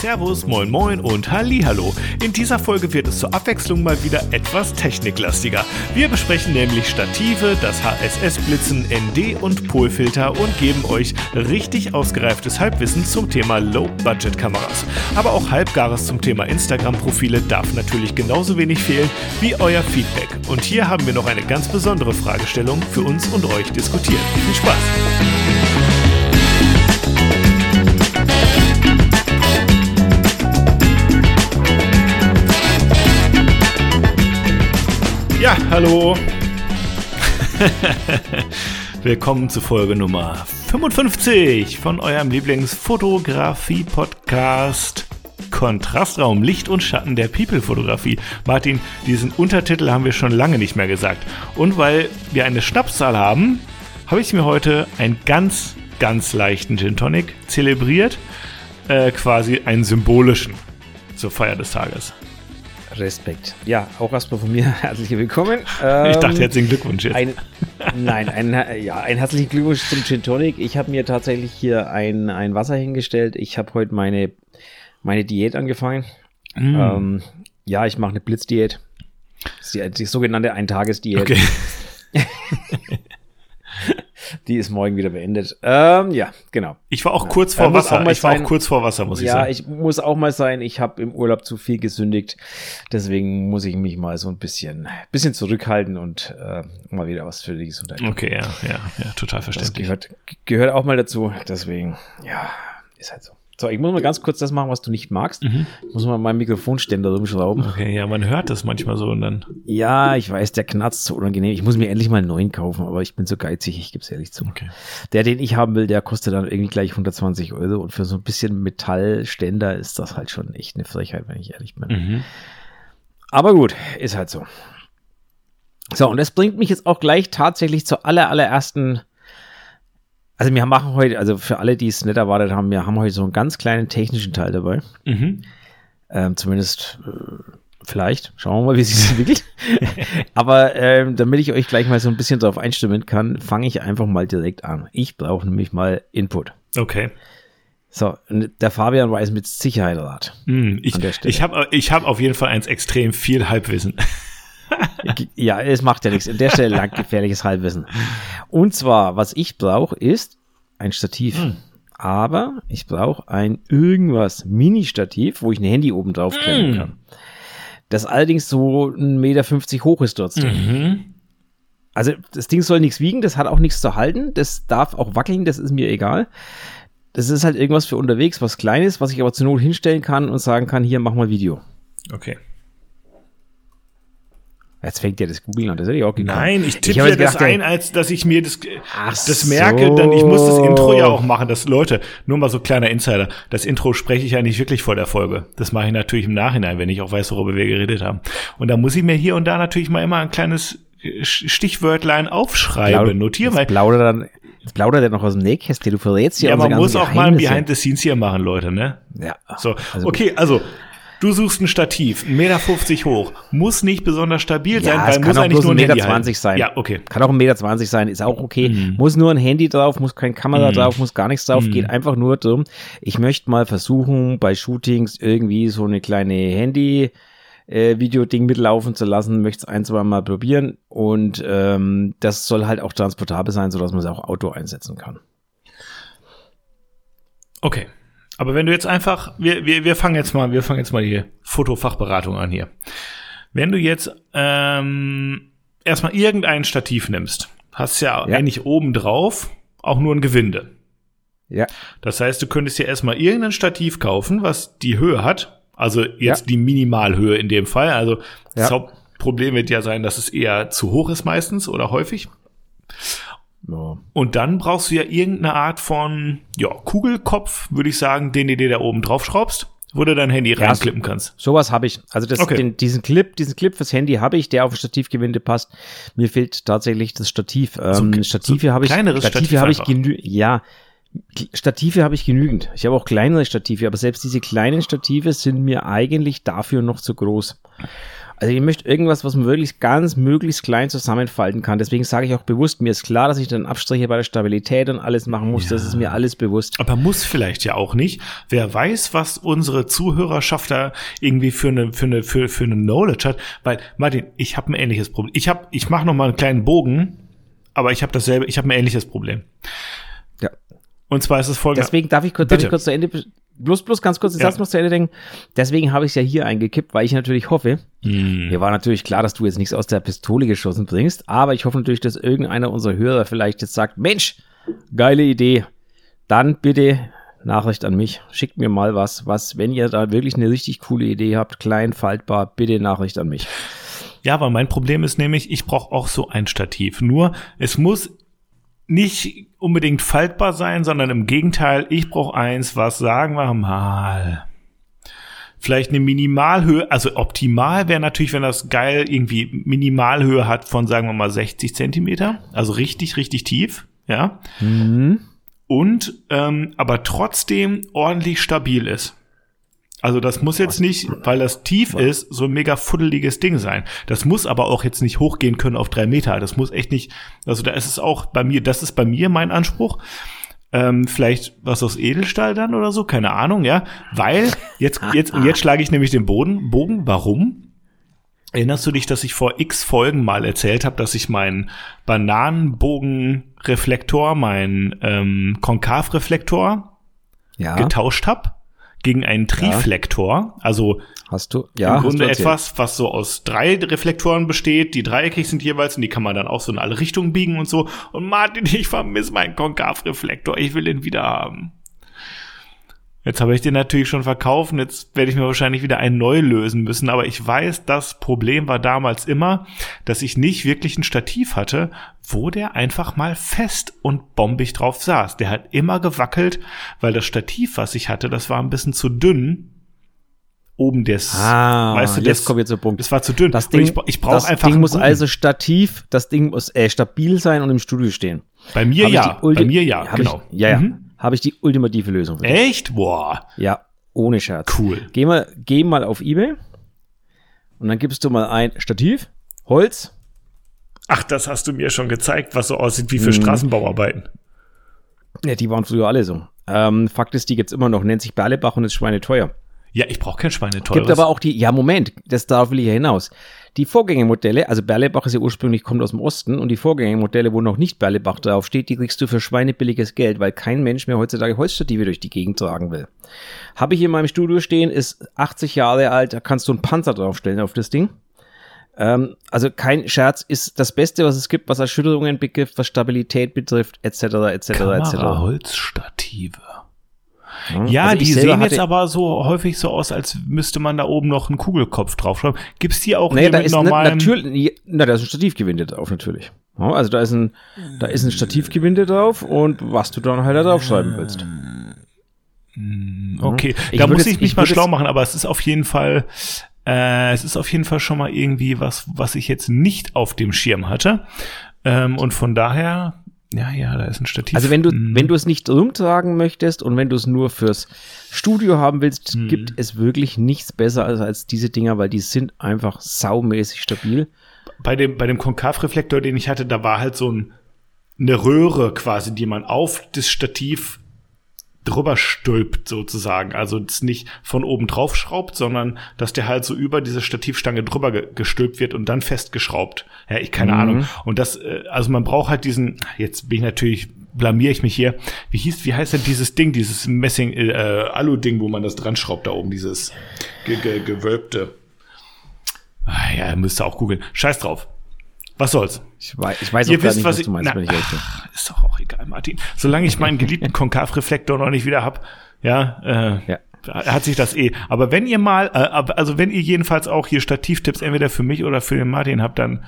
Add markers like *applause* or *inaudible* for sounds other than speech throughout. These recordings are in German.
Servus, moin moin und Hallihallo. In dieser Folge wird es zur Abwechslung mal wieder etwas techniklastiger. Wir besprechen nämlich Stative, das HSS-Blitzen, ND und Polfilter und geben euch richtig ausgereiftes Halbwissen zum Thema Low-Budget-Kameras. Aber auch Halbgares zum Thema Instagram-Profile darf natürlich genauso wenig fehlen wie euer Feedback. Und hier haben wir noch eine ganz besondere Fragestellung für uns und euch diskutiert. Viel Spaß! Hallo. *laughs* Willkommen zu Folge Nummer 55 von eurem Lieblingsfotografie-Podcast Kontrastraum, Licht und Schatten der People-Fotografie. Martin, diesen Untertitel haben wir schon lange nicht mehr gesagt. Und weil wir eine Schnapszahl haben, habe ich mir heute einen ganz, ganz leichten Gin Tonic zelebriert. Äh, quasi einen symbolischen zur Feier des Tages. Respekt. Ja, auch erstmal von mir *laughs* herzlich willkommen. Ähm, ich dachte, ähm, herzlichen Glückwunsch jetzt. Ein, nein, ein, ja, ein herzlichen Glückwunsch zum Gin Tonic. Ich habe mir tatsächlich hier ein, ein Wasser hingestellt. Ich habe heute meine, meine Diät angefangen. Mm. Ähm, ja, ich mache eine Blitzdiät. Die, die sogenannte Eintagesdiät. Okay. *laughs* Die ist morgen wieder beendet. Ähm, ja, genau. Ich war auch kurz vor Wasser. ich war auch kurz vor Wasser, muss ich ja, sagen. Ja, ich muss auch mal sein. Ich habe im Urlaub zu viel gesündigt. Deswegen muss ich mich mal so ein bisschen, bisschen zurückhalten und äh, mal wieder was für die Gesundheit. Okay, ja, ja, ja, total verständlich. Das gehört, gehört auch mal dazu. Deswegen, ja, ist halt so. So, ich muss mal ganz kurz das machen, was du nicht magst. Mhm. Ich muss mal meinen Mikrofonständer rumschrauben. Okay, ja, man hört das manchmal so und dann. Ja, ich weiß, der knarzt so unangenehm. Ich muss mir endlich mal einen neuen kaufen, aber ich bin so geizig, ich gebe es ehrlich zu. Okay. Der, den ich haben will, der kostet dann irgendwie gleich 120 Euro und für so ein bisschen Metallständer ist das halt schon echt eine Frechheit, wenn ich ehrlich bin. Mhm. Aber gut, ist halt so. So, und das bringt mich jetzt auch gleich tatsächlich zur aller, allerersten also wir machen heute, also für alle, die es nicht erwartet haben, wir haben heute so einen ganz kleinen technischen Teil dabei. Mhm. Ähm, zumindest äh, vielleicht. Schauen wir mal, wie es sich entwickelt. *laughs* Aber ähm, damit ich euch gleich mal so ein bisschen darauf einstimmen kann, fange ich einfach mal direkt an. Ich brauche nämlich mal Input. Okay. So, der Fabian weiß mit Sicherheit Rat. Mm, ich ich habe ich hab auf jeden Fall eins extrem viel Halbwissen. Ja, es macht ja nichts. An der Stelle lang gefährliches Halbwissen. Und zwar, was ich brauche, ist ein Stativ. Hm. Aber ich brauche ein irgendwas Mini-Stativ, wo ich ein Handy oben drauf klemmen hm. kann. Das allerdings so 1,50 Meter hoch ist dort. Mhm. Also das Ding soll nichts wiegen, das hat auch nichts zu halten, das darf auch wackeln, das ist mir egal. Das ist halt irgendwas für unterwegs, was Kleines, was ich aber zur Not hinstellen kann und sagen kann, hier mach mal Video. Okay. Jetzt fängt ja das Google an, das hätte ich auch gekommen. Nein, ich tippe ja das ein, als dass ich mir das, das merke, dann ich muss das Intro ja auch machen, dass Leute, nur mal so kleiner Insider, das Intro spreche ich ja nicht wirklich vor der Folge. Das mache ich natürlich im Nachhinein, wenn ich auch weiß, worüber wir geredet haben. Und da muss ich mir hier und da natürlich mal immer ein kleines Stichwörtlein aufschreiben, notieren, weil. Plaudert dann, jetzt plaudert er noch aus dem Nähkästchen, du verrätst ja Ja, man muss auch mal ein Behind the Scenes hier machen, Leute, ne? Ja. So, also, okay, also, Du suchst ein Stativ, 1,50 Meter hoch, muss nicht besonders stabil sein, ja, weil muss eigentlich nur ein Meter 20 sein. Ja, okay. Kann auch ein Meter 20 sein, ist auch okay. Mhm. Muss nur ein Handy drauf, muss keine Kamera mhm. drauf, muss gar nichts drauf, mhm. geht einfach nur darum. Ich möchte mal versuchen, bei Shootings irgendwie so eine kleine Handy äh, Video-Ding mitlaufen zu lassen, möchte es ein, zwei Mal probieren und ähm, das soll halt auch transportabel sein, sodass man es auch Auto einsetzen kann. Okay. Aber wenn du jetzt einfach, wir, wir, wir fangen jetzt mal, wir fangen jetzt mal die Fotofachberatung an hier. Wenn du jetzt ähm, erstmal irgendein Stativ nimmst, hast ja, ja. eigentlich oben drauf auch nur ein Gewinde. Ja. Das heißt, du könntest dir erstmal irgendein Stativ kaufen, was die Höhe hat. Also jetzt ja. die Minimalhöhe in dem Fall. Also ja. das Hauptproblem wird ja sein, dass es eher zu hoch ist meistens oder häufig. Ja. Und dann brauchst du ja irgendeine Art von ja, Kugelkopf, würde ich sagen, den du dir da oben drauf schraubst, wo du dein Handy ja, reinklippen kannst. Sowas habe ich. Also das, okay. den, diesen Clip, diesen Clip fürs Handy habe ich, der auf Stativgewinde passt. Mir fehlt tatsächlich das Stativ. Ähm, so, Stative so habe ich. Kleineres Stative Stativ habe ich genü ja. Stative habe ich genügend. Ich habe auch kleinere Stative, aber selbst diese kleinen Stative sind mir eigentlich dafür noch zu groß. Also ich möchte irgendwas, was man wirklich ganz möglichst klein zusammenfalten kann. Deswegen sage ich auch bewusst, mir ist klar, dass ich dann Abstriche bei der Stabilität und alles machen muss. Ja. Das ist mir alles bewusst. Aber muss vielleicht ja auch nicht. Wer weiß, was unsere Zuhörerschaft da irgendwie für eine für eine für, für eine Knowledge hat. Weil Martin, ich habe ein ähnliches Problem. Ich habe ich mache noch mal einen kleinen Bogen, aber ich habe dasselbe. Ich habe ein ähnliches Problem. Ja. Und zwar ist es folgendes. Deswegen darf ich, kurz, darf ich kurz zu Ende bloß, bloß ganz kurz den ja. Satz noch zu Ende denken. Deswegen habe ich es ja hier eingekippt, weil ich natürlich hoffe, mm. mir war natürlich klar, dass du jetzt nichts aus der Pistole geschossen bringst, aber ich hoffe natürlich, dass irgendeiner unserer Hörer vielleicht jetzt sagt, Mensch, geile Idee, dann bitte Nachricht an mich, schickt mir mal was, was, wenn ihr da wirklich eine richtig coole Idee habt, klein, faltbar, bitte Nachricht an mich. Ja, aber mein Problem ist nämlich, ich brauche auch so ein Stativ. Nur, es muss nicht unbedingt faltbar sein, sondern im Gegenteil, ich brauche eins, was sagen wir mal, vielleicht eine Minimalhöhe, also optimal wäre natürlich, wenn das geil irgendwie Minimalhöhe hat von, sagen wir mal, 60 Zentimeter, also richtig, richtig tief, ja. Mhm. Und ähm, aber trotzdem ordentlich stabil ist. Also das muss jetzt nicht, weil das tief ist, so ein mega fuddeliges Ding sein. Das muss aber auch jetzt nicht hochgehen können auf drei Meter. Das muss echt nicht, also da ist es auch bei mir, das ist bei mir mein Anspruch. Ähm, vielleicht was aus Edelstahl dann oder so, keine Ahnung, ja. Weil, jetzt, jetzt, und jetzt schlage ich nämlich den Boden, Bogen. Warum? Erinnerst du dich, dass ich vor x Folgen mal erzählt habe, dass ich meinen Bananenbogenreflektor, meinen ähm, Konkavreflektor ja. getauscht habe? Gegen einen Triflektor. Ja. Also hast du ja im Grunde etwas, was so aus drei Reflektoren besteht, die dreieckig sind jeweils und die kann man dann auch so in alle Richtungen biegen und so. Und Martin, ich vermisse meinen Konkavreflektor, ich will ihn wieder haben. Jetzt habe ich den natürlich schon verkauft und jetzt werde ich mir wahrscheinlich wieder einen neu lösen müssen. Aber ich weiß, das Problem war damals immer, dass ich nicht wirklich ein Stativ hatte, wo der einfach mal fest und bombig drauf saß. Der hat immer gewackelt, weil das Stativ, was ich hatte, das war ein bisschen zu dünn. Oben des, ah, weißt du, jetzt das, kommt jetzt der Punkt. Das war zu dünn. Das Ding, ich, ich brauche einfach. Das Ding muss also stativ, das Ding muss äh, stabil sein und im Studio stehen. Bei mir ja, bei mir ja, genau. Ich, ja, ja. Mhm habe ich die ultimative Lösung. Echt? Boah. Ja, ohne Scherz. Cool. Geh mal, geh mal auf Ebay und dann gibst du mal ein Stativ, Holz. Ach, das hast du mir schon gezeigt, was so aussieht wie für mhm. Straßenbauarbeiten. Ja, die waren früher alle so. Ähm, Fakt ist, die gibt's immer noch, nennt sich Berlebach und ist schweineteuer. Ja, ich brauche kein Schweineteuer. Gibt aber auch die, ja Moment, das darauf will ich ja hinaus. Die Vorgängermodelle, also Berlebach ist ja ursprünglich, kommt aus dem Osten und die Vorgängermodelle, wo noch nicht Berlebach draufsteht, die kriegst du für schweinebilliges Geld, weil kein Mensch mehr heutzutage Holzstative durch die Gegend tragen will. Habe ich hier in meinem Studio stehen, ist 80 Jahre alt, da kannst du einen Panzer draufstellen auf das Ding. Ähm, also kein Scherz, ist das Beste, was es gibt, was Erschütterungen betrifft, was Stabilität betrifft, etc., etc., etc. Holzstative. Ja, also die sehen jetzt aber so häufig so aus, als müsste man da oben noch einen Kugelkopf draufschreiben. Gibt's die auch naja, da ist normalem? natürlich, na, da ist ein Stativgewinde drauf natürlich. also da ist ein, da ist ein Stativgewinde drauf und was du dann halt da draufschreiben willst. Hm, okay, ich da muss ich mich mal schlau machen, aber es ist auf jeden Fall, äh, es ist auf jeden Fall schon mal irgendwie was, was ich jetzt nicht auf dem Schirm hatte. Ähm, und von daher ja, ja, da ist ein Stativ. Also wenn du, mhm. wenn du es nicht rumtragen möchtest und wenn du es nur fürs Studio haben willst, mhm. gibt es wirklich nichts besser als, als diese Dinger, weil die sind einfach saumäßig stabil. Bei dem, bei dem Konkavreflektor, den ich hatte, da war halt so ein, eine Röhre quasi, die man auf das Stativ drüber stülpt sozusagen. Also das nicht von oben drauf schraubt, sondern dass der halt so über diese Stativstange drüber ge gestülpt wird und dann festgeschraubt. Ja, ich keine mhm. Ahnung. Und das, äh, also man braucht halt diesen, jetzt bin ich natürlich blamier ich mich hier. Wie hieß, wie heißt denn dieses Ding, dieses Messing äh, Alu-Ding, wo man das dran schraubt da oben, dieses ge ge gewölbte. Ah, ja, müsst ihr auch googeln. Scheiß drauf. Was soll's? Ich weiß, ich weiß Ihr auch wisst, nicht, was, was du meinst, na, wenn ich ach, Ist doch auch egal, Martin. Solange ich meinen geliebten *laughs* Konkavreflektor noch nicht wieder hab, ja, äh, ja hat sich das eh. Aber wenn ihr mal, äh, also wenn ihr jedenfalls auch hier Stativtipps entweder für mich oder für den Martin habt, dann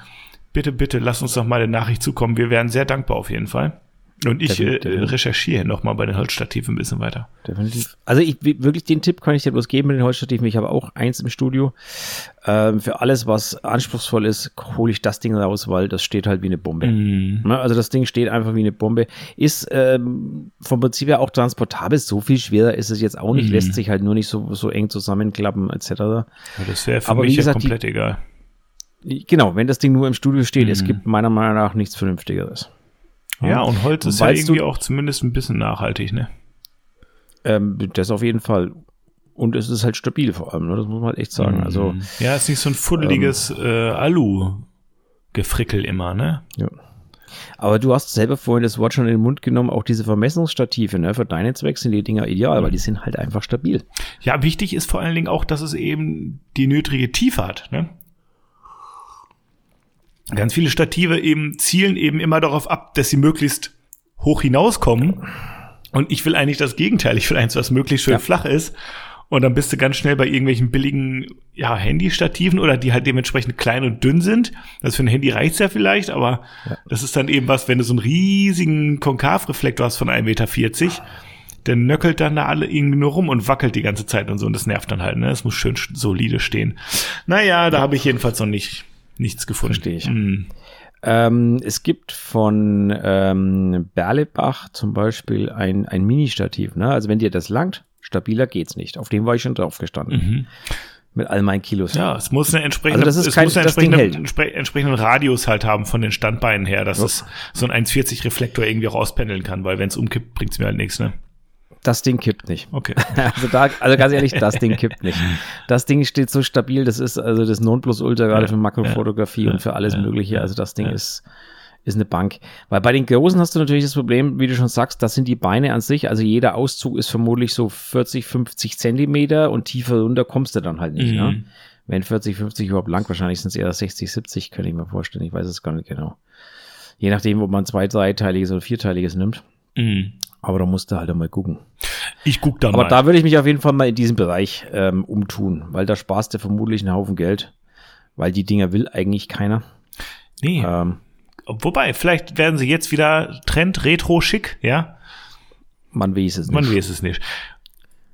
bitte, bitte lasst uns doch mal eine Nachricht zukommen. Wir wären sehr dankbar auf jeden Fall. Und ich äh, recherchiere noch mal bei den Holzstativen ein bisschen weiter. Definitiv. Also ich wirklich den Tipp kann ich dir bloß geben mit den Holzstativen. Ich habe auch eins im Studio. Ähm, für alles, was anspruchsvoll ist, hole ich das Ding raus, weil das steht halt wie eine Bombe. Mm. Also das Ding steht einfach wie eine Bombe. Ist ähm, vom Prinzip her auch transportabel. So viel schwerer ist es jetzt auch nicht. Mm. Lässt sich halt nur nicht so, so eng zusammenklappen etc. Ja, das wäre für Aber mich gesagt, ja komplett die, egal Genau, wenn das Ding nur im Studio steht, mhm. es gibt meiner Meinung nach nichts Vernünftigeres. Ja, und Holz ist ja irgendwie auch zumindest ein bisschen nachhaltig, ne? Ähm, das auf jeden Fall. Und es ist halt stabil vor allem, ne? das muss man halt echt sagen. Mhm. Also, ja, es ist nicht so ein fuddeliges ähm, äh, Alu-Gefrickel immer, ne? Ja. Aber du hast selber vorhin das Wort schon in den Mund genommen, auch diese Vermessungsstative, ne? Für deine Zwecke sind die Dinger ideal, weil die sind halt einfach stabil. Ja, wichtig ist vor allen Dingen auch, dass es eben die nötige Tiefe hat, ne? Ganz viele Stative eben zielen eben immer darauf ab, dass sie möglichst hoch hinauskommen. Und ich will eigentlich das Gegenteil. Ich will eins, was möglichst schön ja. flach ist. Und dann bist du ganz schnell bei irgendwelchen billigen ja, Handy-Stativen oder die halt dementsprechend klein und dünn sind. Das für ein Handy reicht's ja vielleicht, aber ja. das ist dann eben was, wenn du so einen riesigen Konkavreflektor hast von 1,40 Meter, dann nöckelt dann da alle irgendwie nur rum und wackelt die ganze Zeit und so und das nervt dann halt, ne? Es muss schön solide stehen. Naja, da habe ich jedenfalls noch nicht nichts gefunden. Verstehe ich. Mhm. Ähm, es gibt von ähm, Berlebach zum Beispiel ein, ein Mini-Stativ. Ne? Also wenn dir das langt, stabiler geht's nicht. Auf dem war ich schon drauf gestanden. Mhm. Mit all meinen Kilos. Ja, es muss eine entsprechende, also das ist kein, muss einen entsprechenden, entsprechenden Radius halt haben von den Standbeinen her, dass oh. es so ein 1,40 Reflektor irgendwie rauspendeln kann, weil wenn es umkippt, bringt's mir halt nichts, ne? Das Ding kippt nicht. Okay. *laughs* Also da, also ganz ehrlich, das Ding kippt nicht. Das Ding steht so stabil, das ist also das Nonplusultra gerade ja, für Makrofotografie ja, und für alles ja, Mögliche. Also das Ding ist, ist eine Bank. Weil bei den Großen hast du natürlich das Problem, wie du schon sagst, das sind die Beine an sich. Also jeder Auszug ist vermutlich so 40, 50 Zentimeter und tiefer runter kommst du dann halt nicht. Ne? Mhm. Ne? Wenn 40, 50 überhaupt lang, wahrscheinlich sind es eher 60, 70, könnte ich mir vorstellen. Ich weiß es gar nicht genau. Je nachdem, ob man zwei, dreiteiliges oder vierteiliges nimmt. Mhm. Aber da musst du halt einmal gucken. Ich guck da Aber mal. Aber da würde ich mich auf jeden Fall mal in diesem Bereich ähm, umtun, weil da sparst du vermutlich einen Haufen Geld, weil die Dinger will eigentlich keiner. Nee. Ähm, Wobei, vielleicht werden sie jetzt wieder Trend Retro schick, ja? Man weiß es nicht. Man weiß es nicht.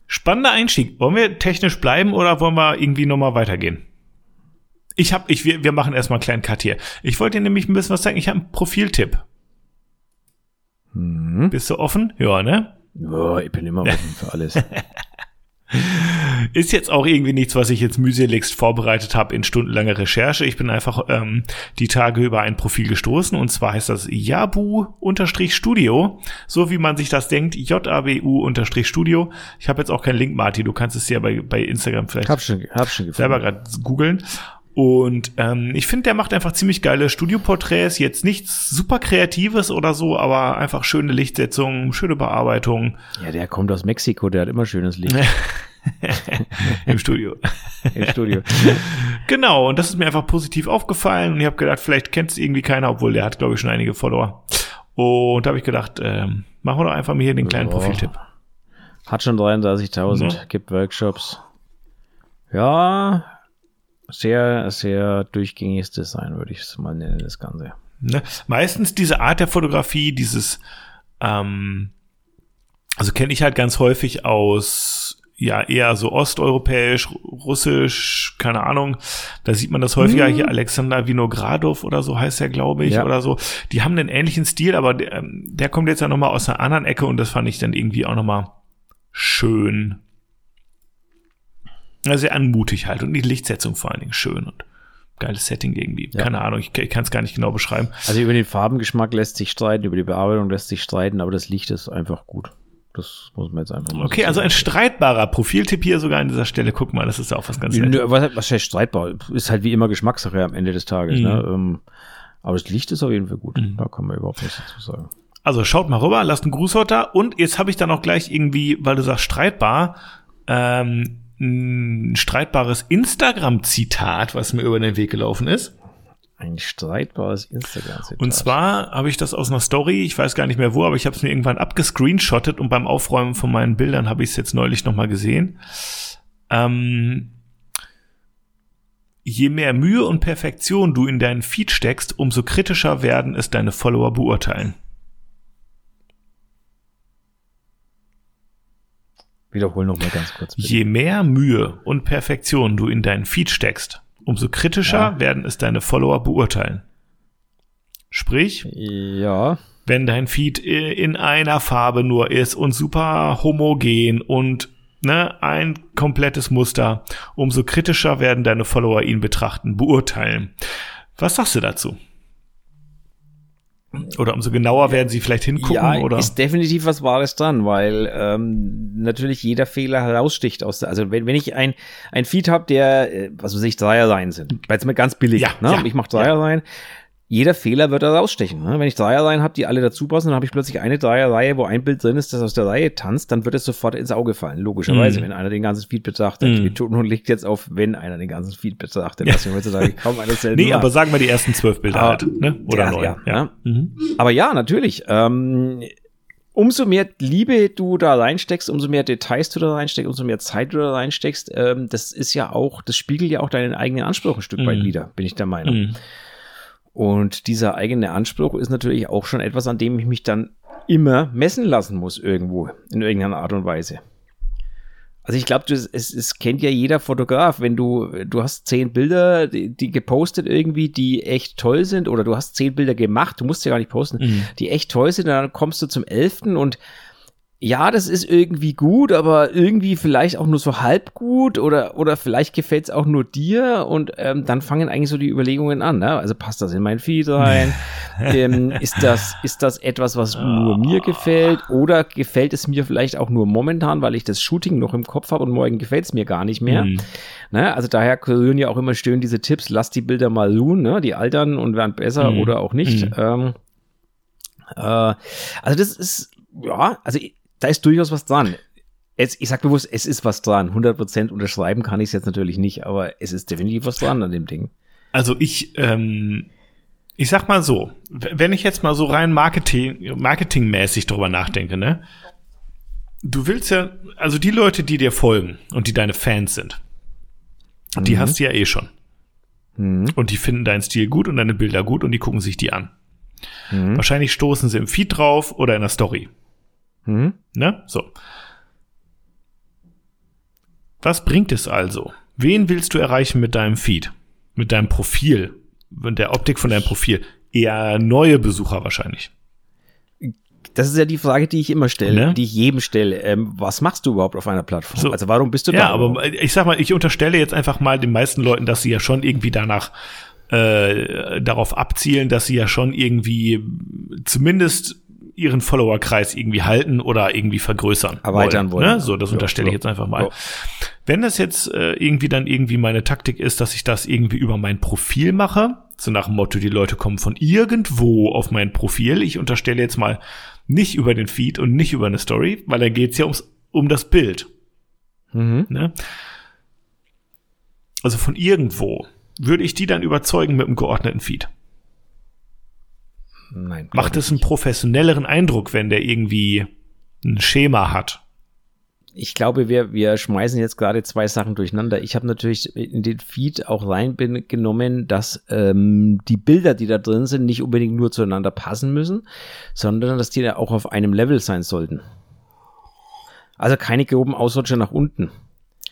Spannender Einstieg. Wollen wir technisch bleiben oder wollen wir irgendwie nochmal weitergehen? Ich hab, ich, wir, wir machen erstmal einen kleinen Cut hier. Ich wollte dir nämlich ein bisschen was zeigen. Ich habe einen Profiltipp. Mhm. Bist du offen? Ja, ne? Ja, ich bin immer offen für alles. *laughs* Ist jetzt auch irgendwie nichts, was ich jetzt mühseligst vorbereitet habe in stundenlanger Recherche. Ich bin einfach ähm, die Tage über ein Profil gestoßen und zwar heißt das Jabu-Studio, so wie man sich das denkt, J-A-B-U-Studio. Ich habe jetzt auch keinen Link, Marty, du kannst es ja bei, bei Instagram vielleicht hab schon, hab schon selber gerade googeln. Und ähm, ich finde, der macht einfach ziemlich geile Studioporträts. Jetzt nichts super Kreatives oder so, aber einfach schöne Lichtsetzung, schöne Bearbeitung. Ja, der kommt aus Mexiko, der hat immer schönes Licht. *laughs* Im Studio. Im Studio. *laughs* genau, und das ist mir einfach positiv aufgefallen. Und ich habe gedacht, vielleicht kennt es irgendwie keiner, obwohl der hat, glaube ich, schon einige Follower. Und da habe ich gedacht, ähm, machen wir doch einfach mal hier den kleinen oh. Profiltipp. Hat schon 33.000, ja. gibt Workshops. Ja, sehr, sehr durchgängiges Design, würde ich es mal nennen, das Ganze. Ne? Meistens diese Art der Fotografie, dieses, ähm, also kenne ich halt ganz häufig aus, ja, eher so osteuropäisch, russisch, keine Ahnung. Da sieht man das häufiger. Mhm. Hier Alexander Vinogradov oder so heißt er, glaube ich, ja. oder so. Die haben einen ähnlichen Stil, aber der, ähm, der kommt jetzt ja nochmal aus einer anderen Ecke und das fand ich dann irgendwie auch nochmal schön sehr anmutig halt und die Lichtsetzung vor allen Dingen schön und geiles Setting irgendwie. Ja. Keine Ahnung, ich, ich kann es gar nicht genau beschreiben. Also über den Farbengeschmack lässt sich streiten, über die Bearbeitung lässt sich streiten, aber das Licht ist einfach gut. Das muss man jetzt einfach mal Okay, so also ein streitbarer Profiltipp hier sogar an dieser Stelle. Guck mal, das ist ja auch was ganz Nettes. Was, was heißt streitbar? Ist halt wie immer Geschmackssache am Ende des Tages. Ne? Mhm. Ne? Aber das Licht ist auf jeden Fall gut. Mhm. Da kann man überhaupt nichts dazu sagen. Also schaut mal rüber, lasst einen Gruß heute Und jetzt habe ich dann auch gleich irgendwie, weil du sagst streitbar, ähm, ein streitbares Instagram-Zitat, was mir über den Weg gelaufen ist. Ein streitbares Instagram-Zitat. Und zwar habe ich das aus einer Story, ich weiß gar nicht mehr wo, aber ich habe es mir irgendwann abgescreenshottet und beim Aufräumen von meinen Bildern habe ich es jetzt neulich nochmal gesehen. Ähm, je mehr Mühe und Perfektion du in deinen Feed steckst, umso kritischer werden es deine Follower beurteilen. Wiederhol noch mal ganz kurz. Bitte. Je mehr Mühe und Perfektion du in deinen Feed steckst, umso kritischer ja. werden es deine Follower beurteilen. Sprich, ja. wenn dein Feed in einer Farbe nur ist und super homogen und ne, ein komplettes Muster, umso kritischer werden deine Follower ihn betrachten, beurteilen. Was sagst du dazu? Oder umso genauer werden sie vielleicht hingucken, ja, oder? ist definitiv was Wahres dran, weil ähm, natürlich jeder Fehler heraussticht aus der, also wenn, wenn ich ein, ein Feed habe, der, äh, was weiß ich, Dreier sein sind, weil es mir ganz billig, Ja, ne? ja, ich mache Dreier sein, jeder Fehler wird da rausstechen. Ne? Wenn ich Dreierreihen habe, die alle dazu passen, dann habe ich plötzlich eine Dreierreihe, wo ein Bild drin ist, das aus der Reihe tanzt, dann wird es sofort ins Auge fallen. Logischerweise, Mm. wenn einer den ganzen Feed betrachtet. Mm. Die Betonung liegt jetzt auf, wenn einer den ganzen Feed betrachtet, was wir heutzutage *laughs* kaum einer selten Nee, macht. aber sagen wir die ersten zwölf Bilder Aber- halt, ne? Oder Ja, neun. ja, Ja. Mhm. Aber ja, natürlich. Ähm, umso mehr Liebe du da reinsteckst, umso mehr Details du da reinsteckst, umso mehr Zeit du da reinsteckst, ähm, das ist ja auch, das spiegelt ja auch deinen eigenen Anspruch ein Stück weit Mhm. wider, bin ich der Meinung. Und dieser eigene Anspruch ist natürlich auch schon etwas, an dem ich mich dann immer messen lassen muss irgendwo, in irgendeiner Art und Weise. Also ich glaube, es, es kennt ja jeder Fotograf, wenn du, du hast zehn Bilder, die, die gepostet irgendwie, die echt toll sind, oder du hast zehn Bilder gemacht, du musst ja gar nicht posten, Mhm. die echt toll sind, dann kommst du zum elften und ja, das ist irgendwie gut, aber irgendwie vielleicht auch nur so halb gut oder, oder vielleicht gefällt es auch nur dir und ähm, dann fangen eigentlich so die Überlegungen an. Ne? Also passt das in mein Feed rein? *laughs* ähm, ist, das, ist das etwas, was nur mir gefällt oder gefällt es mir vielleicht auch nur momentan, weil ich das Shooting noch im Kopf habe und morgen gefällt es mir gar nicht mehr? Mhm. Ne? Also daher kursieren ja auch immer schön diese Tipps, lass die Bilder mal ruhen, ne? die altern und werden besser Mhm. oder auch nicht. Mhm. Ähm, äh, also das ist, ja, also da ist durchaus was dran. Jetzt, ich sag bewusst, es ist was dran. 100% unterschreiben kann ich es jetzt natürlich nicht, aber es ist definitiv was dran an dem Ding. Also ich, ähm, ich sag mal so, wenn ich jetzt mal so rein Marketing, marketingmäßig drüber nachdenke, ne? Du willst ja, also die Leute, die dir folgen und die deine Fans sind, die Mhm. hast du ja eh schon. Mhm. Und die finden deinen Stil gut und deine Bilder gut und die gucken sich die an. Mhm. Wahrscheinlich stoßen sie im Feed drauf oder in der Story. Mhm. Ne? So. Was bringt es also? Wen willst du erreichen mit deinem Feed? Mit deinem Profil? Mit der Optik von deinem Profil? Eher neue Besucher wahrscheinlich. Das ist ja die Frage, die ich immer stelle, Ne? die ich jedem stelle. Ähm, was machst du überhaupt auf einer Plattform? So. Also warum bist du da? Ja, aber ich sag mal, ich unterstelle jetzt einfach mal den meisten Leuten, dass sie ja schon irgendwie danach äh, darauf abzielen, dass sie ja schon irgendwie zumindest ihren Followerkreis irgendwie halten oder irgendwie vergrößern. Erweitern wollen. Ne? So, das Ja, unterstelle ich jetzt einfach mal. Ja. Wenn das jetzt äh, irgendwie dann irgendwie meine Taktik ist, dass ich das irgendwie über mein Profil mache, so nach dem Motto, die Leute kommen von irgendwo auf mein Profil. Ich unterstelle jetzt mal nicht über den Feed und nicht über eine Story, weil da geht's ja ums, um das Bild. Mhm. Ne? Also von irgendwo würde ich die dann überzeugen mit einem geordneten Feed. Nein. Macht es einen professionelleren Eindruck, wenn der irgendwie ein Schema hat? ich glaube, wir, wir schmeißen jetzt gerade zwei Sachen durcheinander. Ich habe natürlich in den Feed auch reingenommen, dass ähm, die Bilder, die da drin sind, nicht unbedingt nur zueinander passen müssen, sondern dass die da auch auf einem Level sein sollten. Also keine groben Ausrutscher nach unten.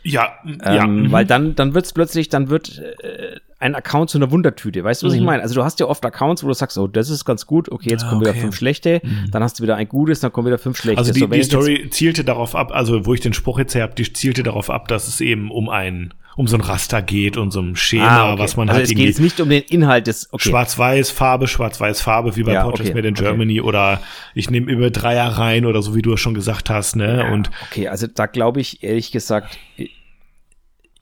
Ja, ja. Ähm, mhm. Weil dann, dann wird's plötzlich, dann wird äh, ein Account zu einer Wundertüte. Weißt du, was ich Mhm. meine? Also du hast ja oft Accounts, wo du sagst, oh, das ist ganz gut, okay, jetzt Ah, kommen wieder okay. fünf schlechte, Mhm. dann hast du wieder ein gutes, dann kommen wieder fünf schlechte. Also die, So, die ich Story zielte darauf ab, also wo ich den Spruch jetzt her habe, die zielte darauf ab, dass es eben um ein, um so ein Raster geht und so ein Schema, Ah, okay. was man also halt es geht irgendwie jetzt nicht um den Inhalt des, okay. Schwarz-Weiß Farbe, Schwarz-Weiß Farbe, wie bei Ja, Portraits okay, Made in okay. Germany oder ich nehme über Dreier rein oder so wie du es schon gesagt hast, ne? Und Okay, also da glaube ich ehrlich gesagt,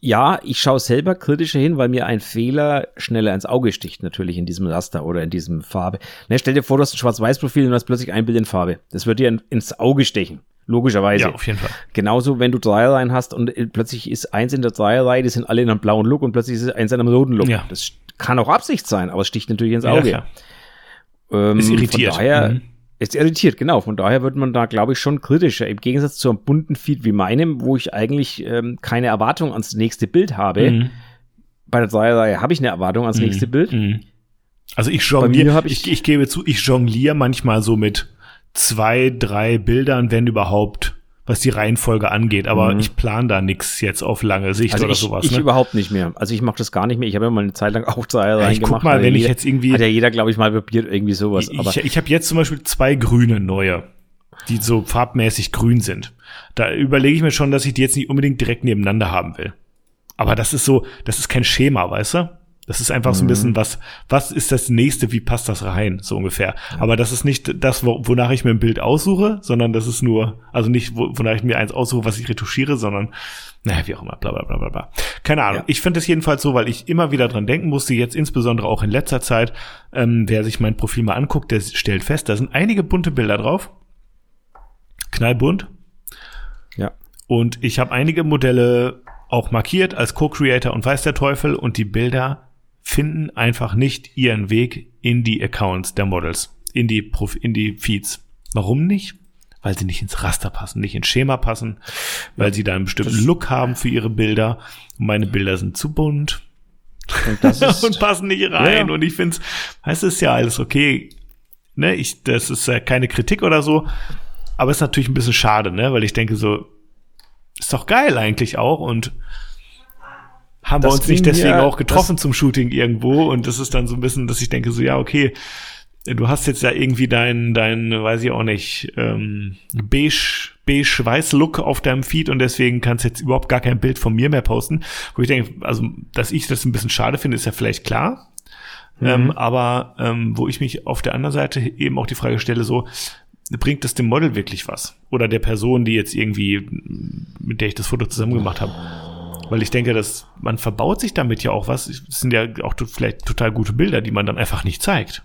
ja, ich schaue selber kritischer hin, weil mir ein Fehler schneller ins Auge sticht, natürlich in diesem Raster oder in diesem Farbe. Ne, stell dir vor, du hast ein Schwarz-Weiß-Profil und hast plötzlich ein Bild in Farbe. Das wird dir in, ins Auge stechen. Logischerweise. ja, auf jeden Fall. Genauso, wenn du Dreierreihen hast und äh, plötzlich ist eins in der Dreierreihe, die sind alle in einem blauen Look und plötzlich ist eins in einem roten Look. Ja. Das kann auch Absicht sein, aber es sticht natürlich ins Ja, Auge. klar. Ähm, Ist irritiert. Von daher, Mhm. Ist irritiert, genau. Von daher wird man da, glaube ich, schon kritischer. Im Gegensatz zu einem bunten Feed wie meinem, wo ich eigentlich ähm, keine Erwartung ans nächste Bild habe. Mhm. Bei der Dreierreihe habe ich eine Erwartung ans nächste Bild. Mhm. Also ich jongliere, ich, ich- ich, gebe zu, ich jongliere manchmal so mit zwei, drei Bildern, wenn überhaupt, was die Reihenfolge angeht. Aber Mhm. ich plane da nichts jetzt auf lange Sicht Also oder ich, sowas. ich ne? überhaupt nicht mehr. Also ich mache das gar nicht mehr. Ich habe ja mal eine Zeit lang auch Dreierreihen Ja, ich guck mal, wenn ich jetzt irgendwie- Hat ja jeder, glaube ich, mal probiert, irgendwie sowas. Aber ich ich habe jetzt zum Beispiel zwei grüne neue. die so farbmäßig grün sind. Da überlege ich mir schon, dass ich die jetzt nicht unbedingt direkt nebeneinander haben will. Aber das ist so, das ist kein Schema, weißt du? Das ist einfach so ein bisschen, mhm. was, was ist das nächste, wie passt das rein, so ungefähr. Aber das ist nicht das, wonach ich mir ein Bild aussuche, sondern das ist nur, also nicht, wonach ich mir eins aussuche, was ich retuschiere, sondern, naja, wie auch immer, bla bla bla bla bla. Keine Ahnung. Ja. Ich finde es jedenfalls so, weil ich immer wieder dran denken musste, jetzt insbesondere auch in letzter Zeit, ähm, wer sich mein Profil mal anguckt, der stellt fest, da sind einige bunte Bilder drauf. Knallbunt. Ja. Und ich habe einige Modelle auch markiert als Co-Creator und weiß der Teufel und die Bilder finden einfach nicht ihren Weg in die Accounts der Models, in die, Prof in die Feeds. Warum nicht? Weil sie nicht ins Raster passen, nicht ins Schema passen, weil sie da einen bestimmten Look haben für ihre Bilder. Und meine Bilder sind zu bunt. Und, *laughs* ist, und passen nicht rein. Ja. Und ich finde es, es ist ja alles okay. Ne, ich, das ist ja keine Kritik oder so. Aber es ist natürlich ein bisschen schade, ne, weil ich denke so, ist doch geil eigentlich auch und haben das wir uns nicht deswegen ja, auch getroffen zum Shooting irgendwo und das ist dann so ein bisschen, dass ich denke so, ja, okay, du hast jetzt ja irgendwie dein, dein, weiß ich auch nicht, ähm, beige, beige weiß Look auf deinem Feed und deswegen kannst du jetzt überhaupt gar kein Bild von mir mehr posten. Wo ich denke, also, dass ich das ein bisschen schade finde, ist ja vielleicht klar. Mhm. Ähm, aber ähm, wo ich mich auf der anderen Seite eben auch die Frage stelle, so, bringt es dem Model wirklich was? Oder der Person, die jetzt irgendwie, mit der ich das Foto zusammen gemacht habe? Weil ich denke, dass man verbaut sich damit ja auch was. Es sind ja auch vielleicht total gute Bilder, die man dann einfach nicht zeigt.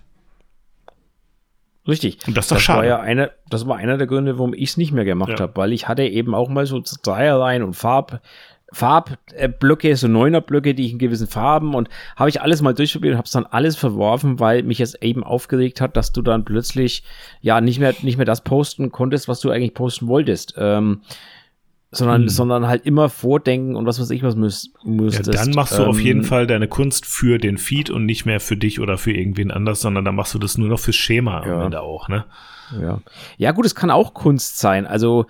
Richtig. Und das ist doch das schade. War ja eine, das war einer der Gründe, warum ich es nicht mehr gemacht ja. habe, weil ich hatte eben auch mal so Dreierlein und Farb, Farbblöcke, so Neunerblöcke, die ich in gewissen Farben und habe ich alles mal durchprobiert und habe es dann alles verworfen, weil mich es eben aufgeregt hat, dass du dann plötzlich ja nicht mehr nicht mehr das posten konntest, was du eigentlich posten wolltest. Ähm, sondern, hm. sondern halt immer vordenken und was weiß ich was müß, müsstest. Ja, dann machst du ähm, auf jeden Fall deine Kunst für den Feed und nicht mehr für dich oder für irgendwen anders, sondern dann machst du das nur noch fürs Schema ja. am Ende auch, ne? Ja. Ja, gut, es kann auch Kunst sein. Also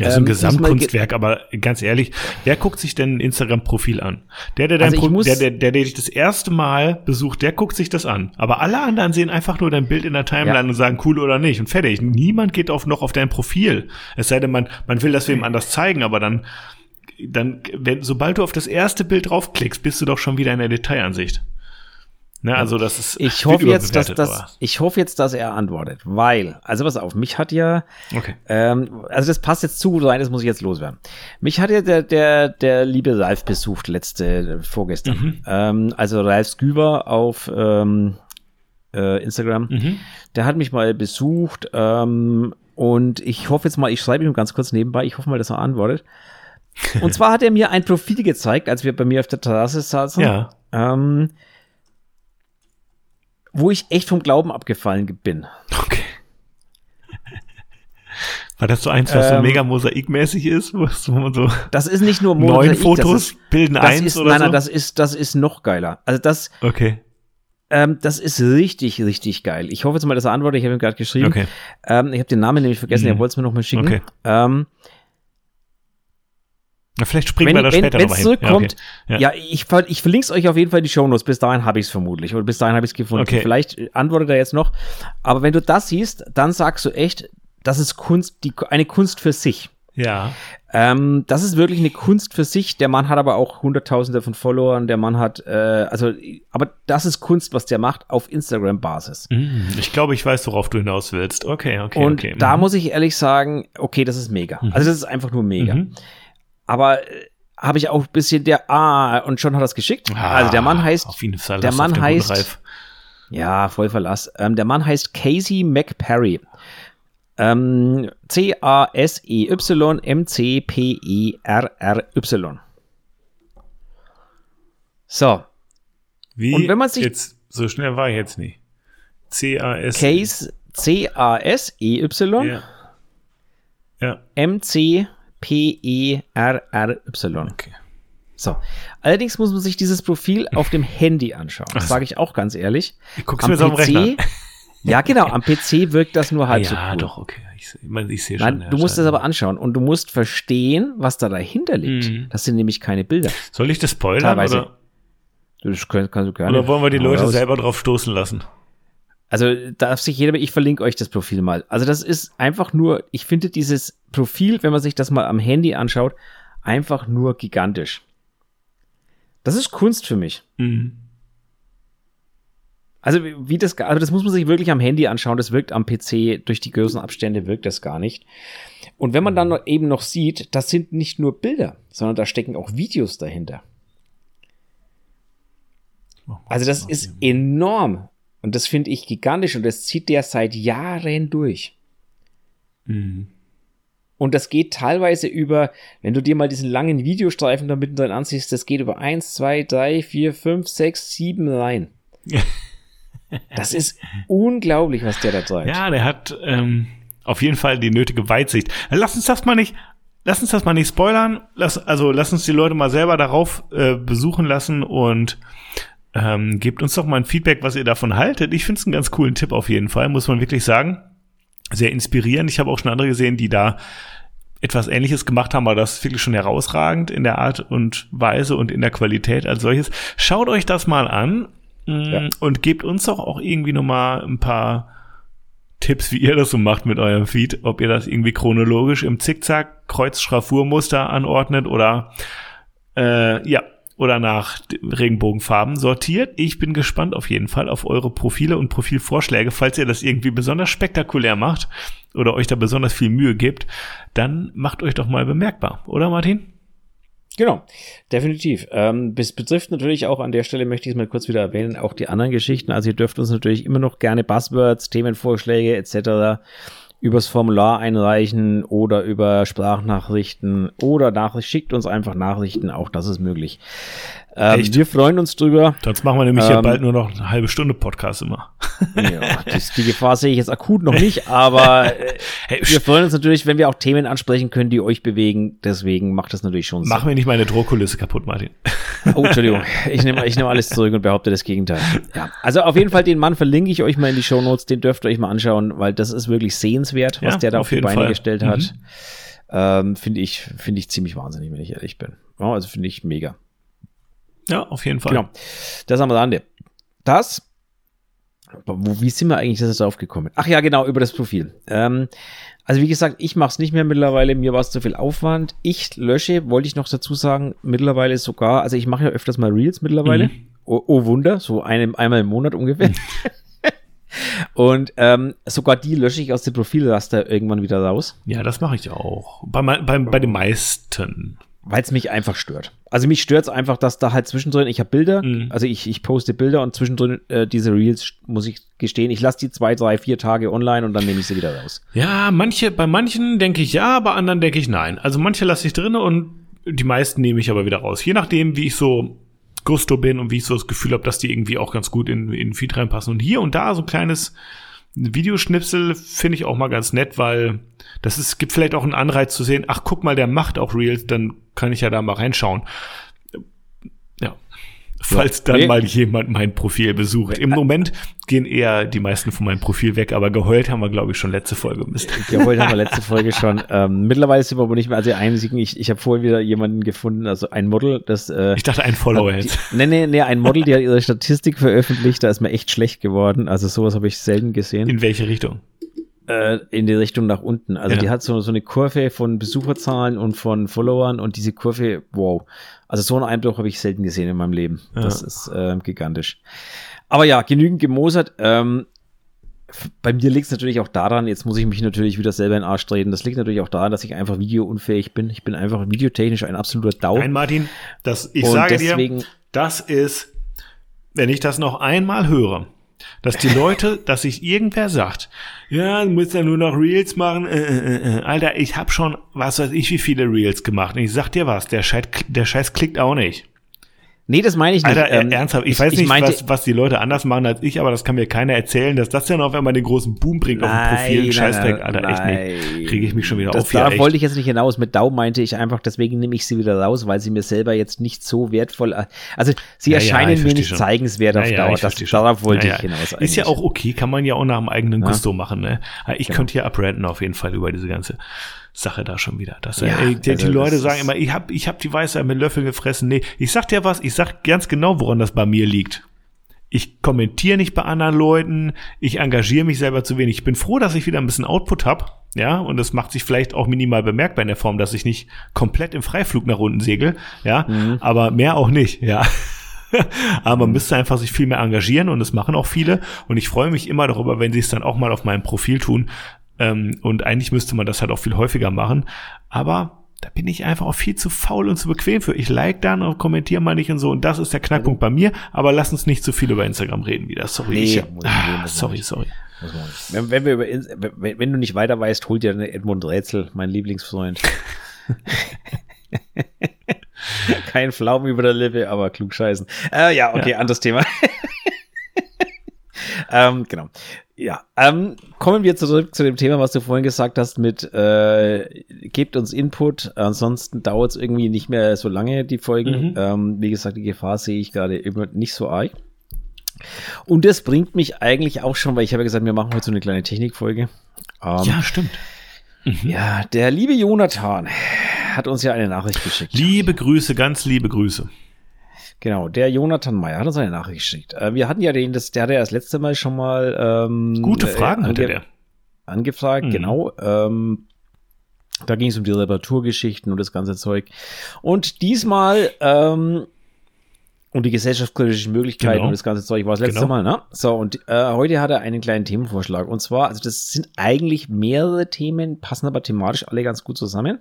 ja, so ein ähm, Gesamtkunstwerk, aber ganz ehrlich, wer guckt sich denn ein Instagram-Profil an? Der, der, dein also der, der, der, der dich das erste Mal besucht, der guckt sich das an. Aber alle anderen sehen einfach nur dein Bild in der Timeline ja. und sagen cool oder nicht und fertig. Niemand geht auf, noch auf dein Profil. Es sei denn, man, man will das wem anders zeigen, aber dann, dann, wenn, sobald du auf das erste Bild draufklickst, bist du doch schon wieder in der Detailansicht. Ne, also das ist. Ich hoffe jetzt, dass das. Ich hoffe jetzt, dass er antwortet, weil, also pass auf, mich hat ja. Okay. Ähm, also das passt jetzt zu gut rein, das muss ich jetzt loswerden. Mich hat ja der der der liebe Ralf besucht letzte vorgestern. Mhm. Ähm, also Ralf Sküber auf ähm, äh, Instagram. Mhm. Der hat mich mal besucht ähm, und ich hoffe jetzt mal, ich schreibe ihm ganz kurz nebenbei. Ich hoffe mal, dass er antwortet. Und *laughs* zwar hat er mir ein Profil gezeigt, als wir bei mir auf der Terrasse saßen. Ja. Ähm, wo ich echt vom Glauben abgefallen bin. Okay. War das so eins, was ähm, so mega mosaikmäßig ist, wo man so Das ist nicht nur Mosaik, neun Fotos ist, bilden eins ist, oder nein, so. Nein, das ist das ist noch geiler. Also das Okay. Ähm, das ist richtig, richtig geil. Ich hoffe jetzt mal, dass er antwortet. Ich habe ihm gerade geschrieben. Okay. Ähm, ich habe den Namen nämlich vergessen. Mhm. Er wollte es mir noch mal schicken. Okay. Ähm, na, vielleicht springen wenn, wir da wenn, später nochmal hin. zurückkommt, ja, okay. ja. ja, ich, ich verlinke es euch auf jeden Fall in die Shownotes. Bis dahin habe ich es vermutlich. Oder bis dahin habe ich es gefunden. Okay. Vielleicht antwortet er jetzt noch. Aber wenn du das siehst, dann sagst du echt, das ist Kunst, die, eine Kunst für sich. Ja. Ähm, das ist wirklich eine Kunst für sich. Der Mann hat aber auch Hunderttausende von Followern. Der Mann hat, äh, also, aber das ist Kunst, was der macht auf Instagram-Basis. Mm, ich glaube, ich weiß, worauf du hinaus willst. Okay, okay. Und okay. da mhm. muss ich ehrlich sagen, okay, das ist mega. Mhm. Also das ist einfach nur mega. Mhm. Aber äh, habe ich auch ein bisschen der Ah und schon hat er es geschickt. Ah, also der Mann heißt Fall der Mann heißt ja voll Verlass. Ähm, der Mann heißt Casey McPerry. Ähm, C A S E Y M C P E R R Y. So. Wie? Und wenn man sich jetzt so schnell war ich jetzt nicht. C A S Case C A S E Y. Ja. ja. M C P-E-R-R-Y. Okay. So. Allerdings muss man sich dieses Profil auf dem Handy anschauen. Das sage ich auch ganz ehrlich. Guckst du mir am Rechner? Ja, genau. Am PC wirkt das nur halb ja, so cool. Ja, doch, okay. Ich, ich sehe schon. Nein, du musst es aber anschauen und du musst verstehen, was da dahinter liegt. Mhm. Das sind nämlich keine Bilder. Soll ich das spoilern? Teilweise. Oder? Das kannst, kannst du gerne. Oder wollen wir die Leute selber drauf stoßen lassen? Also darf sich jeder, ich verlinke euch das Profil mal. Also das ist einfach nur, ich finde dieses Profil, wenn man sich das mal am Handy anschaut, einfach nur gigantisch. Das ist Kunst für mich. Mhm. Also wie das, also das muss man sich wirklich am Handy anschauen. Das wirkt am PC durch die Größenabstände wirkt das gar nicht. Und wenn man dann noch eben noch sieht, das sind nicht nur Bilder, sondern da stecken auch Videos dahinter. Also das ist enorm und das finde ich gigantisch und das zieht der seit Jahren durch. Mhm. Und das geht teilweise über, wenn du dir mal diesen langen Videostreifen da mittendrin ansiehst, das geht über eins, zwei, drei, vier, fünf, sechs, sieben Reihen. *laughs* Das ist unglaublich, was der da treibt. Ja, der hat ähm, auf jeden Fall die nötige Weitsicht. Lass uns das mal nicht, lass uns das mal nicht spoilern. Lass, also lass uns die Leute mal selber darauf äh, besuchen lassen und ähm, gebt uns doch mal ein Feedback, was ihr davon haltet. Ich finde es einen ganz coolen Tipp auf jeden Fall, muss man wirklich sagen. Sehr inspirierend. Ich habe auch schon andere gesehen, die da etwas Ähnliches gemacht haben, aber das ist wirklich schon herausragend in der Art und Weise und in der Qualität als solches. Schaut euch das mal an ja. Mm, und gebt uns doch auch irgendwie nochmal ein paar Tipps, wie ihr das so macht mit eurem Feed, ob ihr das irgendwie chronologisch im Zickzack Kreuzschraffurmuster anordnet oder äh, ja, oder nach Regenbogenfarben sortiert. Ich bin gespannt auf jeden Fall auf eure Profile und Profilvorschläge. Falls ihr das irgendwie besonders spektakulär macht oder euch da besonders viel Mühe gibt, dann macht euch doch mal bemerkbar, oder Martin? Genau, definitiv. Ähm, das betrifft natürlich auch an der Stelle, möchte ich es mal kurz wieder erwähnen, auch die anderen Geschichten. Also ihr dürft uns natürlich immer noch gerne Buzzwords, Themenvorschläge etc übers Formular einreichen oder über Sprachnachrichten oder Nachricht, schickt uns einfach Nachrichten, auch das ist möglich. Ähm, wir freuen uns drüber. Sonst machen wir nämlich ähm, hier bald nur noch eine halbe Stunde Podcast immer. *laughs* ja, das, die Gefahr sehe ich jetzt akut noch nicht, aber *laughs* äh, hey, wir freuen uns natürlich, wenn wir auch Themen ansprechen können, die euch bewegen. Deswegen macht das natürlich schon Sinn. Mach mir nicht meine Drohkulisse kaputt, Martin. *laughs* Oh, Entschuldigung. Ich nehme ich nehm alles zurück und behaupte das Gegenteil. Ja, also auf jeden Fall den Mann verlinke ich euch mal in die Show Notes. Den dürft ihr euch mal anschauen, weil das ist wirklich sehenswert, was ja, der da auf, die Beine Fall. gestellt hat. Mhm. Ähm, finde ich, finde ich ziemlich wahnsinnig, wenn ich ehrlich bin. Ja, also finde ich mega. Ja, auf jeden Fall. Genau. Das am Rande. Das, wo, wie sind wir eigentlich das drauf gekommen? Ach ja, genau, über das Profil. Ähm, also wie gesagt, ich mache es nicht mehr mittlerweile, mir war es zu viel Aufwand. Ich lösche, wollte ich noch dazu sagen, mittlerweile sogar, also ich mache ja öfters mal Reels mittlerweile. Mhm. Oh, oh, Wunder, so einem, einmal im Monat ungefähr. *laughs* Und ähm, sogar die lösche ich aus dem Profilraster irgendwann wieder raus. Ja, das mache ich auch. Bei, bei, bei den meisten. Weil es mich einfach stört. Also mich stört es einfach, dass da halt zwischendrin, ich habe Bilder, mhm. also ich, ich poste Bilder und zwischendrin äh, diese Reels, muss ich gestehen, ich lasse die zwei, drei, vier Tage online und dann nehme ich sie wieder raus. Ja, manche, bei manchen denke ich ja, bei anderen denke ich nein. Also manche lasse ich drin und die meisten nehme ich aber wieder raus. Je nachdem, wie ich so Gusto bin und wie ich so das Gefühl habe, dass die irgendwie auch ganz gut in, in Feed reinpassen. Und hier und da so ein kleines Videoschnipsel finde ich auch mal ganz nett, weil das ist, gibt vielleicht auch einen Anreiz zu sehen, ach guck mal, der macht auch Reels, dann kann ich ja da mal reinschauen. Falls dann nee. mal jemand mein Profil besucht. Im Moment gehen eher die meisten von meinem Profil weg, aber geheult haben wir, glaube ich, schon letzte Folge. Mist. Geheult haben wir letzte *laughs* Folge schon. Ähm, mittlerweile sind wir aber nicht mehr also einzigen. Ich, ich habe vorhin wieder jemanden gefunden, also ein Model, das äh, Ich dachte ein Follower jetzt. Nee, nee, nee, ein Model, die hat ihre Statistik veröffentlicht, da ist mir echt schlecht geworden. Also sowas habe ich selten gesehen. In welche Richtung? Äh, in die Richtung nach unten. Also ja. die hat so, so eine Kurve von Besucherzahlen und von Followern und diese Kurve, wow. Also so einen Eindruck habe ich selten gesehen in meinem Leben. Ja. Das ist äh, gigantisch. Aber ja, genügend gemosert. Ähm, bei mir liegt es natürlich auch daran, jetzt muss ich mich natürlich wieder selber in den Arsch treten. Das liegt natürlich auch daran, dass ich einfach videounfähig bin. Ich bin einfach videotechnisch ein absoluter Dau. Nein, Martin, das, ich und sage deswegen, dir, das ist, wenn ich das noch einmal höre, dass die Leute, dass sich irgendwer sagt, ja, du musst ja nur noch Reels machen. Äh, äh, äh. äh. Alter, ich habe schon, was weiß ich, wie viele Reels gemacht. Und ich sag dir was, der Scheiß, der Scheiß klickt auch nicht. Nee, das meine ich nicht. Alter, ähm, ernsthaft, ich, ich weiß nicht, ich meinte, was, was die Leute anders machen als ich, aber das kann mir keiner erzählen, dass das ja noch einmal den großen Boom bringt nein, auf dem Profil. Scheißdreck, Alter, nein. echt nicht. Kriege ich mich schon wieder das, auf. Da wollte ich jetzt nicht hinaus. Mit Daumen meinte ich einfach, deswegen nehme ich sie wieder raus, weil sie mir selber jetzt nicht so wertvoll, also sie ja, erscheinen ja, mir nicht schon. zeigenswert auf Dauer. Das, darauf wollte ich hinaus. Eigentlich. Ist ja auch okay, kann man ja auch nach dem eigenen Gusto machen, ne? Ich genau. könnte hier abrenten auf jeden Fall über diese ganze Sache da schon wieder. Das, ja, ey, die, also die Leute sagen immer, ich habe ich hab die Weisheit mit Löffeln gefressen. Nee, ich sag dir was, ich sag ganz genau, woran das bei mir liegt. ich kommentiere nicht bei anderen Leuten, ich engagiere mich selber zu wenig. Ich bin froh, dass ich wieder ein bisschen Output habe, ja, und das macht sich vielleicht auch minimal bemerkbar in der Form, dass ich nicht komplett im Freiflug nach unten segel, ja, mhm. aber mehr auch nicht, ja. *laughs* aber man müsste einfach sich viel mehr engagieren und das machen auch viele und ich freue mich immer darüber, wenn sie es dann auch mal auf meinem Profil tun ähm, und eigentlich müsste man das halt auch viel häufiger machen, aber da bin ich einfach auch viel zu faul und zu bequem für. Ich like dann und kommentiere mal nicht und so. Und das ist der Knackpunkt bei mir. Aber lass uns nicht zu viel über Instagram reden wieder. Sorry. Nee, ich, ah, sorry, sorry. Wenn, wenn, wir über, wenn, wenn, du nicht weiter weißt, hol dir Edmund Rätsel, mein Lieblingsfreund. *laughs* Kein Pflaumen über der Lippe, aber klug scheißen. Äh, ja, okay, ja. anderes Thema. *laughs* ähm, genau. Ja, ähm, kommen wir zurück zu dem Thema, was du vorhin gesagt hast mit äh, gebt uns Input, ansonsten dauert es irgendwie nicht mehr so lange, die Folgen. Mhm. Ähm, wie gesagt, die Gefahr sehe ich gerade immer nicht so arg. Und das bringt mich eigentlich auch schon, weil ich habe ja gesagt, wir machen heute so eine kleine Technikfolge. Ähm, ja, stimmt. Mhm. Ja, der liebe Jonathan hat uns ja eine Nachricht geschickt. Liebe Grüße, ganz liebe Grüße. Genau, der Jonathan Meyer hat uns eine Nachricht geschickt. Äh, wir hatten ja den, das, der hatte ja das letzte Mal schon mal ähm, gute äh, Fragen äh, hatte der angefragt, mhm. genau. Ähm, da ging es um die Reparaturgeschichten und das ganze Zeug. Und diesmal ähm, und die gesellschaftskritischen Möglichkeiten genau. und das ganze Zeug war das letzte genau. Mal, ne? So, und äh, heute hat er einen kleinen Themenvorschlag. Und zwar, also das sind eigentlich mehrere Themen, passen aber thematisch alle ganz gut zusammen.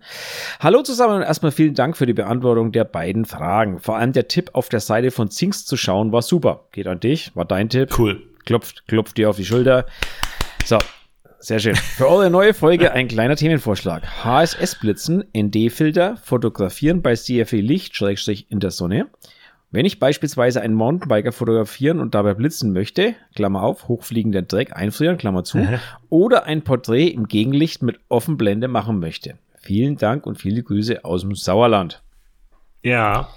Hallo zusammen und erstmal vielen Dank für die Beantwortung der beiden Fragen. Vor allem der Tipp, auf der Seite von Zinks zu schauen, war super. Geht an dich, war dein Tipp. Cool. Klopft, klopft dir auf die Schulter. So, sehr schön. Für eure neue Folge ein kleiner Themenvorschlag. HSS-Blitzen, ND-Filter, fotografieren bei CFE Licht, Schrägstrich in der Sonne. Wenn ich beispielsweise einen Mountainbiker fotografieren und dabei blitzen möchte, Klammer auf, hochfliegender Dreck einfrieren, Klammer zu, oder ein Porträt im Gegenlicht mit Offenblende machen möchte. Vielen Dank und viele Grüße aus dem Sauerland. Ja.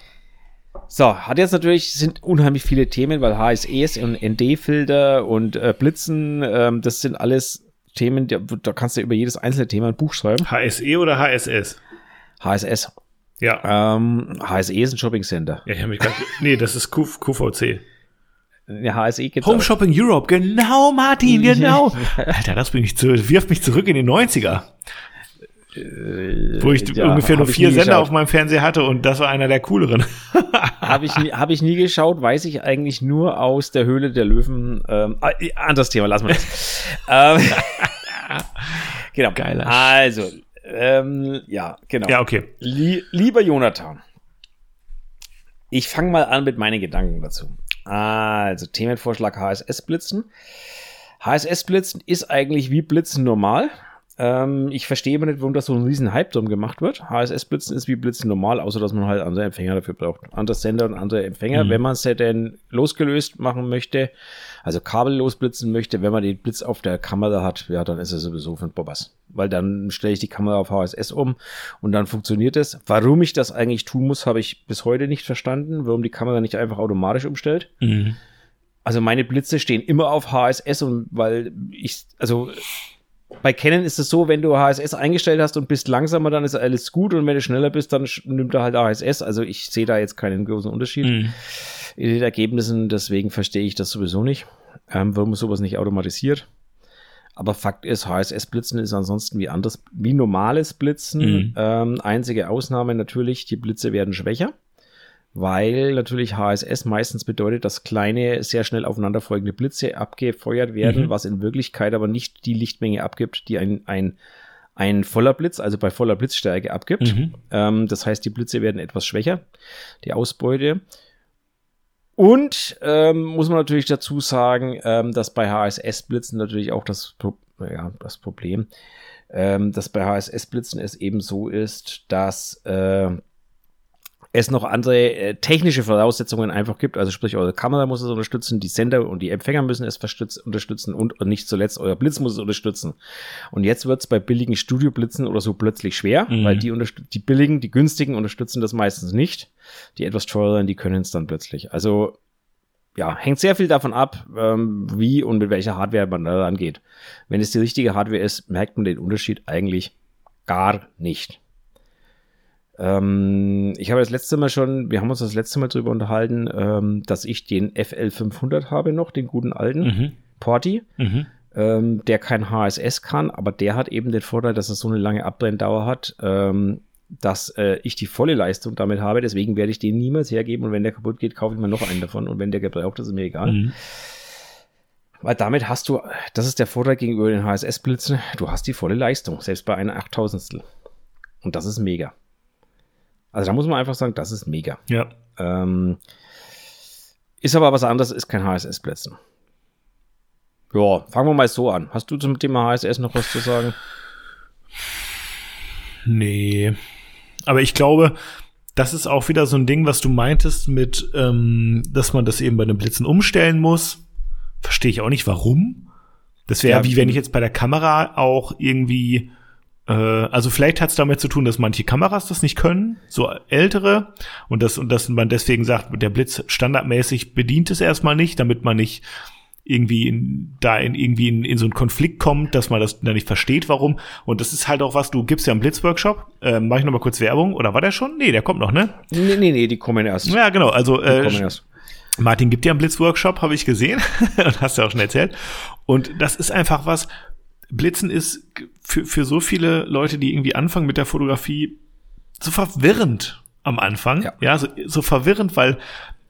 So, hat jetzt natürlich, sind unheimlich viele Themen, weil HSEs und ND-Filter und äh, Blitzen, ähm, das sind alles Themen, da, da kannst du über jedes einzelne Thema ein Buch schreiben. HSE oder HSS? HSS. Ja. Ähm, HSE ist ein Shopping Center. Ja, ich mich grad, nee, das ist Q, QVC. Ja, HSE gibt's Home auch. Shopping Europe, genau, Martin, *laughs* genau. Alter, das bringt mich zurück, wirft mich zurück in die 90er. Äh, Wo ich ja, ungefähr nur vier Sender geschaut. auf meinem Fernseher hatte und das war einer der cooleren. *laughs* habe ich, nie, hab ich nie geschaut, weiß ich eigentlich nur aus der Höhle der Löwen. Ähm, ah, anderes Thema, lassen wir das. ähm, *laughs* genau. Geiler. Also, ähm, ja, genau. Ja, okay. Lie lieber Jonathan, ich fange mal an mit meinen Gedanken dazu. Also, Themenvorschlag HSS-Blitzen. HSS-Blitzen ist eigentlich wie Blitzen normal. Ähm, ich verstehe aber nicht, warum das so ein riesen Hype drum gemacht wird. HSS-Blitzen ist wie Blitzen normal, außer dass man halt andere Empfänger dafür braucht. Andere Sender und andere Empfänger. Mhm. Wenn man es denn losgelöst machen möchte, also kabellos blitzen möchte, wenn man den Blitz auf der Kamera hat, ja, dann ist es sowieso für ein Bobbers. Weil dann stelle ich die Kamera auf HSS um und dann funktioniert es. Warum ich das eigentlich tun muss, habe ich bis heute nicht verstanden, warum die Kamera nicht einfach automatisch umstellt. Mhm. Also meine Blitze stehen immer auf HSS und weil ich, also bei Canon ist es so, wenn du HSS eingestellt hast und bist langsamer, dann ist alles gut und wenn du schneller bist, dann nimmt er halt HSS. Also ich sehe da jetzt keinen großen Unterschied mhm. in den Ergebnissen, deswegen verstehe ich das sowieso nicht, ähm, warum sowas nicht automatisiert. Aber Fakt ist, HSS-Blitzen ist ansonsten wie anders, wie normales Blitzen. Mhm. Ähm, einzige Ausnahme natürlich, die Blitze werden schwächer weil natürlich HSS meistens bedeutet, dass kleine, sehr schnell aufeinanderfolgende Blitze abgefeuert werden, mhm. was in Wirklichkeit aber nicht die Lichtmenge abgibt, die ein, ein, ein voller Blitz, also bei voller Blitzstärke abgibt. Mhm. Ähm, das heißt, die Blitze werden etwas schwächer, die Ausbeute. Und ähm, muss man natürlich dazu sagen, ähm, dass bei HSS-Blitzen natürlich auch das, ja, das Problem, ähm, dass bei HSS-Blitzen es eben so ist, dass äh, es noch andere äh, technische Voraussetzungen einfach gibt. Also sprich, eure Kamera muss es unterstützen, die Sender und die Empfänger müssen es unterstützen und, und nicht zuletzt euer Blitz muss es unterstützen. Und jetzt wird es bei billigen Studioblitzen oder so plötzlich schwer, mhm. weil die, die billigen, die günstigen unterstützen das meistens nicht. Die etwas teureren, die können es dann plötzlich. Also ja, hängt sehr viel davon ab, ähm, wie und mit welcher Hardware man da rangeht. Wenn es die richtige Hardware ist, merkt man den Unterschied eigentlich gar nicht. Ähm, ich habe das letzte Mal schon, wir haben uns das letzte Mal darüber unterhalten, ähm, dass ich den FL500 habe noch, den guten alten mhm. Porti. Mhm. Ähm, der kein HSS kann, aber der hat eben den Vorteil, dass er so eine lange Abbrenndauer hat, ähm, dass äh, ich die volle Leistung damit habe. Deswegen werde ich den niemals hergeben und wenn der kaputt geht, kaufe ich mir noch einen davon und wenn der gebraucht ist, ist mir egal. Mhm. Weil damit hast du, das ist der Vorteil gegenüber den HSS-Blitzen, du hast die volle Leistung, selbst bei einer Achttausendstel. Und das ist mega. Also da muss man einfach sagen, das ist mega. Ja. Ähm, ist aber was anderes, ist kein HSS-Blitzen. Ja, fangen wir mal so an. Hast du zum Thema HSS noch was zu sagen? Nee. Aber ich glaube, das ist auch wieder so ein Ding, was du meintest mit, ähm, dass man das eben bei den Blitzen umstellen muss. Verstehe ich auch nicht, warum. Das wäre ja, wie wenn ich jetzt bei der Kamera auch irgendwie, also vielleicht hat es damit zu tun, dass manche Kameras das nicht können, so ältere, und das und dass man deswegen sagt, der Blitz standardmäßig bedient es erstmal nicht, damit man nicht irgendwie in, da in, irgendwie in, in so einen Konflikt kommt, dass man das da nicht versteht, warum. Und das ist halt auch was, du gibst ja einen Blitzworkshop. Ähm, mach ich noch mal kurz Werbung. Oder war der schon? Nee, der kommt noch, ne? Nee, nee, nee, die kommen erst. Ja, genau. Also äh, Martin gibt ja einen Blitzworkshop, habe ich gesehen. *laughs* und hast ja auch schon erzählt. Und das ist einfach was, Blitzen ist für, für so viele Leute, die irgendwie anfangen mit der Fotografie, so verwirrend am Anfang. Ja, ja so, so verwirrend, weil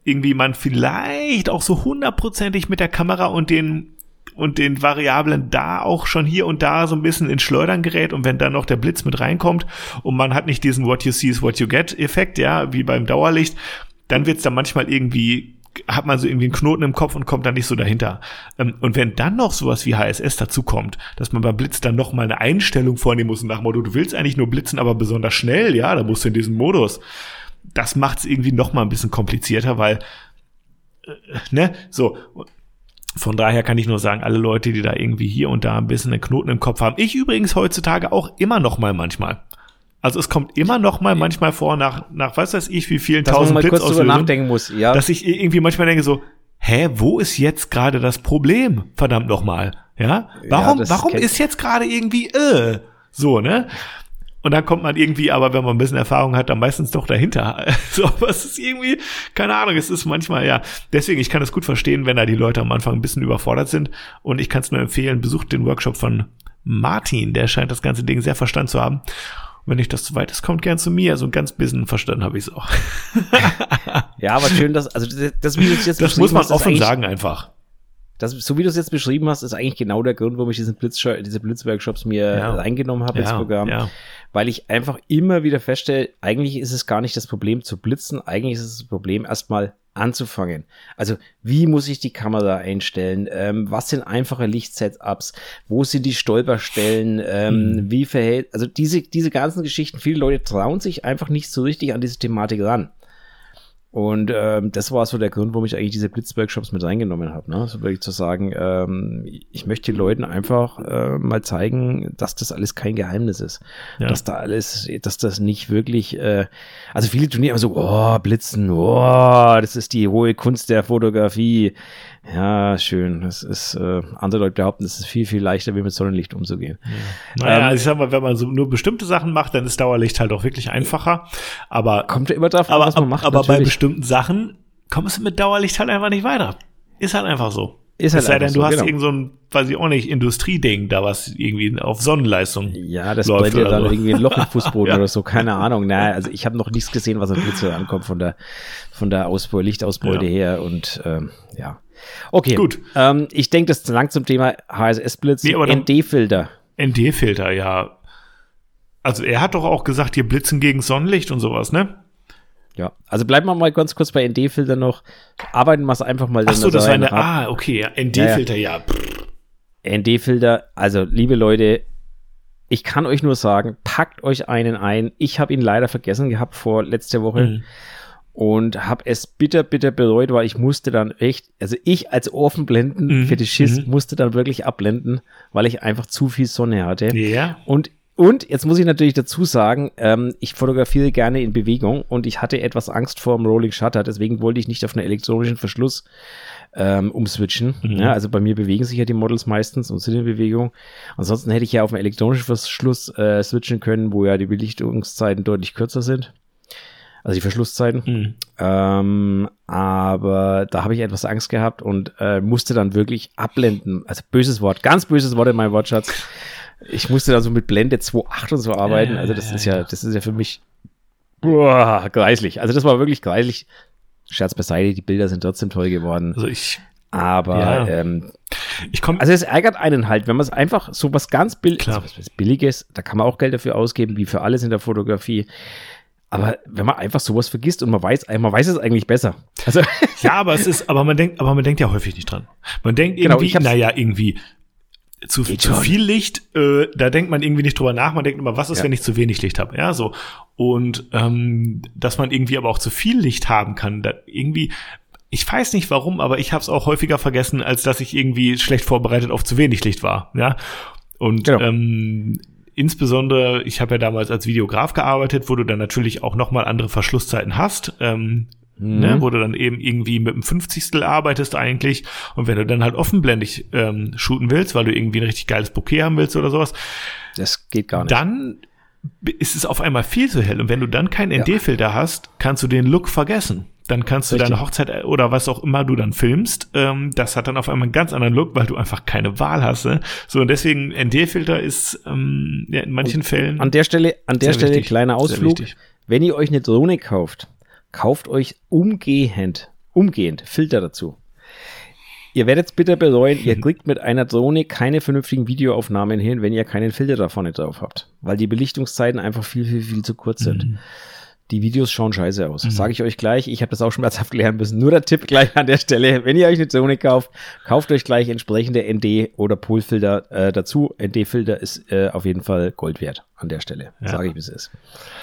irgendwie man vielleicht auch so hundertprozentig mit der Kamera und den und den Variablen da auch schon hier und da so ein bisschen ins Schleudern gerät und wenn dann noch der Blitz mit reinkommt und man hat nicht diesen What you see is what you get Effekt, ja, wie beim Dauerlicht, dann wird's dann manchmal irgendwie hat man so irgendwie einen Knoten im Kopf und kommt dann nicht so dahinter. Ähm, und wenn dann noch sowas wie HSS dazu kommt, dass man beim Blitz dann noch mal eine Einstellung vornehmen muss nach Motto, du willst eigentlich nur blitzen, aber besonders schnell, ja, da musst du in diesen Modus das macht es irgendwie noch mal ein bisschen komplizierter, weil, äh, ne, so. Von daher kann ich nur sagen, alle Leute, die da irgendwie hier und da ein bisschen einen Knoten im Kopf haben. Ich übrigens heutzutage auch immer noch mal manchmal. Also es kommt immer noch mal manchmal vor, nach, nach was weiß ich, wie vielen dass tausend Blitz kurz nachdenken muss, ja. Dass ich irgendwie manchmal denke so, hä, wo ist jetzt gerade das Problem? Verdammt noch mal. Ja? Warum, ja, warum ist jetzt gerade irgendwie, äh, so, ne? Und dann kommt man irgendwie, aber wenn man ein bisschen Erfahrung hat, dann meistens doch dahinter. *laughs* so, aber es ist irgendwie, keine Ahnung, es ist manchmal, ja. Deswegen, ich kann es gut verstehen, wenn da die Leute am Anfang ein bisschen überfordert sind. Und ich kann es nur empfehlen, besucht den Workshop von Martin. Der scheint das ganze Ding sehr verstanden zu haben. Und wenn nicht das zu weit ist, kommt gern zu mir. So ein ganz bisschen verstanden habe ich es auch. *laughs* ja, aber schön, dass, also das, das, wie jetzt Das muss man offen sagen einfach das, so wie du es jetzt beschrieben hast, ist eigentlich genau der Grund, warum ich diesen Blitz, diese Blitzworkshops mir ja. reingenommen habe ja, ins Programm. Ja. Weil ich einfach immer wieder feststelle, eigentlich ist es gar nicht das Problem zu blitzen, eigentlich ist es das Problem erstmal anzufangen. Also wie muss ich die Kamera einstellen? Ähm, was sind einfache Lichtsetups? Wo sind die Stolperstellen? Ähm, mhm. Wie verhält, also diese, diese ganzen Geschichten, viele Leute trauen sich einfach nicht so richtig an diese Thematik ran. Und ähm, das war so der Grund, warum ich eigentlich diese Blitzworkshops mit reingenommen habe. Ne? So wirklich zu sagen, ähm, ich möchte den Leuten einfach äh, mal zeigen, dass das alles kein Geheimnis ist. Ja. Dass da alles, dass das nicht wirklich, äh, also viele tun immer so, oh, Blitzen, oh, das ist die hohe Kunst der Fotografie. Ja, schön. Das ist, äh, andere Leute behaupten, es ist viel, viel leichter, wie mit Sonnenlicht umzugehen. Ja. Naja, ähm, ich sag mal, wenn man so nur bestimmte Sachen macht, dann ist Dauerlicht halt auch wirklich einfacher. Aber kommt ja immer drauf an, was man macht. Aber natürlich. bei bestimmten Sachen kommst du mit Dauerlicht halt einfach nicht weiter. Ist halt einfach so. Ist halt es sei denn, du so, hast genau. irgend so ein, weiß ich auch nicht, Industrieding, da was irgendwie auf Sonnenleistung. Ja, das läuft ja dann so. irgendwie ein Loch im Fußboden *laughs* ja. oder so, keine Ahnung. Naja, also ich habe noch nichts gesehen, was an Blitze ankommt von der von der Ausbeute, Lichtausbeute ja. her und ähm, ja. Okay. Gut. Ähm, ich denke, das ist lang zum Thema HSS-Blitz. Nee, ND-Filter. ND-Filter, ja. Also er hat doch auch gesagt, hier blitzen gegen Sonnenlicht und sowas, ne? Ja, also bleiben wir mal ganz kurz bei ND-Filter noch. Arbeiten wir es einfach mal. Ach so, das war eine, ah, okay, ja, ND-Filter, ja. ja. ND-Filter, also liebe Leute, ich kann euch nur sagen, packt euch einen ein. Ich habe ihn leider vergessen gehabt vor letzter Woche. Mhm und habe es bitter, bitter bereut, weil ich musste dann echt, also ich als Offenblenden mhm. Fetischist mhm. musste dann wirklich abblenden, weil ich einfach zu viel Sonne hatte. Ja. Und und jetzt muss ich natürlich dazu sagen, ähm, ich fotografiere gerne in Bewegung und ich hatte etwas Angst vor dem Rolling Shutter, deswegen wollte ich nicht auf einen elektronischen Verschluss ähm, umswitchen. Mhm. Ja, also bei mir bewegen sich ja die Models meistens und sind in Bewegung. Ansonsten hätte ich ja auf einen elektronischen Verschluss äh, switchen können, wo ja die Belichtungszeiten deutlich kürzer sind. Also die Verschlusszeiten. Mhm. Ähm, aber da habe ich etwas Angst gehabt und äh, musste dann wirklich abblenden. Also böses Wort, ganz böses Wort in meinem Wortschatz. Ich musste da so mit Blende 2.8 und so arbeiten. Also das ist ja, das ist ja für mich boah, greislich. Also das war wirklich greislich. Scherz beiseite, die Bilder sind trotzdem toll geworden. Also ich. Aber ja. ähm, ich komm, also es ärgert einen halt, wenn man es einfach so was ganz Bill also was Billiges, da kann man auch Geld dafür ausgeben, wie für alles in der Fotografie. Aber wenn man einfach sowas vergisst und man weiß, man weiß es eigentlich besser. Also *laughs* ja, aber es ist, aber man denkt, aber man denkt ja häufig nicht dran. Man denkt genau, irgendwie, genau, naja, irgendwie zu, zu viel Licht, äh, da denkt man irgendwie nicht drüber nach. Man denkt immer, was ist, ja. wenn ich zu wenig Licht habe? Ja, so. Und ähm, dass man irgendwie aber auch zu viel Licht haben kann, da irgendwie, ich weiß nicht warum, aber ich habe es auch häufiger vergessen, als dass ich irgendwie schlecht vorbereitet auf zu wenig Licht war. Ja. Und genau. ähm, insbesondere, ich habe ja damals als Videograf gearbeitet, wo du dann natürlich auch nochmal andere verschlusszeiten hast. Ähm, Mhm. Ne, wo du dann eben irgendwie mit einem Fünfzigstel arbeitest eigentlich. Und wenn du dann halt offenblendig ähm, shooten willst, weil du irgendwie ein richtig geiles Bouquet haben willst oder sowas. Das geht gar nicht. Dann ist es auf einmal viel zu hell. Und wenn du dann keinen ND-Filter ja. hast, kannst du den Look vergessen. Dann kannst du Richtig. deine Hochzeit oder was auch immer du dann filmst, ähm, das hat dann auf einmal einen ganz anderen Look, weil du einfach keine Wahl hast. Ne? So und deswegen ND-Filter ist ähm, ja, in manchen und Fällen. An der Stelle, an der Stelle wichtig, kleiner Ausflug. Wenn ihr euch eine Drohne kauft, kauft euch umgehend, umgehend Filter dazu. Ihr werdet es bitter bereuen, ihr *laughs* kriegt mit einer Drohne keine vernünftigen Videoaufnahmen hin, wenn ihr keinen Filter da vorne drauf habt, weil die Belichtungszeiten einfach viel, viel, viel zu kurz sind. Mhm. Die Videos schauen scheiße aus. Mhm. Sage ich euch gleich. Ich habe das auch schon schmerzhaft lernen müssen. Nur der Tipp gleich an der Stelle. Wenn ihr euch eine Zone kauft, kauft euch gleich entsprechende ND oder Polfilter äh, dazu. ND-Filter ist äh, auf jeden Fall Gold wert an der Stelle. Ja. Sage ich, wie es ist.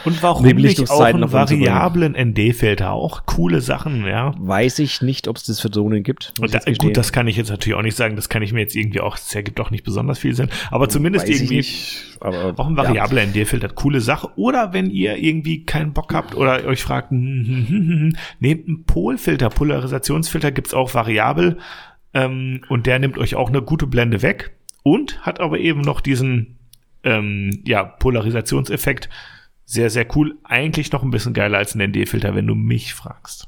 Und warum um nicht auch einen variablen ND-Filter? Auch coole Sachen, ja. Weiß ich nicht, ob es das für Drohnen gibt. Und da, gut, das kann ich jetzt natürlich auch nicht sagen. Das kann ich mir jetzt irgendwie auch, das ergibt auch nicht besonders viel Sinn. Aber zumindest Weiß irgendwie aber, auch ein variabler ja. ND-Filter. Coole Sache. Oder wenn ihr irgendwie keinen Bock habt oder euch fragt, hm, hm, hm, nehmt einen Polfilter. Polarisationsfilter gibt's auch variabel. Ähm, und der nimmt euch auch eine gute Blende weg. Und hat aber eben noch diesen ähm, ja, Polarisationseffekt. Sehr, sehr cool. Eigentlich noch ein bisschen geiler als ein ND-Filter, wenn du mich fragst.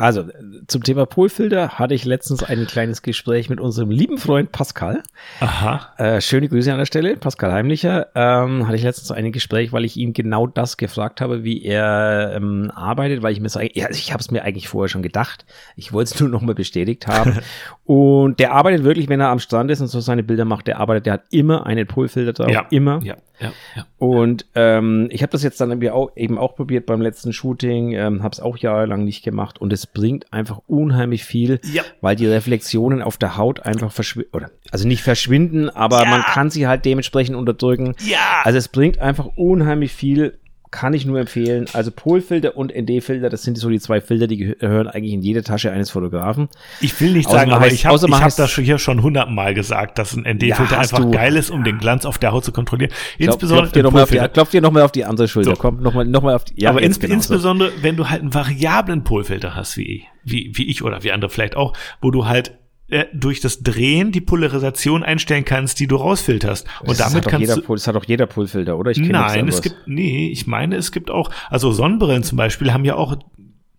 Also, zum Thema Polfilter hatte ich letztens ein kleines Gespräch mit unserem lieben Freund Pascal. Aha. Äh, schöne Grüße an der Stelle, Pascal Heimlicher. Ähm, hatte ich letztens ein Gespräch, weil ich ihn genau das gefragt habe, wie er ähm, arbeitet, weil ich mir sage, ja, also ich habe es mir eigentlich vorher schon gedacht. Ich wollte es nur nochmal bestätigt haben. *laughs* und der arbeitet wirklich, wenn er am Strand ist und so seine Bilder macht, der arbeitet, der hat immer einen Polfilter drauf. Ja. Immer. Ja. Ja, ja. Und ähm, ich habe das jetzt dann eben auch, eben auch probiert beim letzten Shooting, ähm, habe es auch jahrelang nicht gemacht und es bringt einfach unheimlich viel, ja. weil die Reflexionen auf der Haut einfach verschwinden, oder also nicht verschwinden, aber ja. man kann sie halt dementsprechend unterdrücken. Ja. Also es bringt einfach unheimlich viel kann ich nur empfehlen. Also Polfilter und ND-Filter, das sind so die zwei Filter, die gehören eigentlich in jede Tasche eines Fotografen. Ich will nicht sagen, aber heißt, ich habe hab das hier schon hundertmal gesagt, dass ein ND-Filter ja, einfach du, geil ist, um den Glanz auf der Haut zu kontrollieren. Insbesondere klopf, klopf dir nochmal auf, die, noch auf die andere Schulter. So. Kommt nochmal noch mal auf die. Ja, aber ins, insbesondere, wenn du halt einen variablen Polfilter hast, wie, wie, wie ich oder wie andere vielleicht auch, wo du halt äh, durch das Drehen die Polarisation einstellen kannst, die du rausfilterst. Und das damit kannst jeder, du. Das hat auch jeder Polfilter, oder? Ich nein, es gibt, nee, ich meine, es gibt auch, also Sonnenbrillen zum Beispiel haben ja auch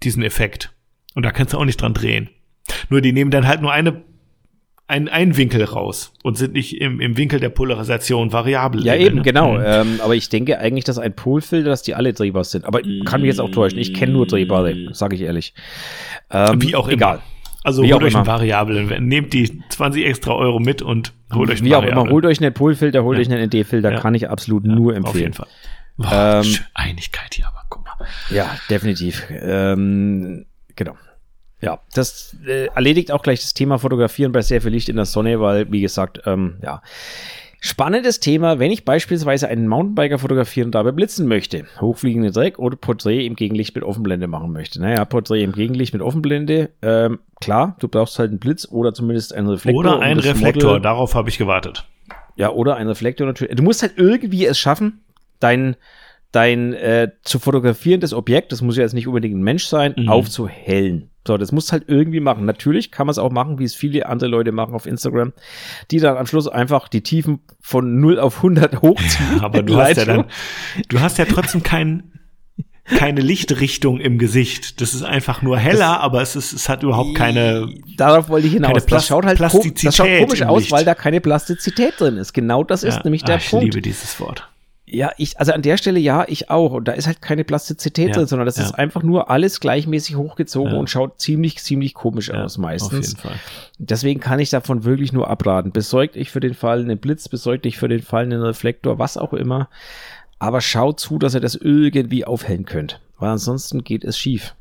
diesen Effekt. Und da kannst du auch nicht dran drehen. Nur die nehmen dann halt nur eine einen, einen Winkel raus und sind nicht im, im Winkel der Polarisation variabel. Ja, eben, ne? genau. Mhm. Ähm, aber ich denke eigentlich, dass ein Polfilter, dass die alle drehbar sind. Aber kann mich jetzt auch täuschen. Ich kenne nur drehbare, sage ich ehrlich. Ähm, Wie auch egal. Also Wie holt euch einen Variablen, nehmt die 20 extra Euro mit und holt euch einen Wie auch immer, holt euch einen Polfilter, holt ja. euch einen ND-Filter, ja. kann ich absolut ja, nur empfehlen. Auf jeden Fall. Boah, ähm, Einigkeit hier, aber guck mal. Ja, definitiv. Ähm, genau. Ja, das äh, erledigt auch gleich das Thema Fotografieren bei sehr viel Licht in der Sonne, weil, wie gesagt, ähm, ja, Spannendes Thema, wenn ich beispielsweise einen Mountainbiker fotografieren und dabei blitzen möchte. Hochfliegende Dreck oder Porträt im Gegenlicht mit Offenblende machen möchte. Naja, Porträt im Gegenlicht mit Offenblende, ähm, klar, du brauchst halt einen Blitz oder zumindest einen Reflektor. Oder einen Reflektor, Model, darauf habe ich gewartet. Ja, oder einen Reflektor natürlich. Du musst halt irgendwie es schaffen, dein, dein äh, zu fotografierendes Objekt, das muss ja jetzt nicht unbedingt ein Mensch sein, mhm. aufzuhellen. So, das musst halt irgendwie machen. Natürlich kann man es auch machen, wie es viele andere Leute machen auf Instagram, die dann am Schluss einfach die Tiefen von 0 auf 100 *laughs* hochziehen. Ja, aber du hast ja dann, du hast ja trotzdem keinen keine Lichtrichtung im Gesicht. Das ist einfach nur heller, das, aber es, ist, es hat überhaupt keine. Darauf wollte ich hinaus. Das schaut halt das schaut komisch aus, weil da keine Plastizität drin ist. Genau das ist ja, nämlich der ach, Punkt. Ich liebe dieses Wort. Ja, ich, also an der Stelle ja, ich auch. Und da ist halt keine Plastizität ja, drin, sondern das ja. ist einfach nur alles gleichmäßig hochgezogen ja. und schaut ziemlich, ziemlich komisch aus meistens. Auf jeden Fall. Deswegen kann ich davon wirklich nur abraten. Besorgt euch für den Fall einen Blitz, besorgt euch für den Fall einen Reflektor, was auch immer aber schaut zu, dass ihr das irgendwie aufhellen könnt, weil ansonsten geht es schief.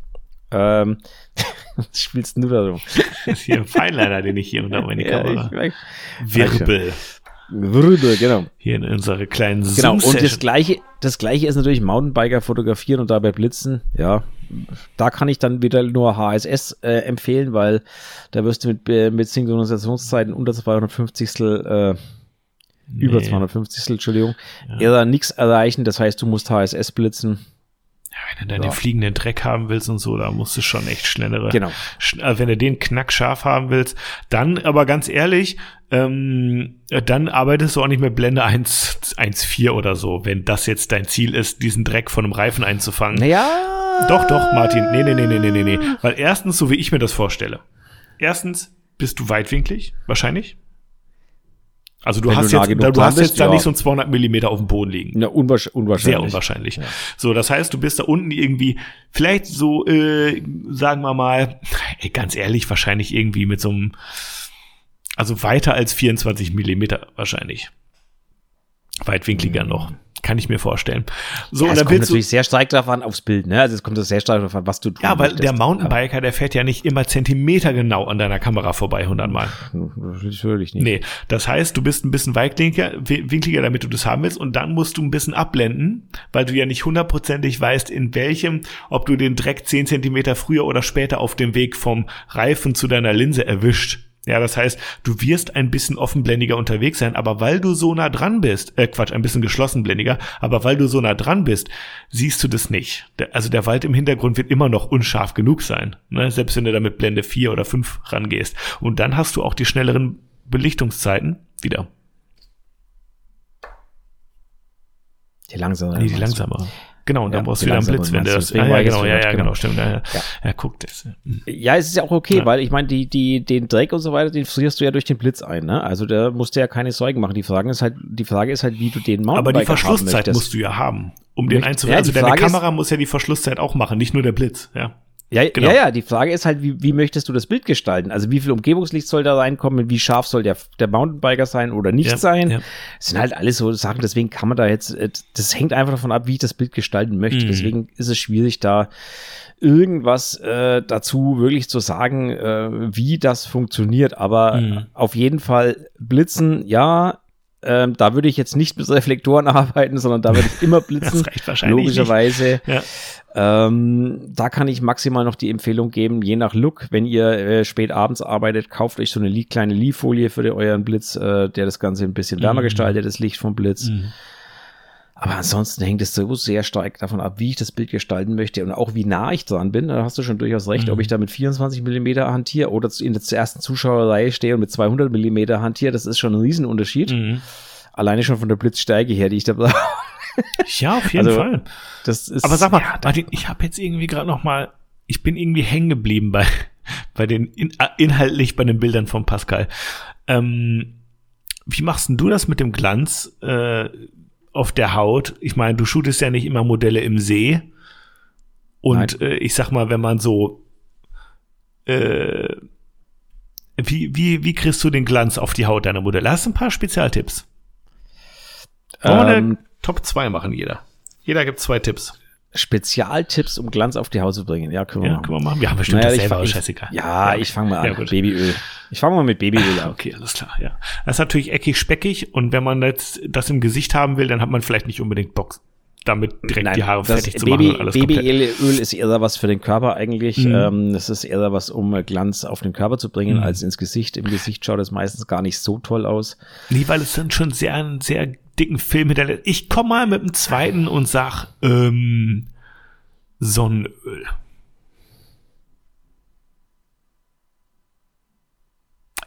Ähm, was *laughs* spielst du da so? Das ist hier ein Feinliner, den ich hier unter meine Kamera. Ja, Wirbel. Wirbel, genau. Hier in unserer kleinen Genau, und das gleiche, das gleiche ist natürlich Mountainbiker fotografieren und dabei blitzen. Ja, da kann ich dann wieder nur HSS äh, empfehlen, weil da wirst du mit, äh, mit Synchronisationszeiten unter 250 äh, Nee. Über 250, Entschuldigung. Ja. Er nichts erreichen, das heißt, du musst HSS blitzen. Ja, wenn du deinen ja. fliegenden Dreck haben willst und so, da musst du schon echt schnellere. Genau. Schn also wenn du den knackscharf haben willst, dann aber ganz ehrlich, ähm, dann arbeitest du auch nicht mehr Blende 1.4 oder so, wenn das jetzt dein Ziel ist, diesen Dreck von einem Reifen einzufangen. Ja. Doch, doch, Martin. Nee, nee, nee, nee, nee, nee, nee. Weil erstens, so wie ich mir das vorstelle. Erstens bist du weitwinklig, wahrscheinlich. Also du Wenn hast du jetzt, du hast jetzt ja. da nicht so ein 200 Millimeter auf dem Boden liegen. Ja, unwahrscheinlich. Sehr unwahrscheinlich. Ja. So, das heißt, du bist da unten irgendwie, vielleicht so, äh, sagen wir mal, ey, ganz ehrlich, wahrscheinlich irgendwie mit so einem, also weiter als 24 Millimeter wahrscheinlich. Weitwinkliger mhm. noch. Kann ich mir vorstellen. So, ja, es kommt natürlich sehr stark davon aufs Bild, ne? Also es kommt sehr stark davon, was du tust. Ja, weil der Mountainbiker, der fährt ja nicht immer Zentimeter genau an deiner Kamera vorbei, hundertmal. Natürlich nicht. Nee, das heißt, du bist ein bisschen weitwinkliger, winkliger, damit du das haben willst und dann musst du ein bisschen abblenden, weil du ja nicht hundertprozentig weißt, in welchem, ob du den Dreck zehn Zentimeter früher oder später auf dem Weg vom Reifen zu deiner Linse erwischt. Ja, das heißt, du wirst ein bisschen offenblendiger unterwegs sein, aber weil du so nah dran bist, äh Quatsch, ein bisschen geschlossenblendiger, aber weil du so nah dran bist, siehst du das nicht. Also der Wald im Hintergrund wird immer noch unscharf genug sein, ne? selbst wenn du da mit Blende 4 oder 5 rangehst. Und dann hast du auch die schnelleren Belichtungszeiten wieder. Die langsamere. Nee, die langsamere. Genau, und dann brauchst du wieder einen Blitz, wenn das. Ah, ja, genau, ja, ja, genau, stimmt. Ja, ja. ja. guckt es. Ja, es ist ja auch okay, ja. weil ich meine, die, die, den Dreck und so weiter, den frierst du ja durch den Blitz ein, ne? Also da musst du ja keine Sorgen machen. Die Frage ist halt, die Frage ist halt, wie du den Mountainbiker Aber die Verschlusszeit musst du ja haben, um den einzuwählen. Ja, also deine Kamera muss ja die Verschlusszeit auch machen, nicht nur der Blitz, ja. Ja, genau. ja, ja, die Frage ist halt, wie, wie möchtest du das Bild gestalten? Also wie viel Umgebungslicht soll da reinkommen? Wie scharf soll der, der Mountainbiker sein oder nicht ja, sein? Ja. Das sind halt alles so Sachen, deswegen kann man da jetzt, äh, das hängt einfach davon ab, wie ich das Bild gestalten möchte. Mhm. Deswegen ist es schwierig, da irgendwas äh, dazu wirklich zu sagen, äh, wie das funktioniert. Aber mhm. auf jeden Fall blitzen, ja, ähm, da würde ich jetzt nicht mit Reflektoren *laughs* arbeiten, sondern da würde ich immer *laughs* blitzen. das reicht wahrscheinlich logischerweise. Ja. Ähm, da kann ich maximal noch die Empfehlung geben, je nach Look, wenn ihr äh, spät abends arbeitet, kauft euch so eine kleine Lie-Folie für euren Blitz, äh, der das Ganze ein bisschen wärmer mhm. gestaltet, das Licht vom Blitz. Mhm. Aber ansonsten hängt es so sehr stark davon ab, wie ich das Bild gestalten möchte und auch wie nah ich dran bin. Da hast du schon durchaus recht, mhm. ob ich da mit 24 Millimeter hantiere oder in der ersten Zuschauerreihe stehe und mit 200 Millimeter hantiere, das ist schon ein Riesenunterschied. Mhm. Alleine schon von der Blitzstärke her, die ich da brauche. Ja, auf jeden also, Fall. Das ist, Aber sag mal, ja, Martin, ich habe jetzt irgendwie gerade noch mal, ich bin irgendwie hängen geblieben bei, *laughs* bei den, in, inhaltlich bei den Bildern von Pascal. Ähm, wie machst denn du das mit dem Glanz äh, auf der Haut? Ich meine, du shootest ja nicht immer Modelle im See. Und äh, ich sag mal, wenn man so äh, wie, wie, wie kriegst du den Glanz auf die Haut deiner Modelle? Hast du ein paar Spezialtipps? Wollen ähm, Top 2 machen jeder. Jeder gibt zwei Tipps. Spezialtipps, um Glanz auf die Haut zu bringen. Ja, können wir ja, machen. Können wir machen. Wir haben bestimmt naja, selber, ich, scheißegal. Ja, ja, ich fange mal an. Ja, Babyöl. Ich fange mal mit Babyöl *laughs* an. Okay, alles klar, ja. Das ist natürlich eckig, speckig und wenn man jetzt das im Gesicht haben will, dann hat man vielleicht nicht unbedingt Bock, damit direkt Nein, die Haare fertig zu Baby, machen und alles Babyöl ist eher was für den Körper eigentlich. Mhm. Ähm, das ist eher was, um Glanz auf den Körper zu bringen, mhm. als ins Gesicht. Im Gesicht schaut es meistens gar nicht so toll aus. Nee, weil es dann schon sehr, sehr dicken Film hinterlässt. Ich komme mal mit dem zweiten und sag, ähm, Sonnenöl.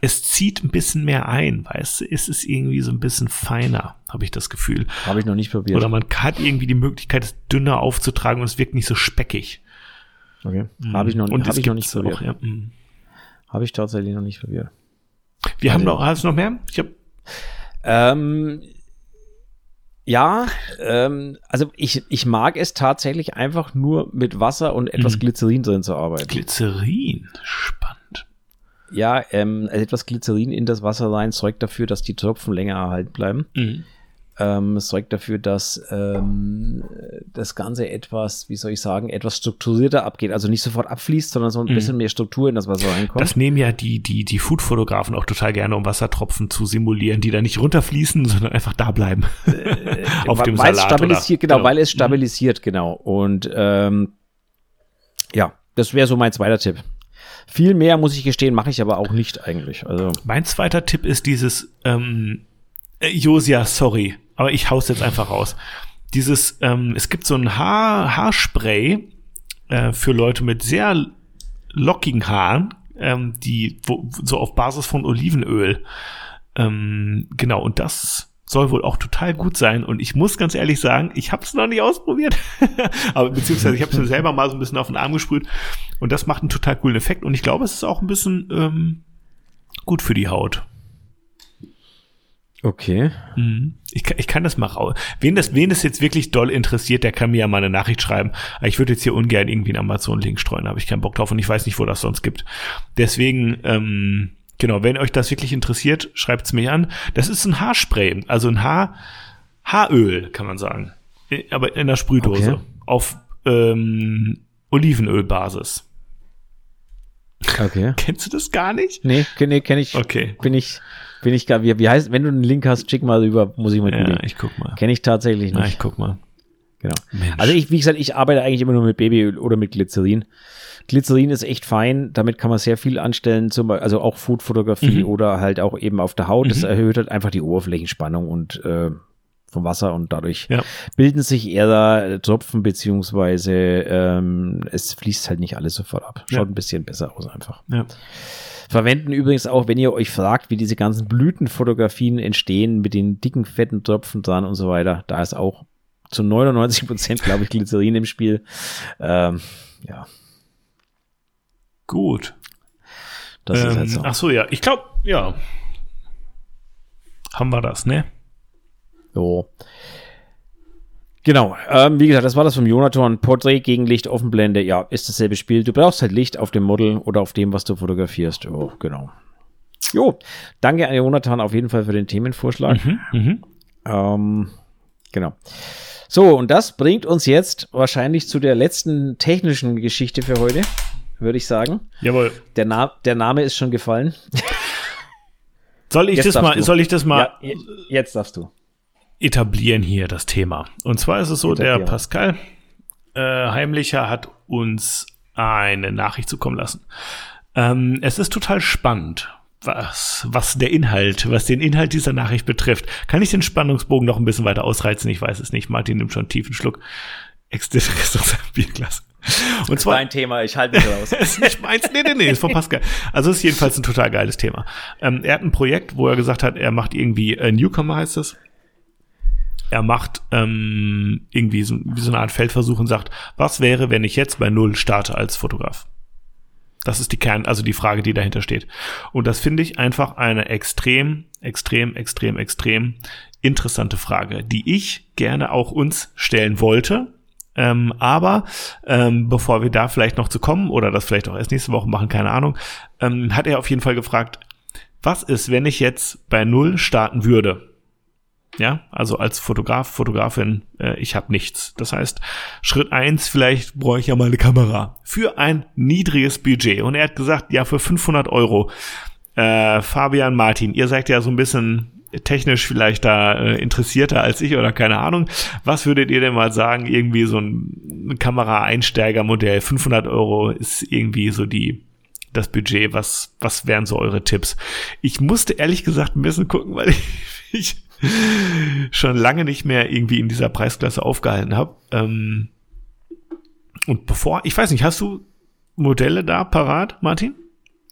Es zieht ein bisschen mehr ein, weißt du, es ist irgendwie so ein bisschen feiner, habe ich das Gefühl. Habe ich noch nicht probiert. Oder man hat irgendwie die Möglichkeit, es dünner aufzutragen und es wirkt nicht so speckig. Okay. Mhm. Habe ich noch, und hab ich noch nicht probiert. Auch, ja. Mhm. Habe ich tatsächlich noch nicht probiert. Wir also, haben noch, hast du noch mehr? Ich habe ähm, ja, ähm, also ich, ich mag es tatsächlich einfach nur mit Wasser und etwas mhm. Glycerin drin zu arbeiten. Glycerin, spannend. Ja, ähm, etwas Glycerin in das Wasser rein sorgt dafür, dass die Tropfen länger erhalten bleiben. Mhm. Ähm, es sorgt dafür, dass ähm, das Ganze etwas, wie soll ich sagen, etwas strukturierter abgeht. Also nicht sofort abfließt, sondern so ein mhm. bisschen mehr Struktur in das Wasser reinkommt. Das nehmen ja die, die, die Food-Fotografen auch total gerne, um Wassertropfen zu simulieren, die da nicht runterfließen, *laughs* sondern einfach da bleiben. Äh, Auf dem Salat. Stabilisiert, genau, genau, weil es mhm. stabilisiert, genau. Und ähm, ja, das wäre so mein zweiter Tipp. Viel mehr, muss ich gestehen, mache ich aber auch nicht eigentlich. Also. Mein zweiter Tipp ist dieses ähm, äh, Josia, sorry, aber ich hau's jetzt einfach raus. Dieses, ähm, es gibt so ein Haar, Haarspray äh, für Leute mit sehr lockigen Haaren, ähm, die wo, so auf Basis von Olivenöl. Ähm, genau, und das soll wohl auch total gut sein. Und ich muss ganz ehrlich sagen, ich habe es noch nicht ausprobiert. *laughs* Aber beziehungsweise ich habe es mir selber mal so ein bisschen auf den Arm gesprüht. Und das macht einen total coolen Effekt. Und ich glaube, es ist auch ein bisschen ähm, gut für die Haut. Okay. Mhm. Ich, ich kann das mal raus. Wen das, wen das jetzt wirklich doll interessiert, der kann mir ja mal eine Nachricht schreiben. Ich würde jetzt hier ungern irgendwie einen Amazon-Link streuen, habe ich keinen Bock drauf und ich weiß nicht, wo das sonst gibt. Deswegen, ähm, genau, wenn euch das wirklich interessiert, schreibt's mir an. Das ist ein Haarspray, also ein Haar, Haaröl, kann man sagen. Aber in der Sprühdose. Okay. Auf ähm, Olivenölbasis. Okay. *laughs* Kennst du das gar nicht? Nee, nee kenne ich. Okay. Bin ich bin ich gar, wie, wie heißt, wenn du einen Link hast, schick mal rüber, muss ich mal. Ja, ich guck mal. Kenne ich tatsächlich nicht. Na, ich guck mal. Genau. Mensch. Also ich, wie gesagt, ich arbeite eigentlich immer nur mit Babyöl oder mit Glycerin. Glycerin ist echt fein, damit kann man sehr viel anstellen, zum Beispiel, also auch Foodfotografie mhm. oder halt auch eben auf der Haut. Das mhm. erhöht halt einfach die Oberflächenspannung und äh, vom Wasser und dadurch ja. bilden sich eher Tropfen beziehungsweise ähm, es fließt halt nicht alles sofort ab. Schaut ja. ein bisschen besser aus einfach. Ja. Verwenden übrigens auch, wenn ihr euch fragt, wie diese ganzen Blütenfotografien entstehen mit den dicken, fetten Tropfen dran und so weiter. Da ist auch zu 99 Prozent, glaube ich, Glycerin im Spiel. Ähm, ja. Gut. Das ähm, ist halt so. Ach so, ja. Ich glaube, ja. Haben wir das, ne? So. Genau, ähm, wie gesagt, das war das vom Jonathan. Porträt gegen Licht, Offenblende, ja, ist dasselbe Spiel. Du brauchst halt Licht auf dem Model oder auf dem, was du fotografierst. Oh, genau. Jo, danke an Jonathan auf jeden Fall für den Themenvorschlag. Mhm, mhm. Ähm, genau. So, und das bringt uns jetzt wahrscheinlich zu der letzten technischen Geschichte für heute, würde ich sagen. Jawohl. Der, Na der Name ist schon gefallen. Soll ich jetzt das mal, du. soll ich das mal? Ja, jetzt darfst du etablieren hier das Thema. Und zwar ist es so, der Pascal äh, Heimlicher hat uns eine Nachricht zukommen lassen. Ähm, es ist total spannend, was, was der Inhalt, was den Inhalt dieser Nachricht betrifft. Kann ich den Spannungsbogen noch ein bisschen weiter ausreizen? Ich weiß es nicht. Martin nimmt schon einen tiefen Schluck. Exzentris aus *laughs* seinem Bierglas. Und zwar ein Thema, ich halte mich raus. *laughs* ist nicht meins, nee, nee, nee, ist von Pascal. Also ist jedenfalls ein total geiles Thema. Ähm, er hat ein Projekt, wo er gesagt hat, er macht irgendwie äh, Newcomer heißt es er macht ähm, irgendwie so, so eine Art Feldversuch und sagt, was wäre, wenn ich jetzt bei Null starte als Fotograf? Das ist die Kern, also die Frage, die dahinter steht. Und das finde ich einfach eine extrem, extrem, extrem, extrem interessante Frage, die ich gerne auch uns stellen wollte. Ähm, aber ähm, bevor wir da vielleicht noch zu kommen oder das vielleicht auch erst nächste Woche machen, keine Ahnung, ähm, hat er auf jeden Fall gefragt, was ist, wenn ich jetzt bei Null starten würde? Ja, also als Fotograf, Fotografin, äh, ich habe nichts. Das heißt, Schritt eins, vielleicht brauche ich ja mal eine Kamera für ein niedriges Budget. Und er hat gesagt, ja, für 500 Euro. Äh, Fabian Martin, ihr seid ja so ein bisschen technisch vielleicht da äh, interessierter als ich oder keine Ahnung. Was würdet ihr denn mal sagen? Irgendwie so ein Kamera-Einsteigermodell, 500 Euro ist irgendwie so die das Budget. Was was wären so eure Tipps? Ich musste ehrlich gesagt ein bisschen gucken, weil *laughs* ich, ich schon lange nicht mehr irgendwie in dieser Preisklasse aufgehalten habe. Ähm, und bevor, ich weiß nicht, hast du Modelle da parat, Martin?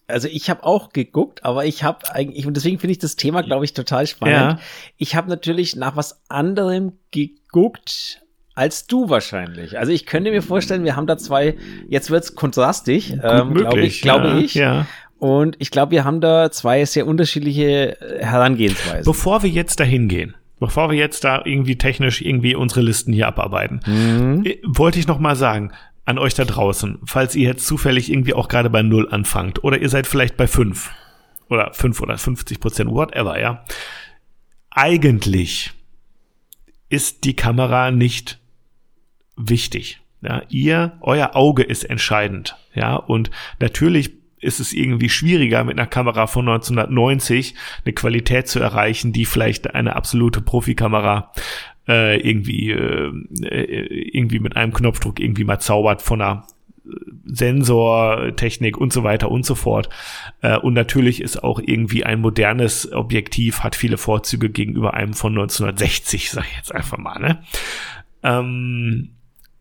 also ich habe auch geguckt, aber ich habe eigentlich, und deswegen finde ich das Thema, glaube ich, total spannend. Ja. Ich habe natürlich nach was anderem geguckt als du wahrscheinlich. Also ich könnte mir vorstellen, wir haben da zwei, jetzt wird's kontrastig, ähm, glaube ich, glaube ja, ich. Ja. Und ich glaube, wir haben da zwei sehr unterschiedliche äh, Herangehensweisen. Bevor wir jetzt dahin gehen, bevor wir jetzt da irgendwie technisch irgendwie unsere Listen hier abarbeiten, mhm. Äh, wollte ich noch mal sagen, an euch da draußen, falls ihr jetzt zufällig irgendwie auch gerade bei Null anfangt oder ihr seid vielleicht bei fünf oder fünf oder 50 Prozent, whatever, ja. Eigentlich ist die Kamera nicht wichtig. Ja, ihr, euer Auge ist entscheidend. Ja, und natürlich ist es irgendwie schwieriger, mit einer Kamera von 1990 eine Qualität zu erreichen, die vielleicht eine absolute Profikamera äh, irgendwie äh, irgendwie mit einem Knopfdruck irgendwie mal zaubert von einer äh, Sensortechnik und so weiter und so fort. Äh, und natürlich ist auch irgendwie ein modernes Objektiv, hat viele Vorzüge gegenüber einem von 1960, sag ich jetzt einfach mal. Ne? Ähm,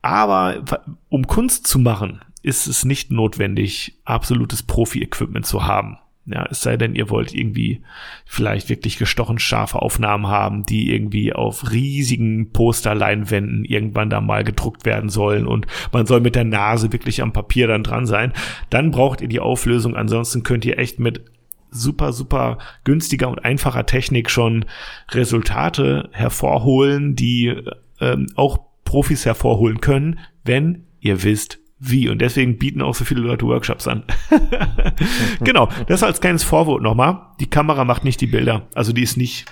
aber um Kunst zu machen, ist es nicht notwendig, absolutes Profi-Equipment zu haben. Ja, es sei denn, ihr wollt irgendwie vielleicht wirklich gestochen scharfe Aufnahmen haben, die irgendwie auf riesigen Posterleinwänden irgendwann da mal gedruckt werden sollen und man soll mit der Nase wirklich am Papier dann dran sein. Dann braucht ihr die Auflösung. Ansonsten könnt ihr echt mit super, super günstiger und einfacher Technik schon Resultate hervorholen, die ähm, auch Profis hervorholen können, wenn ihr wisst, wie. Und deswegen bieten auch so viele Leute Workshops an. *laughs* genau, das als kleines Vorwort nochmal. Die Kamera macht nicht die Bilder. Also die ist nicht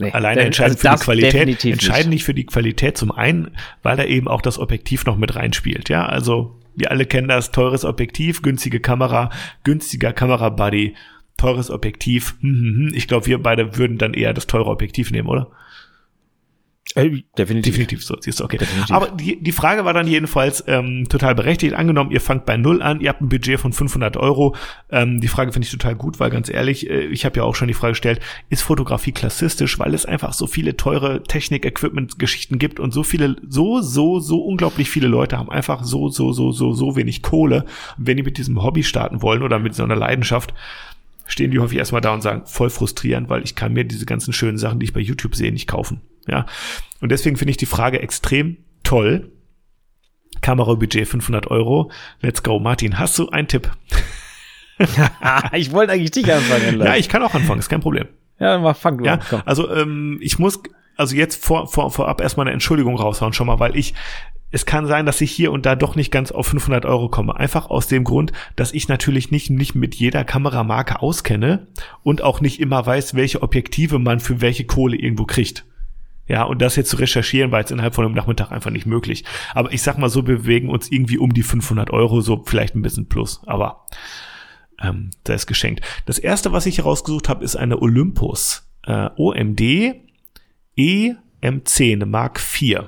nee, alleine entscheidend also für die Qualität. Entscheidend nicht für die Qualität zum einen, weil da eben auch das Objektiv noch mit reinspielt. Ja, also wir alle kennen das, teures Objektiv, günstige Kamera, günstiger Kamerabuddy, teures Objektiv. Hm, hm, hm. Ich glaube, wir beide würden dann eher das teure Objektiv nehmen, oder? Äh, definitiv. Definitiv so, siehst du, okay. Definitiv. Aber die, die Frage war dann jedenfalls ähm, total berechtigt. Angenommen, ihr fangt bei Null an, ihr habt ein Budget von 500 Euro. Ähm, die Frage finde ich total gut, weil ganz ehrlich, äh, ich habe ja auch schon die Frage gestellt, ist Fotografie klassistisch, weil es einfach so viele teure Technik-Equipment-Geschichten gibt und so viele, so, so, so unglaublich viele Leute haben einfach so, so, so, so, so wenig Kohle. Und wenn die mit diesem Hobby starten wollen oder mit so einer Leidenschaft, stehen die häufig erstmal da und sagen, voll frustrierend, weil ich kann mir diese ganzen schönen Sachen, die ich bei YouTube sehe, nicht kaufen. Ja. Und deswegen finde ich die Frage extrem toll. Kamerabudget 500 Euro. Let's go. Martin, hast du einen Tipp? *laughs* ich wollte eigentlich dich anfangen. Ja, ich kann auch anfangen, ist kein Problem. Ja, mach, fang du ja, an. Also ähm, ich muss also jetzt vor, vor, vorab erstmal eine Entschuldigung raushauen schon mal, weil ich es kann sein, dass ich hier und da doch nicht ganz auf 500 Euro komme. Einfach aus dem Grund, dass ich natürlich nicht, nicht mit jeder Kameramarke auskenne und auch nicht immer weiß, welche Objektive man für welche Kohle irgendwo kriegt. Ja, und das jetzt zu recherchieren, war jetzt innerhalb von einem Nachmittag einfach nicht möglich. Aber ich sag mal so, wir bewegen uns irgendwie um die 500 Euro, so vielleicht ein bisschen plus, aber ähm, da ist geschenkt. Das erste, was ich herausgesucht habe, ist eine Olympus äh, OMD EM10 eine Mark IV.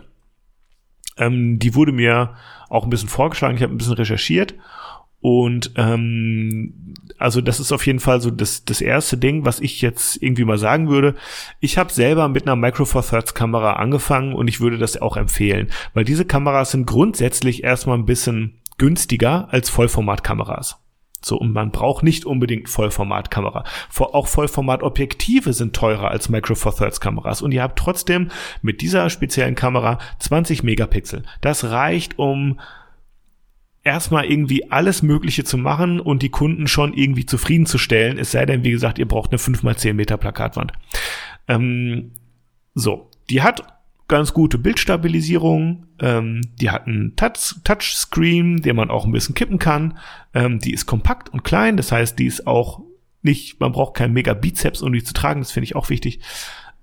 Ähm, die wurde mir auch ein bisschen vorgeschlagen, ich habe ein bisschen recherchiert und ähm, also das ist auf jeden Fall so das, das erste Ding, was ich jetzt irgendwie mal sagen würde. Ich habe selber mit einer Micro Four Thirds Kamera angefangen und ich würde das auch empfehlen, weil diese Kameras sind grundsätzlich erstmal ein bisschen günstiger als Vollformatkameras. So, und man braucht nicht unbedingt Vollformatkamera. Auch Vollformatobjektive sind teurer als Micro Four Thirds Kameras. Und ihr habt trotzdem mit dieser speziellen Kamera 20 Megapixel. Das reicht, um erstmal irgendwie alles Mögliche zu machen und die Kunden schon irgendwie zufriedenzustellen, es sei denn, wie gesagt, ihr braucht eine 5x10 Meter Plakatwand. Ähm, so, die hat ganz gute Bildstabilisierung, ähm, die hat einen Touch Touchscreen, den man auch ein bisschen kippen kann, ähm, die ist kompakt und klein, das heißt, die ist auch nicht, man braucht keinen mega Bizeps, um die zu tragen, das finde ich auch wichtig.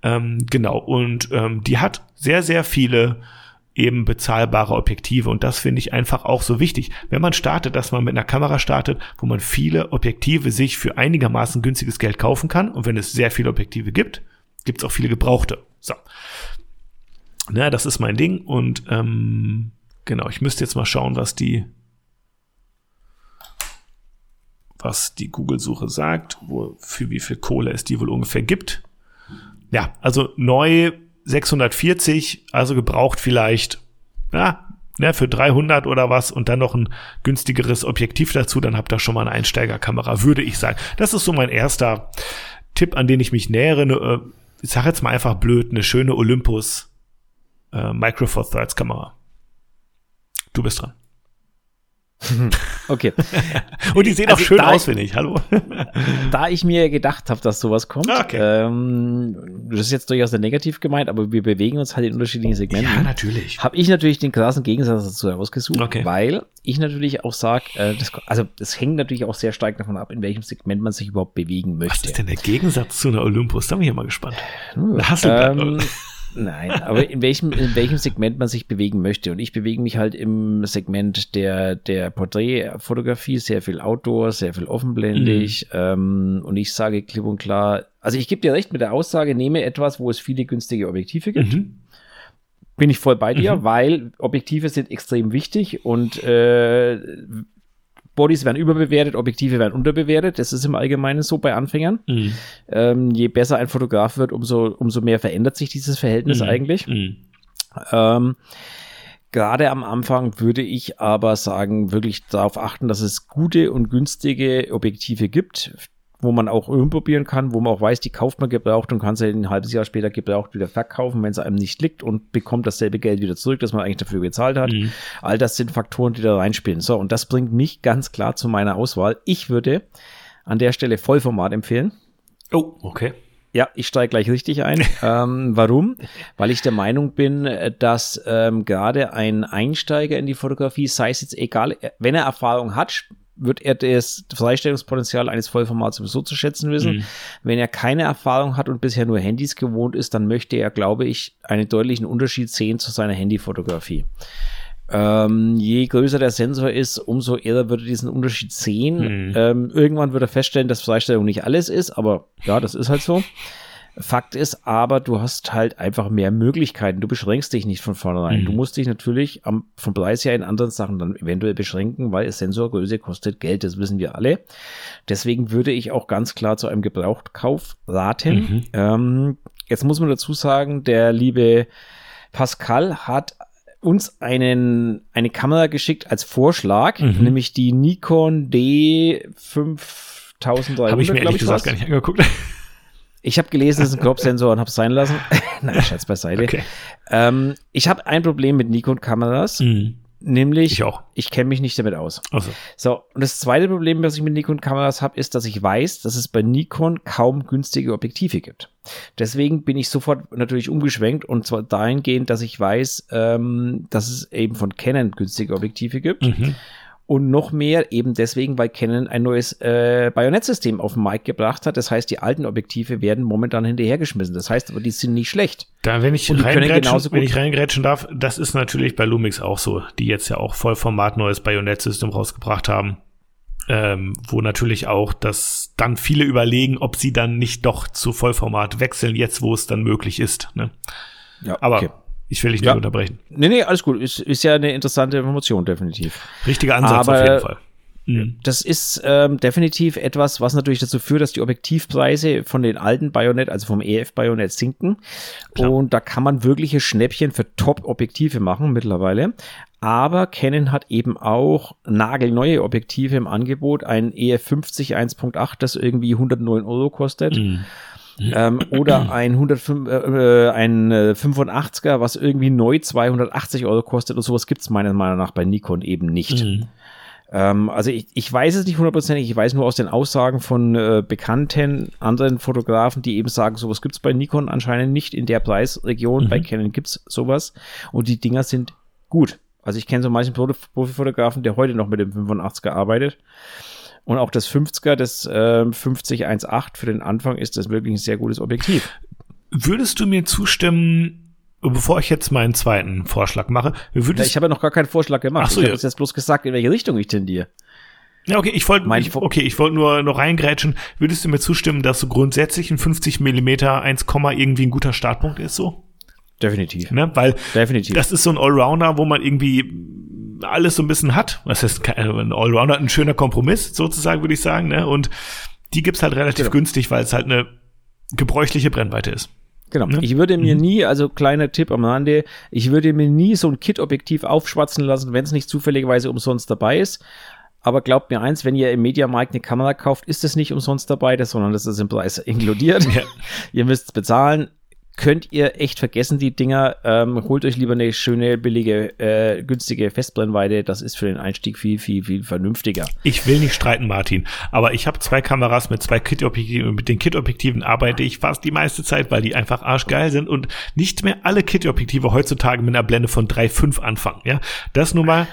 Ähm, genau, und ähm, die hat sehr, sehr viele eben bezahlbare Objektive. Und das finde ich einfach auch so wichtig. Wenn man startet, dass man mit einer Kamera startet, wo man viele Objektive sich für einigermaßen günstiges Geld kaufen kann. Und wenn es sehr viele Objektive gibt, gibt es auch viele gebrauchte. So. Na, das ist mein Ding. Und ähm, genau, ich müsste jetzt mal schauen, was die was die Google-Suche sagt, wo, für wie viel Kohle es die wohl ungefähr gibt. Ja, also neu 640, also gebraucht vielleicht, ja, ne, für 300 oder was und dann noch ein günstigeres Objektiv dazu, dann habt ihr schon mal eine Einsteigerkamera, würde ich sagen. Das ist so mein erster Tipp, an den ich mich nähere. Ne, äh, ich sag jetzt mal einfach blöd, eine schöne Olympus äh, Micro Four Thirds Kamera. Du bist dran. *laughs* Okay. *laughs* Und die sehen also auch schön aus, finde ich. Hallo. *laughs* da ich mir gedacht habe, dass sowas kommt, ah, okay. ähm, das ist jetzt durchaus negativ gemeint, aber wir bewegen uns halt in unterschiedlichen Segmenten. Ja, natürlich. Habe ich natürlich den krassen Gegensatz dazu herausgesucht, okay. weil ich natürlich auch sage, äh, also das hängt natürlich auch sehr stark davon ab, in welchem Segment man sich überhaupt bewegen möchte. Was ist denn der Gegensatz zu einer Olympus? Da bin ich ja mal gespannt. Ähm, Nein, aber in welchem, in welchem Segment man sich bewegen möchte. Und ich bewege mich halt im Segment der, der Porträtfotografie, sehr viel Outdoor, sehr viel offenblendig. Mhm. Ähm, und ich sage klipp und klar, also ich gebe dir recht mit der Aussage, nehme etwas, wo es viele günstige Objektive gibt. Mhm. Bin ich voll bei dir, mhm. weil Objektive sind extrem wichtig und äh, Bodies werden überbewertet, Objektive werden unterbewertet. Das ist im Allgemeinen so bei Anfängern. Mhm. Ähm, je besser ein Fotograf wird, umso, umso mehr verändert sich dieses Verhältnis mhm. eigentlich. Mhm. Ähm, Gerade am Anfang würde ich aber sagen, wirklich darauf achten, dass es gute und günstige Objektive gibt, wo man auch umprobieren kann, wo man auch weiß, die kauft man gebraucht und kann sie ein halbes Jahr später gebraucht wieder verkaufen, wenn es einem nicht liegt und bekommt dasselbe Geld wieder zurück, das man eigentlich dafür gezahlt hat. Mhm. All das sind Faktoren, die da reinspielen. So, und das bringt mich ganz klar zu meiner Auswahl. Ich würde an der Stelle Vollformat empfehlen. Oh, okay. Ja, ich steige gleich richtig ein. *laughs* ähm, warum? Weil ich der Meinung bin, dass ähm, gerade ein Einsteiger in die Fotografie, sei es jetzt egal, wenn er Erfahrung hat, wird er das Freistellungspotenzial eines Vollformats sowieso zu schätzen wissen. Mhm. Wenn er keine Erfahrung hat und bisher nur Handys gewohnt ist, dann möchte er, glaube ich, einen deutlichen Unterschied sehen zu seiner Handyfotografie. Ähm, je größer der Sensor ist, umso eher wird er diesen Unterschied sehen. Mhm. Ähm, irgendwann wird er feststellen, dass Freistellung nicht alles ist, aber ja, das ist halt so. Fakt ist aber, du hast halt einfach mehr Möglichkeiten. Du beschränkst dich nicht von vornherein. Mhm. Du musst dich natürlich am, vom Preis her in anderen Sachen dann eventuell beschränken, weil Sensorgröße kostet Geld, das wissen wir alle. Deswegen würde ich auch ganz klar zu einem Gebrauchtkauf raten. Mhm. Ähm, jetzt muss man dazu sagen, der liebe Pascal hat uns einen, eine Kamera geschickt als Vorschlag, mhm. nämlich die Nikon D5300. Habe ich mir ehrlich gesagt gar nicht angeguckt. Ich habe gelesen, es ist ein Crop-Sensor und habe es sein lassen. *laughs* Nein, Schatz beiseite. Okay. Ähm, ich habe ein Problem mit Nikon-Kameras. Mhm. Nämlich, ich, auch. ich kenne mich nicht damit aus. Also. So, und das zweite Problem, was ich mit Nikon-Kameras habe, ist, dass ich weiß, dass es bei Nikon kaum günstige Objektive gibt. Deswegen bin ich sofort natürlich umgeschwenkt und zwar dahingehend, dass ich weiß, ähm, dass es eben von Canon günstige Objektive gibt. Mhm. Und noch mehr eben deswegen, weil Canon ein neues äh, Bajonettsystem auf den Markt gebracht hat. Das heißt, die alten Objektive werden momentan hinterhergeschmissen. Das heißt aber, die sind nicht schlecht. Da, wenn ich, reingrätschen, wenn ich reingrätschen darf, das ist natürlich bei Lumix auch so, die jetzt ja auch Vollformat neues Bajonettsystem rausgebracht haben. Ähm, wo natürlich auch das dann viele überlegen, ob sie dann nicht doch zu Vollformat wechseln, jetzt wo es dann möglich ist. Ne? Ja, aber okay. Ich will dich nicht ja. unterbrechen. Nee, nee, alles gut. Ist, ist ja eine interessante Information, definitiv. Richtiger Ansatz Aber auf jeden Fall. Mhm. Das ist ähm, definitiv etwas, was natürlich dazu führt, dass die Objektivpreise von den alten Bayonet, also vom EF Bayonet sinken. Klar. Und da kann man wirkliche Schnäppchen für Top-Objektive machen mittlerweile. Aber Canon hat eben auch nagelneue Objektive im Angebot, ein EF 50 1.8, das irgendwie 109 Euro kostet. Mhm ähm, oder ein, 105, äh, ein 85er, was irgendwie neu 280 Euro kostet und sowas gibt's meiner Meinung nach bei Nikon eben nicht. Mhm. Ähm, also ich, ich weiß es nicht hundertprozentig, ich weiß nur aus den Aussagen von äh, bekannten anderen Fotografen, die eben sagen, sowas gibt's bei Nikon anscheinend nicht in der Preisregion, mhm. bei Canon gibt's sowas und die Dinger sind gut. Also ich kenne so manchen Profifotografen, der heute noch mit dem 85er arbeitet. Und auch das 50er, das äh, 5018 für den Anfang ist das wirklich ein sehr gutes Objektiv. Würdest du mir zustimmen, bevor ich jetzt meinen zweiten Vorschlag mache, würdest ja, ich habe ja noch gar keinen Vorschlag gemacht. Ach so, ich habe jetzt bloß gesagt, in welche Richtung ich tendiere. Ja, okay, ich wollte okay, ich wollte nur noch reingrätschen. Würdest du mir zustimmen, dass so grundsätzlich ein 50 Millimeter 1, irgendwie ein guter Startpunkt ist so? Definitiv. Ne? Weil Definitiv. das ist so ein Allrounder, wo man irgendwie alles so ein bisschen hat. Was heißt ein Allrounder? Ein schöner Kompromiss, sozusagen, würde ich sagen. Ne? Und die gibt's halt relativ genau. günstig, weil es halt eine gebräuchliche Brennweite ist. Genau. Ne? Ich würde mir mhm. nie, also kleiner Tipp am Rande, ich würde mir nie so ein Kit-Objektiv aufschwatzen lassen, wenn es nicht zufälligerweise umsonst dabei ist. Aber glaubt mir eins, wenn ihr im Mediamarkt eine Kamera kauft, ist es nicht umsonst dabei, das, sondern das ist im Preis inkludiert. Ja. *laughs* ihr müsst es bezahlen könnt ihr echt vergessen, die Dinger. Ähm, holt euch lieber eine schöne, billige, äh, günstige Festbrennweite. Das ist für den Einstieg viel, viel, viel vernünftiger. Ich will nicht streiten, Martin, aber ich habe zwei Kameras mit zwei Kit-Objektiven und mit den Kit-Objektiven arbeite ich fast die meiste Zeit, weil die einfach arschgeil sind und nicht mehr alle Kit-Objektive heutzutage mit einer Blende von 3,5 anfangen. Ja, das nur mal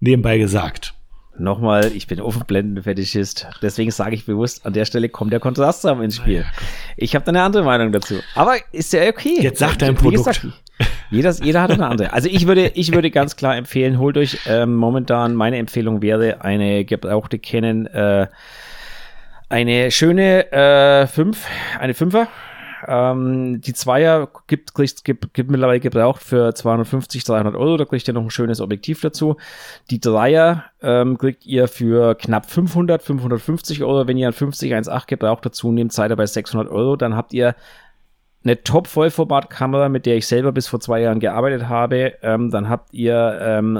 nebenbei gesagt. Nochmal, ich bin Offenblendenfetischist. Deswegen sage ich bewusst, an der Stelle kommt der Kontrastsaum ins Spiel. Ja, ich habe da eine andere Meinung dazu. Aber ist ja okay. Jetzt sag dein Produkt. Gesagt, *laughs* jeder, jeder hat eine andere. Also ich würde, ich würde ganz klar empfehlen, holt euch ähm, momentan, meine Empfehlung wäre eine gebrauchte Canon, äh, eine schöne äh, 5, eine 5er ähm, die Zweier gibt, kriegt, gibt, gibt mittlerweile gebraucht für 250, 300 Euro. Da kriegt ihr noch ein schönes Objektiv dazu. Die Dreier ähm, kriegt ihr für knapp 500, 550 Euro. Wenn ihr ein 50 1.8 gebraucht dazu nehmt, seid ihr bei 600 Euro. Dann habt ihr eine Top-Vollformat-Kamera, mit der ich selber bis vor zwei Jahren gearbeitet habe. Ähm, dann habt ihr ähm,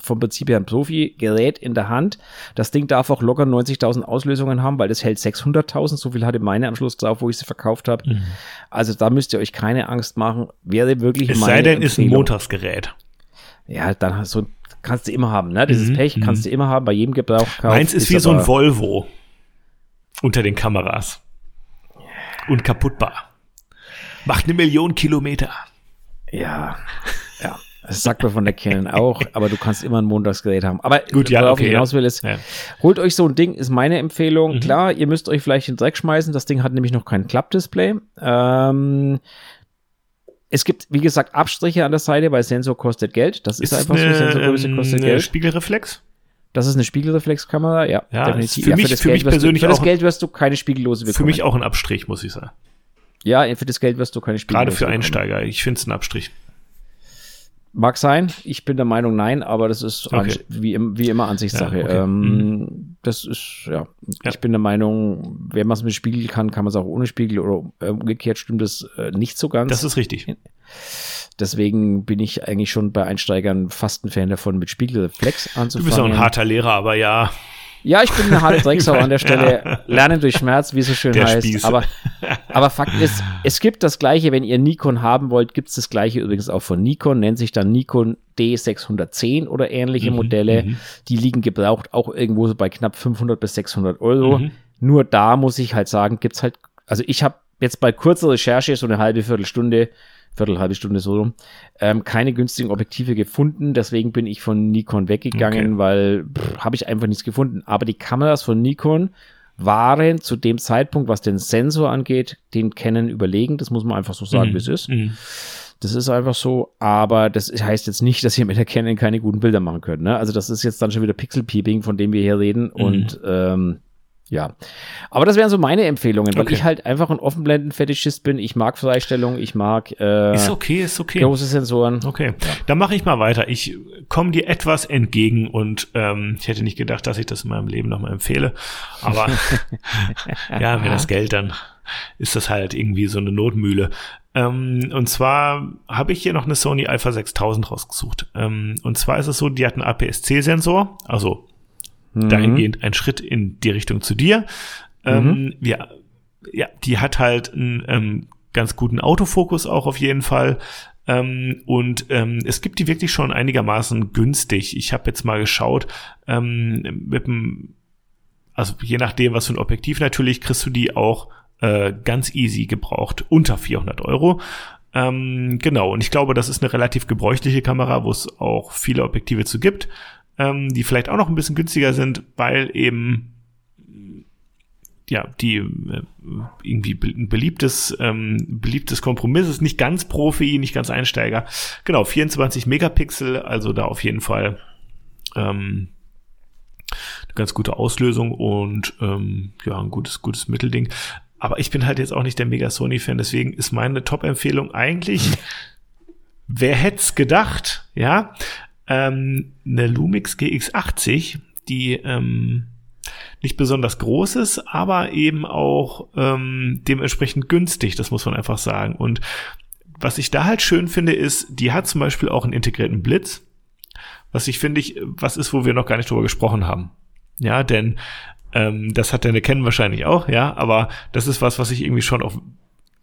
vom Prinzip her ein Profi-Gerät in der Hand. Das Ding darf auch locker 90.000 Auslösungen haben, weil das hält 600.000. So viel hatte meine am Schluss drauf, wo ich sie verkauft habe. Mhm. Also da müsst ihr euch keine Angst machen. Wäre wirklich es meine sei denn, ist ein Montagsgerät. Ja, dann so kannst du immer haben. Ne? Dieses mhm. Pech kannst mhm. du immer haben bei jedem Gebrauch. Meins ist, ist wie so ein Volvo unter den Kameras. Und kaputtbar. Macht eine Million Kilometer. Ja, ja. Das sagt man von der Canon auch, *laughs* aber du kannst immer ein Montagsgerät haben. Aber Gut, ja, worauf okay, ich hinaus will, ist, ja. holt euch so ein Ding, ist meine Empfehlung. Mhm. Klar, ihr müsst euch vielleicht in den Dreck schmeißen. Das Ding hat nämlich noch kein Klappdisplay. Ähm, es gibt, wie gesagt, Abstriche an der Seite, weil Sensor kostet Geld. Das ist, ist einfach eine, so. Sensorgröße ähm, kostet Geld. Spiegelreflex? Das ist eine Spiegelreflexkamera, ja, ja definitiv. Für mich, ja, für, für mich persönlich du, für das Geld wirst du keine Spiegellose bekommen. Für mich auch ein Abstrich, muss ich sagen. Ja, für das Geld wirst du keine Spiele Gerade für Einsteiger. Ich finde es ein Abstrich. Mag sein. Ich bin der Meinung, nein, aber das ist okay. wie, wie, immer Ansichtssache. Ja, okay. ähm, mhm. Das ist, ja. ja. Ich bin der Meinung, wenn man es mit Spiegel kann, kann man es auch ohne Spiegel oder äh, umgekehrt stimmt das äh, nicht so ganz. Das ist richtig. Deswegen bin ich eigentlich schon bei Einsteigern fast ein Fan davon, mit Spiegelreflex anzufangen. Du bist auch ein harter Lehrer, aber ja. Ja, ich bin eine harte *laughs* Drecksau an der Stelle. Ja. Lernen durch Schmerz, wie es so schön der heißt. Aber, *laughs* aber Fakt ist, es gibt das gleiche, wenn ihr Nikon haben wollt, gibt es das gleiche übrigens auch von Nikon, nennt sich dann Nikon D610 oder ähnliche mhm, Modelle. Mhm. Die liegen gebraucht auch irgendwo so bei knapp 500 bis 600 Euro. Mhm. Nur da muss ich halt sagen, gibt's halt, also ich habe jetzt bei kurzer Recherche so eine halbe Viertelstunde Viertel, halbe Stunde so rum, ähm, keine günstigen Objektive gefunden. Deswegen bin ich von Nikon weggegangen, okay. weil habe ich einfach nichts gefunden. Aber die Kameras von Nikon waren zu dem Zeitpunkt, was den Sensor angeht, den Canon überlegen. Das muss man einfach so sagen, mhm. wie es ist. Mhm. Das ist einfach so, aber das heißt jetzt nicht, dass ihr mit der Canon keine guten Bilder machen könnt. Ne? Also das ist jetzt dann schon wieder Pixel-Peeping, von dem wir hier reden. Mhm. Und ähm, ja. Aber das wären so meine Empfehlungen, weil okay. ich halt einfach ein Offenblenden-Fetischist bin. Ich mag Freistellung, ich mag äh, ist okay, ist okay. große Sensoren. Okay, ja. dann mache ich mal weiter. Ich komme dir etwas entgegen und ähm, ich hätte nicht gedacht, dass ich das in meinem Leben nochmal empfehle. Aber *laughs* *laughs* ja, wenn das Geld, dann ist das halt irgendwie so eine Notmühle. Ähm, und zwar habe ich hier noch eine Sony Alpha 6000 rausgesucht. Ähm, und zwar ist es so, die hat einen APS-C-Sensor, also mhm. dahingehend ein Schritt in die Richtung zu dir. Ähm, mhm. ja, ja, die hat halt einen ähm, ganz guten Autofokus auch auf jeden Fall. Ähm, und ähm, es gibt die wirklich schon einigermaßen günstig. Ich habe jetzt mal geschaut, ähm, mit dem, also je nachdem, was für ein Objektiv natürlich, kriegst du die auch äh, ganz easy gebraucht, unter 400 Euro. Ähm, genau, und ich glaube, das ist eine relativ gebräuchliche Kamera, wo es auch viele Objektive zu gibt ähm, die vielleicht auch noch ein bisschen günstiger sind, weil eben ja, die äh, irgendwie ein beliebtes, ähm, beliebtes Kompromiss ist, nicht ganz Profi, nicht ganz Einsteiger. Genau, 24 Megapixel, also da auf jeden Fall ähm, eine ganz gute Auslösung und ähm, ja, ein gutes, gutes Mittelding. Aber ich bin halt jetzt auch nicht der Mega Sony-Fan, deswegen ist meine Top-Empfehlung eigentlich, *laughs* wer hätte gedacht, ja, ähm, eine Lumix GX80, die ähm, nicht besonders groß ist, aber eben auch ähm, dementsprechend günstig, das muss man einfach sagen. Und was ich da halt schön finde, ist, die hat zum Beispiel auch einen integrierten Blitz, was ich finde ich, was ist, wo wir noch gar nicht drüber gesprochen haben. Ja, denn ähm, das hat deine Kennen wahrscheinlich auch, ja, aber das ist was, was ich irgendwie schon auch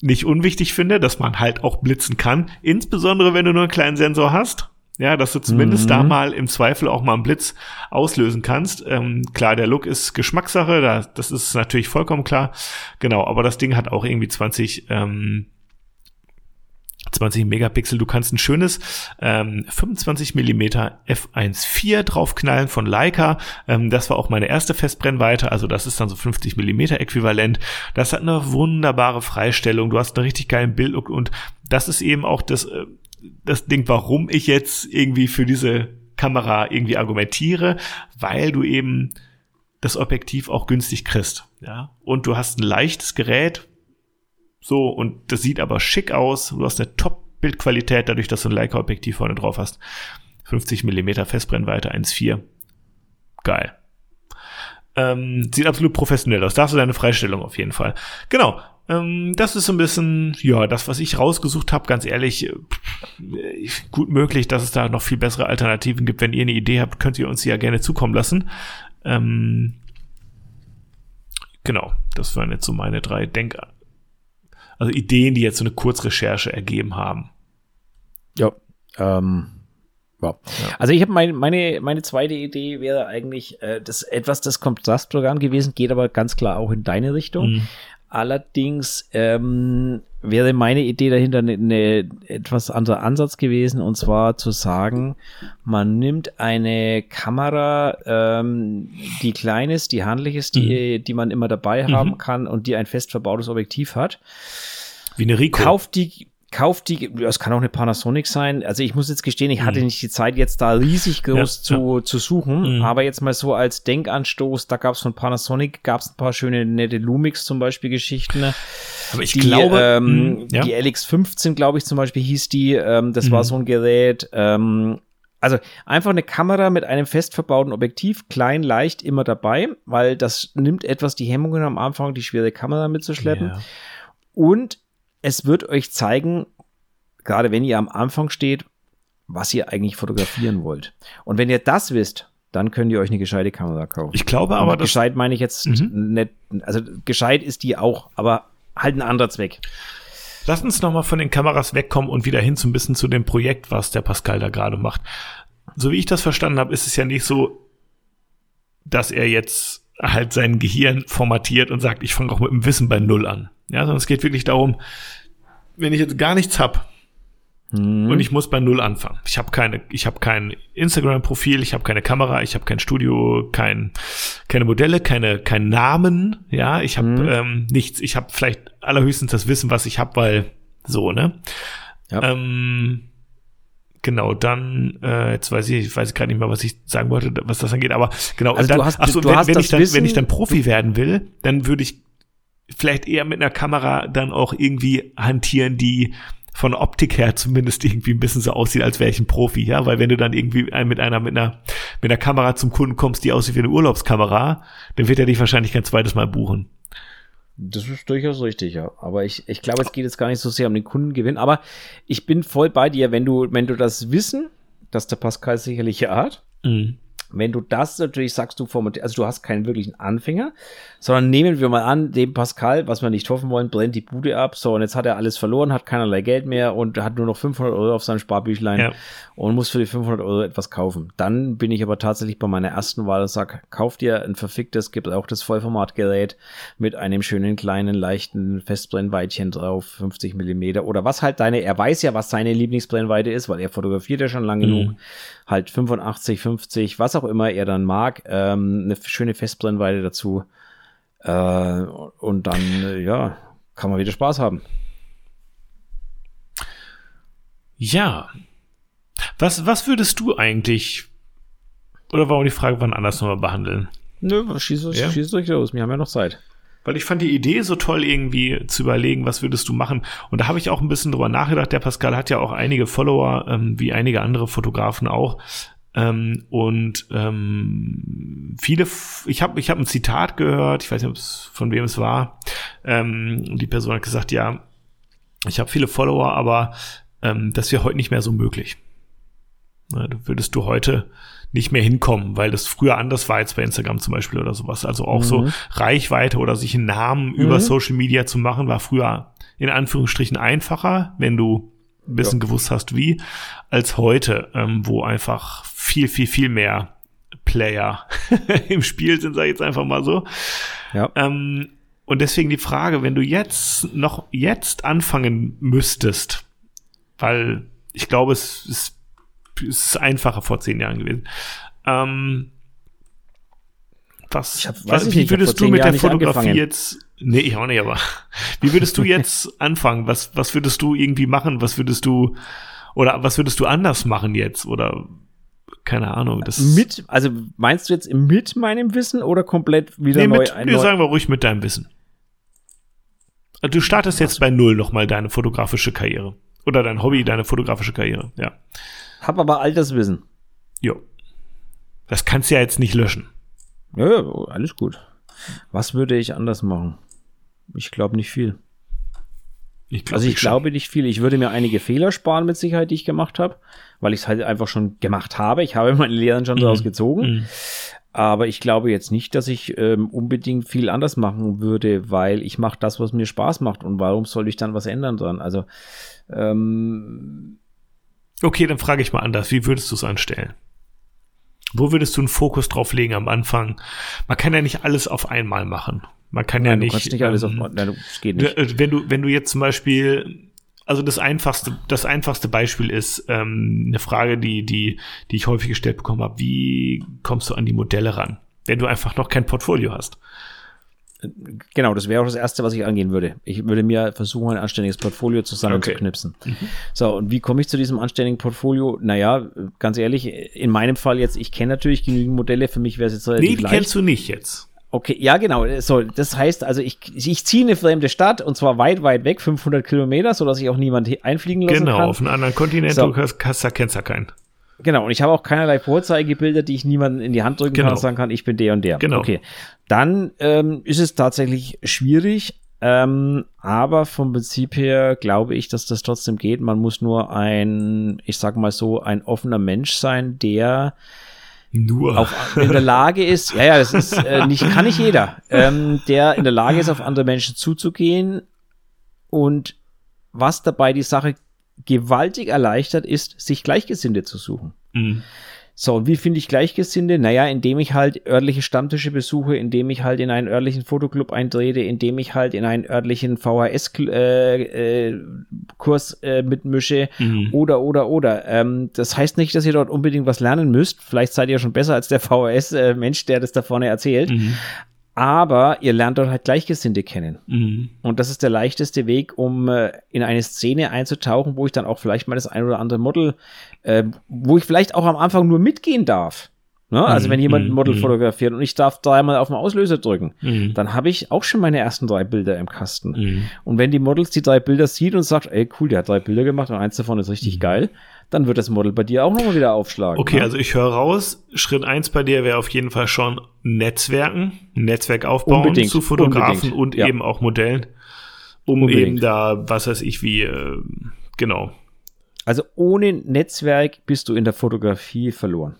nicht unwichtig finde, dass man halt auch blitzen kann, insbesondere wenn du nur einen kleinen Sensor hast. Ja, dass du zumindest mhm. da mal im Zweifel auch mal einen Blitz auslösen kannst. Ähm, klar, der Look ist Geschmackssache, da, das ist natürlich vollkommen klar. Genau, aber das Ding hat auch irgendwie 20 ähm, 20 Megapixel. Du kannst ein schönes ähm, 25 Millimeter f1.4 draufknallen von Leica. Ähm, das war auch meine erste Festbrennweite, also das ist dann so 50 Millimeter äquivalent. Das hat eine wunderbare Freistellung. Du hast einen richtig geilen Bildlook und das ist eben auch das, äh, das Ding, warum ich jetzt irgendwie für diese Kamera irgendwie argumentiere, weil du eben das Objektiv auch günstig kriegst. Ja, und du hast ein leichtes Gerät, so, und das sieht aber schick aus. Du hast eine Top-Bildqualität, dadurch, dass du ein Leica-Objektiv vorne drauf hast. 50 mm Festbrennweite 1.4. Geil. Ähm, sieht absolut professionell aus. Da hast du deine Freistellung auf jeden Fall. Genau. Ähm, das ist so ein bisschen, ja, das, was ich rausgesucht habe, ganz ehrlich, äh, gut möglich, dass es da noch viel bessere Alternativen gibt. Wenn ihr eine Idee habt, könnt ihr uns die ja gerne zukommen lassen. Ähm, genau, das waren jetzt so meine drei Denk also Ideen, die jetzt so eine Kurzrecherche ergeben haben. Ja, ähm, ja. Also ich habe mein, meine meine zweite Idee wäre eigentlich äh, das etwas das Kontrastprogramm gewesen, geht aber ganz klar auch in deine Richtung. Mhm. Allerdings ähm, wäre meine Idee dahinter eine, eine etwas anderer Ansatz gewesen, und zwar zu sagen, man nimmt eine Kamera, ähm, die klein ist, die handlich ist, die, mhm. die man immer dabei haben mhm. kann und die ein fest verbautes Objektiv hat. Wie eine Rico. Kauft die, kauft die, es kann auch eine Panasonic sein. Also ich muss jetzt gestehen, ich hatte mhm. nicht die Zeit, jetzt da riesig groß ja, zu, ja. zu suchen. Mhm. Aber jetzt mal so als Denkanstoß, da gab es von Panasonic, gab es ein paar schöne nette Lumix zum Beispiel Geschichten. Aber ich die, glaube, ähm, mh, ja. die LX15, glaube ich, zum Beispiel hieß die. Ähm, das mhm. war so ein Gerät. Ähm, also einfach eine Kamera mit einem fest verbauten Objektiv, klein, leicht, immer dabei, weil das nimmt etwas die Hemmungen am Anfang, die schwere Kamera mitzuschleppen. Und es wird euch zeigen, gerade wenn ihr am Anfang steht, was ihr eigentlich fotografieren wollt. Und wenn ihr das wisst, dann könnt ihr euch eine gescheite Kamera kaufen. Ich glaube aber, Und gescheit meine ich jetzt mhm. nicht, also gescheit ist die auch, aber halt ein anderer Zweck. Lass uns nochmal von den Kameras wegkommen und wieder hin zu ein bisschen zu dem Projekt, was der Pascal da gerade macht. So wie ich das verstanden habe, ist es ja nicht so, dass er jetzt halt sein Gehirn formatiert und sagt, ich fange auch mit dem Wissen bei Null an. Ja, sondern es geht wirklich darum, wenn ich jetzt gar nichts hab mhm. und ich muss bei Null anfangen. Ich habe keine, ich habe kein Instagram-Profil, ich habe keine Kamera, ich habe kein Studio, kein, keine Modelle, keine, keinen Namen. Ja, ich habe mhm. ähm, nichts. Ich habe vielleicht allerhöchstens das Wissen, was ich habe, weil so ne. Ja. Ähm, Genau, dann, äh, jetzt weiß ich, ich weiß gerade nicht mehr, was ich sagen wollte, was das angeht, aber genau, also dann, du hast, ach so, du wenn, hast wenn ich dann, Wissen, wenn ich dann Profi werden will, dann würde ich vielleicht eher mit einer Kamera dann auch irgendwie hantieren, die von Optik her zumindest irgendwie ein bisschen so aussieht, als wäre ich ein Profi, ja, weil wenn du dann irgendwie mit einer mit einer mit einer Kamera zum Kunden kommst, die aussieht wie eine Urlaubskamera, dann wird er dich wahrscheinlich kein zweites Mal buchen. Das ist durchaus richtig, ja. Aber ich, ich glaube, es geht jetzt gar nicht so sehr um den Kundengewinn. Aber ich bin voll bei dir, wenn du, wenn du das Wissen, dass der Pascal sicherlich hat, mhm. Wenn du das natürlich sagst, du formatierst, also du hast keinen wirklichen Anfänger, sondern nehmen wir mal an, dem Pascal, was wir nicht hoffen wollen, brennt die Bude ab, so und jetzt hat er alles verloren, hat keinerlei Geld mehr und hat nur noch 500 Euro auf seinem Sparbüchlein ja. und muss für die 500 Euro etwas kaufen. Dann bin ich aber tatsächlich bei meiner ersten Wahl und sag, kauf dir ein verficktes, gebrauchtes Vollformatgerät mit einem schönen kleinen, leichten Festbrennweitchen drauf, 50 Millimeter oder was halt deine, er weiß ja, was seine Lieblingsbrennweite ist, weil er fotografiert ja schon lange mhm. genug, halt 85, 50, was auch immer er dann mag, ähm, eine schöne Festbrennweite dazu. Äh, und dann, äh, ja, kann man wieder Spaß haben. Ja. Was, was würdest du eigentlich, oder warum die Frage wann anders nochmal behandeln? Nö, schieß, ja? schieß durch los, wir haben ja noch Zeit. Weil ich fand die Idee so toll, irgendwie zu überlegen, was würdest du machen. Und da habe ich auch ein bisschen drüber nachgedacht. Der Pascal hat ja auch einige Follower, ähm, wie einige andere Fotografen auch. Ähm, und ähm, viele, ich habe ich hab ein Zitat gehört, ich weiß nicht, von wem es war. Ähm, die Person hat gesagt, ja, ich habe viele Follower, aber ähm, das wäre heute nicht mehr so möglich. Na, du würdest du heute nicht mehr hinkommen, weil das früher anders war als bei Instagram zum Beispiel oder sowas. Also auch mhm. so Reichweite oder sich einen Namen mhm. über Social Media zu machen, war früher in Anführungsstrichen einfacher, wenn du ein bisschen ja. gewusst hast, wie, als heute, ähm, wo einfach viel, viel, viel mehr Player *laughs* im Spiel sind, sag ich jetzt einfach mal so. Ja. Ähm, und deswegen die Frage, wenn du jetzt noch jetzt anfangen müsstest, weil ich glaube, es ist es ist einfacher vor zehn Jahren gewesen. Ähm, was, was wie würdest du mit Jahren der Fotografie jetzt, nee, ich auch nicht, aber *laughs* wie würdest du jetzt anfangen? Was, was würdest du irgendwie machen? Was würdest du, oder was würdest du anders machen jetzt? Oder, keine Ahnung, das. Mit, also meinst du jetzt mit meinem Wissen oder komplett wieder nee, neu? Mit, nee, sagen wir ruhig mit deinem Wissen. Du startest jetzt bei Null nochmal deine fotografische Karriere. Oder dein Hobby, deine fotografische Karriere, ja. Hab aber Alterswissen. Jo. Das kannst du ja jetzt nicht löschen. Ja, ja alles gut. Was würde ich anders machen? Ich glaube nicht viel. Ich glaub, also ich, ich glaube nicht viel. Ich würde mir einige Fehler sparen mit Sicherheit, die ich gemacht habe, weil ich es halt einfach schon gemacht habe. Ich habe *laughs* meine Lehren schon mhm. daraus gezogen. Mhm. Aber ich glaube jetzt nicht, dass ich ähm, unbedingt viel anders machen würde, weil ich mache das, was mir Spaß macht. Und warum soll ich dann was ändern dran? Also ähm, Okay, dann frage ich mal anders. Wie würdest du es anstellen? Wo würdest du einen Fokus drauf legen am Anfang? Man kann ja nicht alles auf einmal machen. Man kann Nein, ja nicht. Du kannst nicht alles auf, ähm, nein, das geht nicht. Wenn du, wenn du jetzt zum Beispiel, also das einfachste, das einfachste Beispiel ist ähm, eine Frage, die, die, die ich häufig gestellt bekommen habe. Wie kommst du an die Modelle ran? Wenn du einfach noch kein Portfolio hast. Genau, das wäre auch das Erste, was ich angehen würde. Ich würde mir versuchen, ein anständiges Portfolio zusammenzuknipsen. Okay. Mhm. So, und wie komme ich zu diesem anständigen Portfolio? Naja, ganz ehrlich, in meinem Fall jetzt, ich kenne natürlich genügend Modelle, für mich wäre es jetzt relativ nee, leicht. kennst du nicht jetzt. Okay, ja, genau. So, das heißt also, ich, ich ziehe eine fremde Stadt und zwar weit, weit weg, 500 Kilometer, sodass ich auch niemand einfliegen lassen genau, kann. Genau, auf einen anderen Kontinent, so. du hast, hast, da kennst du keinen. Genau, und ich habe auch keinerlei Vorzeigebilder, die ich niemandem in die Hand drücken genau. kann und sagen kann, ich bin der und der. Genau. Okay, dann ähm, ist es tatsächlich schwierig, ähm, aber vom Prinzip her glaube ich, dass das trotzdem geht. Man muss nur ein, ich sag mal so, ein offener Mensch sein, der nur auch in der Lage ist, ja, ja, das ist äh, nicht, kann nicht jeder, ähm, der in der Lage ist, auf andere Menschen zuzugehen und was dabei die Sache gewaltig erleichtert ist, sich Gleichgesinnte zu suchen. Mhm. So, und wie finde ich Gleichgesinnte? Naja, indem ich halt örtliche Stammtische besuche, indem ich halt in einen örtlichen Fotoclub eintrete, indem ich halt in einen örtlichen VHS-Kurs äh, äh, äh, mitmische mhm. oder, oder, oder. Ähm, das heißt nicht, dass ihr dort unbedingt was lernen müsst. Vielleicht seid ihr schon besser als der VHS-Mensch, der das da vorne erzählt. Mhm aber ihr lernt dort halt Gleichgesinnte kennen. Mhm. Und das ist der leichteste Weg, um äh, in eine Szene einzutauchen, wo ich dann auch vielleicht mal das ein oder andere Model, äh, wo ich vielleicht auch am Anfang nur mitgehen darf. Ne? Also mhm. wenn jemand ein Model mhm. fotografiert und ich darf dreimal auf den Auslöser drücken, mhm. dann habe ich auch schon meine ersten drei Bilder im Kasten. Mhm. Und wenn die Models die drei Bilder sieht und sagt, ey cool, der hat drei Bilder gemacht und eins davon ist richtig mhm. geil, dann wird das Model bei dir auch nochmal wieder aufschlagen. Okay, ne? also ich höre raus, Schritt eins bei dir wäre auf jeden Fall schon Netzwerken, Netzwerk aufbauen unbedingt, zu Fotografen unbedingt, und ja. eben auch Modellen, um unbedingt. eben da, was weiß ich, wie, äh, genau. Also ohne Netzwerk bist du in der Fotografie verloren.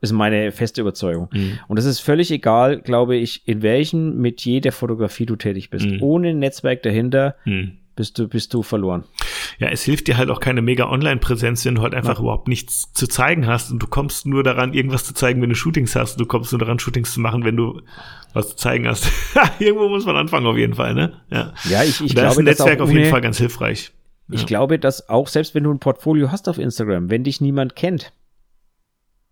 Ist meine feste Überzeugung. Mhm. Und es ist völlig egal, glaube ich, in welchem Metier der Fotografie du tätig bist. Mhm. Ohne Netzwerk dahinter mhm. Bist, du, bist du verloren ja, es hilft dir halt auch keine mega Online-Präsenz, wenn du halt einfach ja. überhaupt nichts zu zeigen hast und du kommst nur daran, irgendwas zu zeigen, wenn du Shootings hast. Du kommst nur daran, Shootings zu machen, wenn du was zu zeigen hast. *laughs* Irgendwo muss man anfangen auf jeden Fall, ne? Ja, ja ich, ich da glaube, ist ein Netzwerk auf jeden Fall ganz hilfreich. Ich ja. glaube, dass auch selbst wenn du ein Portfolio hast auf Instagram, wenn dich niemand kennt,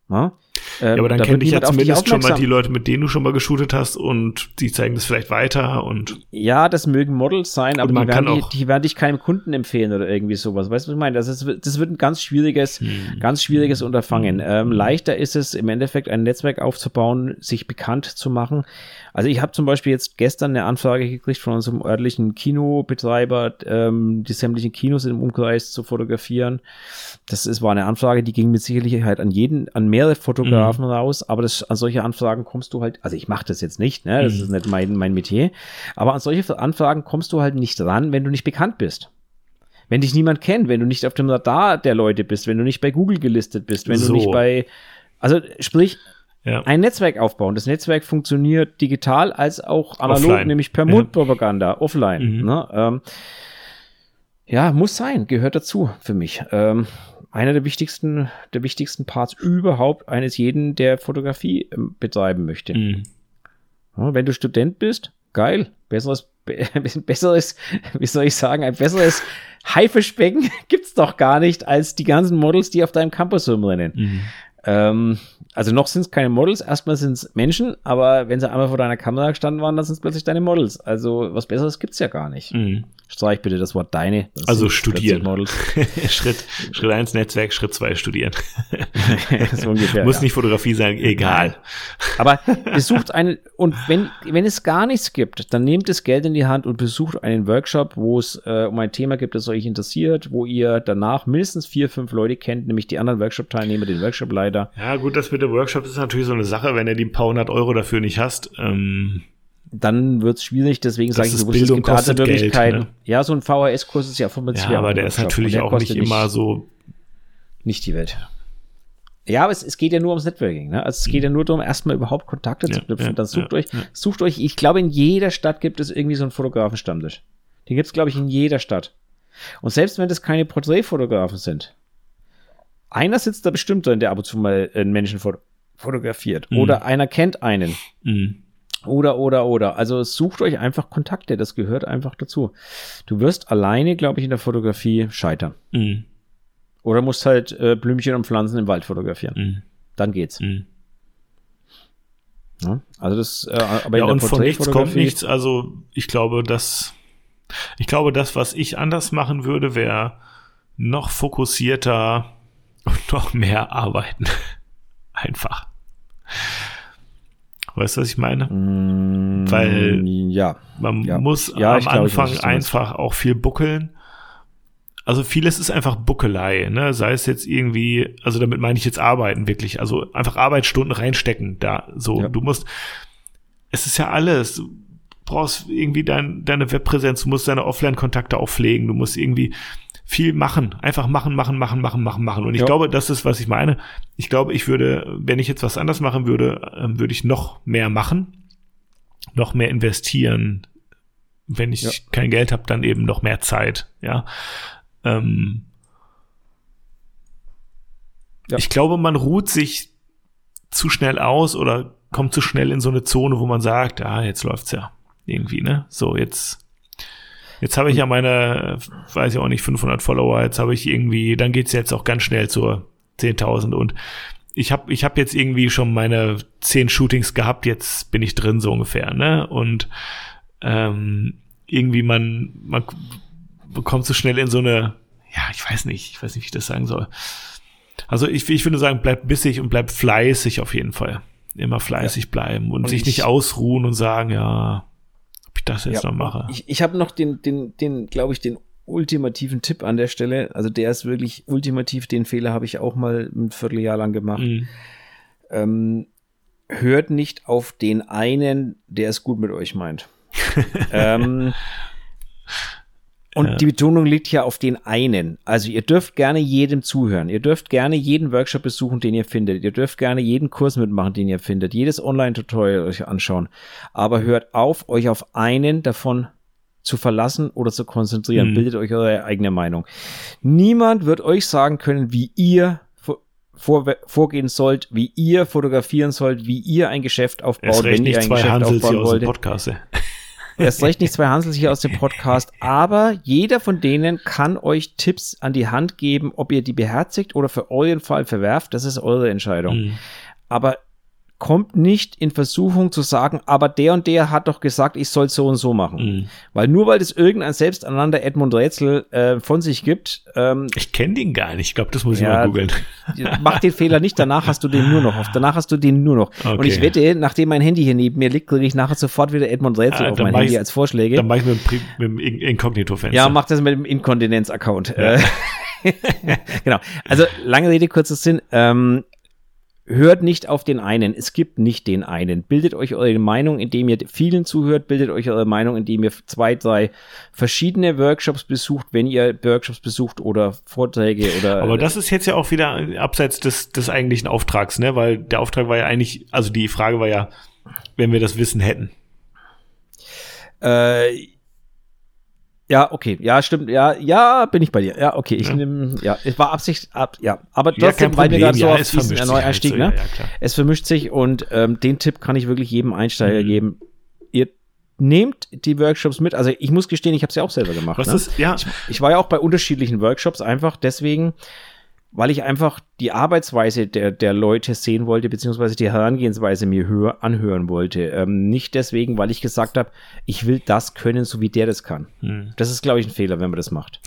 na, Ähm, ja, aber dann da dich ja zumindest schon mal die Leute, mit denen du schon mal geshootet hast und die zeigen das vielleicht weiter und. Ja, das mögen Models sein, aber die werden, die, die werden dich keinem Kunden empfehlen oder irgendwie sowas. Weißt du, was ich meine? Das, ist, das wird ein ganz schwieriges, hm. ganz schwieriges Unterfangen. Ähm, leichter ist es im Endeffekt ein Netzwerk aufzubauen, sich bekannt zu machen. Also ich habe zum Beispiel jetzt gestern eine Anfrage gekriegt von unserem örtlichen Kinobetreiber, ähm, die sämtlichen Kinos im Umkreis zu fotografieren. Das ist, war eine Anfrage, die ging mit Sicherheit an jeden, an mehrere Fotografen mhm. raus, aber das, an solche Anfragen kommst du halt, also ich mache das jetzt nicht, ne? das mhm. ist nicht mein, mein Metier, aber an solche Anfragen kommst du halt nicht ran, wenn du nicht bekannt bist wenn dich niemand kennt, wenn du nicht auf dem Radar der Leute bist, wenn du nicht bei Google gelistet bist, wenn so. du nicht bei, also sprich, ja. ein Netzwerk aufbauen. Das Netzwerk funktioniert digital als auch analog, offline. nämlich per Mundpropaganda, ja. offline. Mhm. Ne? Ähm, ja, muss sein, gehört dazu für mich. Ähm, einer der wichtigsten, der wichtigsten Parts überhaupt eines jeden, der Fotografie ähm, betreiben möchte. Mhm. Ja, wenn du Student bist, geil, besseres, *laughs* besseres, wie soll ich sagen, ein besseres Haifischbecken *laughs* gibt's doch gar nicht als die ganzen Models, die auf deinem Campus rumrennen. Mhm. Ähm, also noch sind es keine Models, erstmal sind es Menschen, aber wenn sie einmal vor deiner Kamera gestanden waren, dann sind es plötzlich deine Models. Also was Besseres gibt's ja gar nicht. Mhm. Streich bitte das Wort deine. Das also studieren. *laughs* Schritt, Schritt eins Netzwerk, Schritt zwei studieren. *laughs* so ungefähr, Muss ja. nicht Fotografie sein, egal. Aber *laughs* besucht einen, und wenn, wenn es gar nichts gibt, dann nehmt das Geld in die Hand und besucht einen Workshop, wo es äh, um ein Thema gibt, das euch interessiert, wo ihr danach mindestens vier, fünf Leute kennt, nämlich die anderen Workshop-Teilnehmer, den Workshop-Leiter. Ja, gut, das mit dem Workshop ist natürlich so eine Sache, wenn ihr die paar hundert Euro dafür nicht hast. Ähm dann wird es schwierig, deswegen sage ich, du es kostet Geld, ne? Ja, so ein VHS-Kurs ist ja von Ja, aber der ist natürlich auch nicht immer so. Nicht die Welt. Ja, aber es, es geht ja nur ums Networking. Ne? Also es geht ja nur darum, erstmal überhaupt Kontakte zu knüpfen. Ja, dann sucht ja, euch, sucht euch, ich glaube, in jeder Stadt gibt es irgendwie so einen Fotografenstammtisch. Den gibt es, glaube ich, in jeder Stadt. Und selbst wenn das keine Porträtfotografen sind, einer sitzt da bestimmt drin, der ab und zu mal einen Menschen fotografiert. Mhm. Oder einer kennt einen. Mhm. Oder, oder, oder. Also sucht euch einfach Kontakte, das gehört einfach dazu. Du wirst alleine, glaube ich, in der Fotografie scheitern. Mhm. Oder musst halt äh, Blümchen und Pflanzen im Wald fotografieren. Mhm. Dann geht's. Mhm. Ja, also das, äh, aber ja, und von nichts kommt nichts. Also ich glaube, dass ich glaube, das, was ich anders machen würde, wäre noch fokussierter und noch mehr arbeiten. *laughs* Einfach. Weißt du, was ich meine? Mm, Weil ja, man ja. muss ja, am Anfang weiß, einfach auch viel buckeln. Also vieles ist einfach Buckelei, ne? Sei es jetzt irgendwie, also damit meine ich jetzt arbeiten wirklich, also einfach Arbeitsstunden reinstecken da. So, ja. du musst, es ist ja alles. Du brauchst irgendwie dein, deine Webpräsenz, du musst deine Offline-Kontakte auch pflegen, du musst irgendwie viel machen, einfach machen, machen, machen, machen, machen, machen. Und ich ja. glaube, das ist, was ich meine. Ich glaube, ich würde, wenn ich jetzt was anders machen würde, ähm, würde ich noch mehr machen, noch mehr investieren. Wenn ich ja. kein Geld habe, dann eben noch mehr Zeit. Ja. Ähm, ja. Ich glaube, man ruht sich zu schnell aus oder kommt zu schnell in so eine Zone, wo man sagt, ah, jetzt läuft's ja irgendwie, ne? So, jetzt Jetzt habe ich ja meine, weiß ich auch nicht, 500 Follower. Jetzt habe ich irgendwie, dann geht's jetzt auch ganz schnell zur 10.000 und ich habe ich hab jetzt irgendwie schon meine 10 Shootings gehabt. Jetzt bin ich drin so ungefähr, ne? Und ähm, irgendwie man man bekommt so schnell in so eine, ja, ich weiß nicht, ich weiß nicht, wie ich das sagen soll. Also ich, ich würde sagen, bleib bissig und bleib fleißig auf jeden Fall. Immer fleißig ja. bleiben und, und sich nicht ausruhen und sagen, ja, das jetzt ja, noch mache. Ich, ich habe noch den, den, den, glaube ich, den ultimativen Tipp an der Stelle. Also der ist wirklich ultimativ. Den Fehler habe ich auch mal ein Vierteljahr lang gemacht. Mhm. Ähm, hört nicht auf den einen, der es gut mit euch meint. *laughs* ähm, und ja. die Betonung liegt ja auf den einen. Also ihr dürft gerne jedem zuhören. Ihr dürft gerne jeden Workshop besuchen, den ihr findet. Ihr dürft gerne jeden Kurs mitmachen, den ihr findet. Jedes Online-Tutorial euch anschauen. Aber hört auf, euch auf einen davon zu verlassen oder zu konzentrieren. Mhm. Bildet euch eure eigene Meinung. Niemand wird euch sagen können, wie ihr vor, vorgehen sollt, wie ihr fotografieren sollt, wie ihr ein Geschäft aufbaut, wenn ihr ein Geschäft Hansels aufbauen wollt. Podcast, Erst recht nicht zwei Hansels hier aus dem Podcast, aber jeder von denen kann euch Tipps an die Hand geben, ob ihr die beherzigt oder für euren Fall verwerft. Das ist eure Entscheidung. Mhm. aber kommt nicht in Versuchung zu sagen, aber der und der hat doch gesagt, ich soll so und so machen. Mhm. Weil nur weil das irgendein selbsternannter Edmund Rätsel äh, von sich gibt. Ähm, ich kenne den gar nicht. Ich glaube, das muss ich mal googeln. *laughs* Mach den Fehler nicht, danach hast du den nur noch. Danach hast du den nur noch. Okay. Und ich wette, nachdem mein Handy hier neben mir liegt, kriege ich nachher sofort wieder Edmund Rätsel ah, auf mein Handy als Vorschläge. Dann mache ich mit dem, dem Inkognito-Fenster. Ja, mach das mit dem Inkontinenz-Account. Ja. *laughs* genau. Also lange Rede, kurzer Sinn. Ähm, hört nicht auf den einen. Es gibt nicht den einen. Bildet euch eure Meinung, indem ihr vielen zuhört. Bildet euch eure Meinung, indem ihr zwei, drei verschiedene Workshops besucht, wenn ihr Workshops besucht oder Vorträge oder. Aber das ist jetzt ja auch wieder abseits des, des eigentlichen Auftrags, ne? Weil der Auftrag war ja eigentlich, also die Frage war ja, wenn wir das Wissen hätten. Äh, ja, okay, ja, stimmt, ja, ja, bin ich bei dir. Ja, okay, ich ja. nehme, ja, es war Absicht, ab, ja, aber trotzdem, ja, weil wir gerade so auf diesen Neueinstieg, halt so, ne? Ja, es vermischt sich und ähm, den Tipp kann ich wirklich jedem Einsteiger mhm. geben. Ihr nehmt die Workshops mit. Also ich muss gestehen, ich habe es ja auch selber gemacht. Was ne? ist, ja. Ich, ich war ja auch bei unterschiedlichen Workshops einfach deswegen, weil ich einfach die Arbeitsweise der, der Leute sehen wollte, beziehungsweise die Herangehensweise mir hör, anhören wollte. Ähm, nicht deswegen, weil ich gesagt habe, ich will das können, so wie der das kann. Hm. Das ist, glaube ich, ein Fehler, wenn man das macht.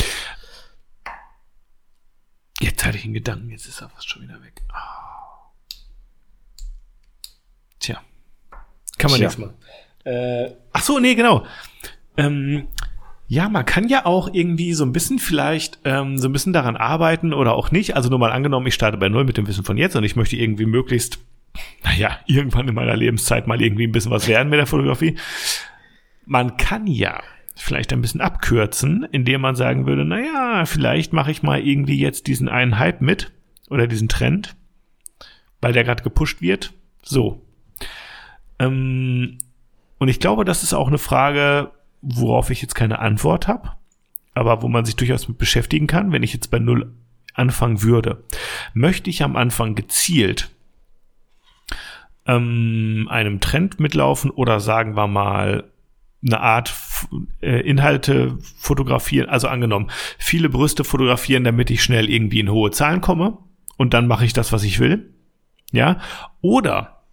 Jetzt hatte ich einen Gedanken, jetzt ist er fast schon wieder weg. Oh. Tja. Kann man Tja. nichts machen. Äh, ach so, nee, genau. Ähm, ja, man kann ja auch irgendwie so ein bisschen vielleicht ähm, so ein bisschen daran arbeiten oder auch nicht. Also nur mal angenommen, ich starte bei null mit dem Wissen von jetzt und ich möchte irgendwie möglichst, naja, *laughs* irgendwann in meiner Lebenszeit mal irgendwie ein bisschen was werden mit der Fotografie. Man kann ja vielleicht ein bisschen abkürzen, indem man sagen würde, naja, vielleicht mache ich mal irgendwie jetzt diesen einen Hype mit oder diesen Trend, weil der gerade gepusht wird. So. Ähm, und ich glaube, das ist auch eine Frage, worauf ich jetzt keine Antwort habe, aber wo man sich durchaus mit beschäftigen kann, wenn ich jetzt bei Null anfangen würde. Möchte ich am Anfang gezielt ähm, einem Trend mitlaufen oder sagen wir mal eine Art äh, Inhalte fotografieren, also angenommen, viele Brüste fotografieren, damit ich schnell irgendwie in hohe Zahlen komme und dann mache ich das, was ich will. Ja? Oder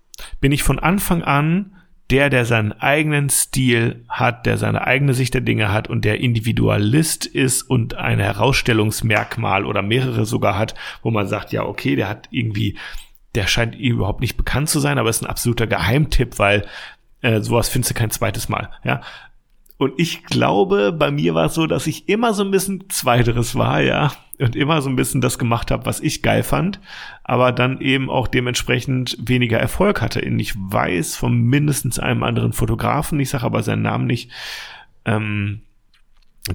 bin ich von Anfang an der, der seinen eigenen Stil hat, der seine eigene Sicht der Dinge hat und der Individualist ist und ein Herausstellungsmerkmal oder mehrere sogar hat, wo man sagt, ja, okay, der hat irgendwie, der scheint überhaupt nicht bekannt zu sein, aber ist ein absoluter Geheimtipp, weil äh, sowas findest du kein zweites Mal, ja. Und ich glaube, bei mir war es so, dass ich immer so ein bisschen zweiteres war, ja und immer so ein bisschen das gemacht habe, was ich geil fand, aber dann eben auch dementsprechend weniger Erfolg hatte. Ich weiß von mindestens einem anderen Fotografen, ich sage aber seinen Namen nicht, ähm,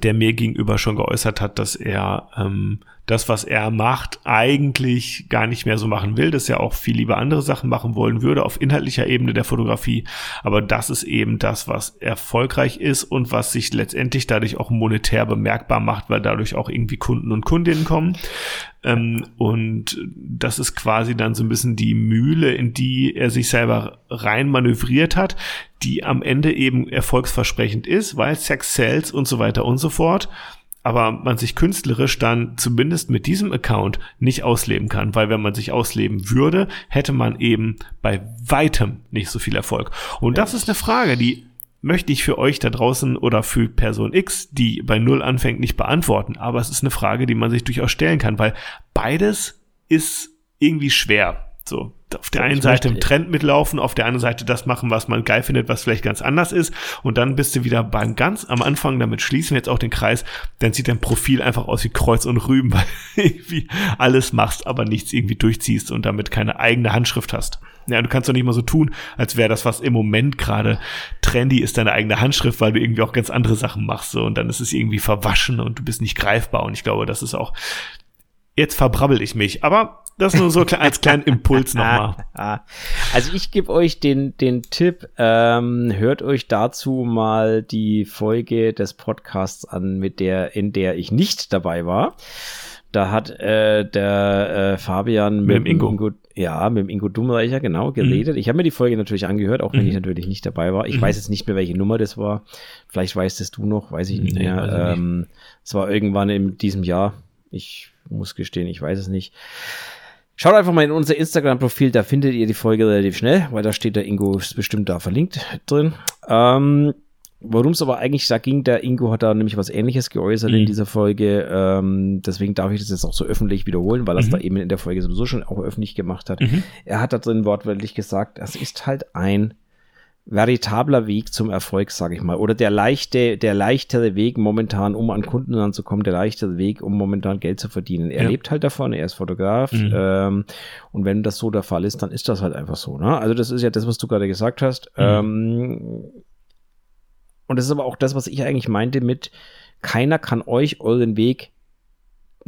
der mir gegenüber schon geäußert hat, dass er ähm, das, was er macht, eigentlich gar nicht mehr so machen will, dass er auch viel lieber andere Sachen machen wollen würde auf inhaltlicher Ebene der Fotografie. Aber das ist eben das, was erfolgreich ist und was sich letztendlich dadurch auch monetär bemerkbar macht, weil dadurch auch irgendwie Kunden und Kundinnen kommen. Ähm, und das ist quasi dann so ein bisschen die Mühle, in die er sich selber rein manövriert hat, die am Ende eben erfolgsversprechend ist, weil Sex sells und so weiter und so fort aber man sich künstlerisch dann zumindest mit diesem Account nicht ausleben kann, weil wenn man sich ausleben würde, hätte man eben bei weitem nicht so viel Erfolg. Und das ist eine Frage, die möchte ich für euch da draußen oder für Person X, die bei Null anfängt, nicht beantworten. Aber es ist eine Frage, die man sich durchaus stellen kann, weil beides ist irgendwie schwer. So, auf der einen Seite im Trend mitlaufen, auf der anderen Seite das machen, was man geil findet, was vielleicht ganz anders ist. Und dann bist du wieder beim ganz am Anfang, damit schließen wir jetzt auch den Kreis, dann sieht dein Profil einfach aus wie Kreuz und Rüben, *laughs* weil du irgendwie alles machst, aber nichts irgendwie durchziehst und damit keine eigene Handschrift hast. Ja, du kannst doch nicht mal so tun, als wäre das, was im Moment gerade trendy ist, deine eigene Handschrift, weil du irgendwie auch ganz andere Sachen machst. So, und dann ist es irgendwie verwaschen und du bist nicht greifbar. Und ich glaube, das ist auch Jetzt verbrabbel ich mich, aber das nur so als kleinen Impuls *laughs* nochmal. Also ich gebe euch den, den Tipp, ähm, hört euch dazu mal die Folge des Podcasts an, mit der, in der ich nicht dabei war. Da hat äh, der äh, Fabian mit, mit dem Ingo. Ingo. ja, mit dem Ingo Dummreicher, genau, geredet. Mhm. Ich habe mir die Folge natürlich angehört, auch wenn mhm. ich natürlich nicht dabei war. Ich mhm. weiß jetzt nicht mehr, welche Nummer das war. Vielleicht weißt es du noch, weiß ich nicht nee, mehr. Ähm, es war irgendwann in diesem Jahr. Ich muss gestehen, ich weiß es nicht. Schaut einfach mal in unser Instagram-Profil, da findet ihr die Folge relativ schnell, weil da steht der Ingo ist bestimmt da verlinkt drin. Ähm, Worum es aber eigentlich da ging, der Ingo hat da nämlich was ähnliches geäußert mhm. in dieser Folge. Ähm, deswegen darf ich das jetzt auch so öffentlich wiederholen, weil er es mhm. da eben in der Folge sowieso schon auch öffentlich gemacht hat. Mhm. Er hat da drin wortwörtlich gesagt, es ist halt ein veritabler Weg zum Erfolg, sage ich mal. Oder der leichte, der leichtere Weg momentan, um an Kunden ranzukommen, der leichtere Weg, um momentan Geld zu verdienen. Er ja. lebt halt davon, er ist Fotograf. Mhm. Ähm, und wenn das so der Fall ist, dann ist das halt einfach so. Ne? Also das ist ja das, was du gerade gesagt hast. Mhm. Ähm, und das ist aber auch das, was ich eigentlich meinte mit, keiner kann euch euren Weg,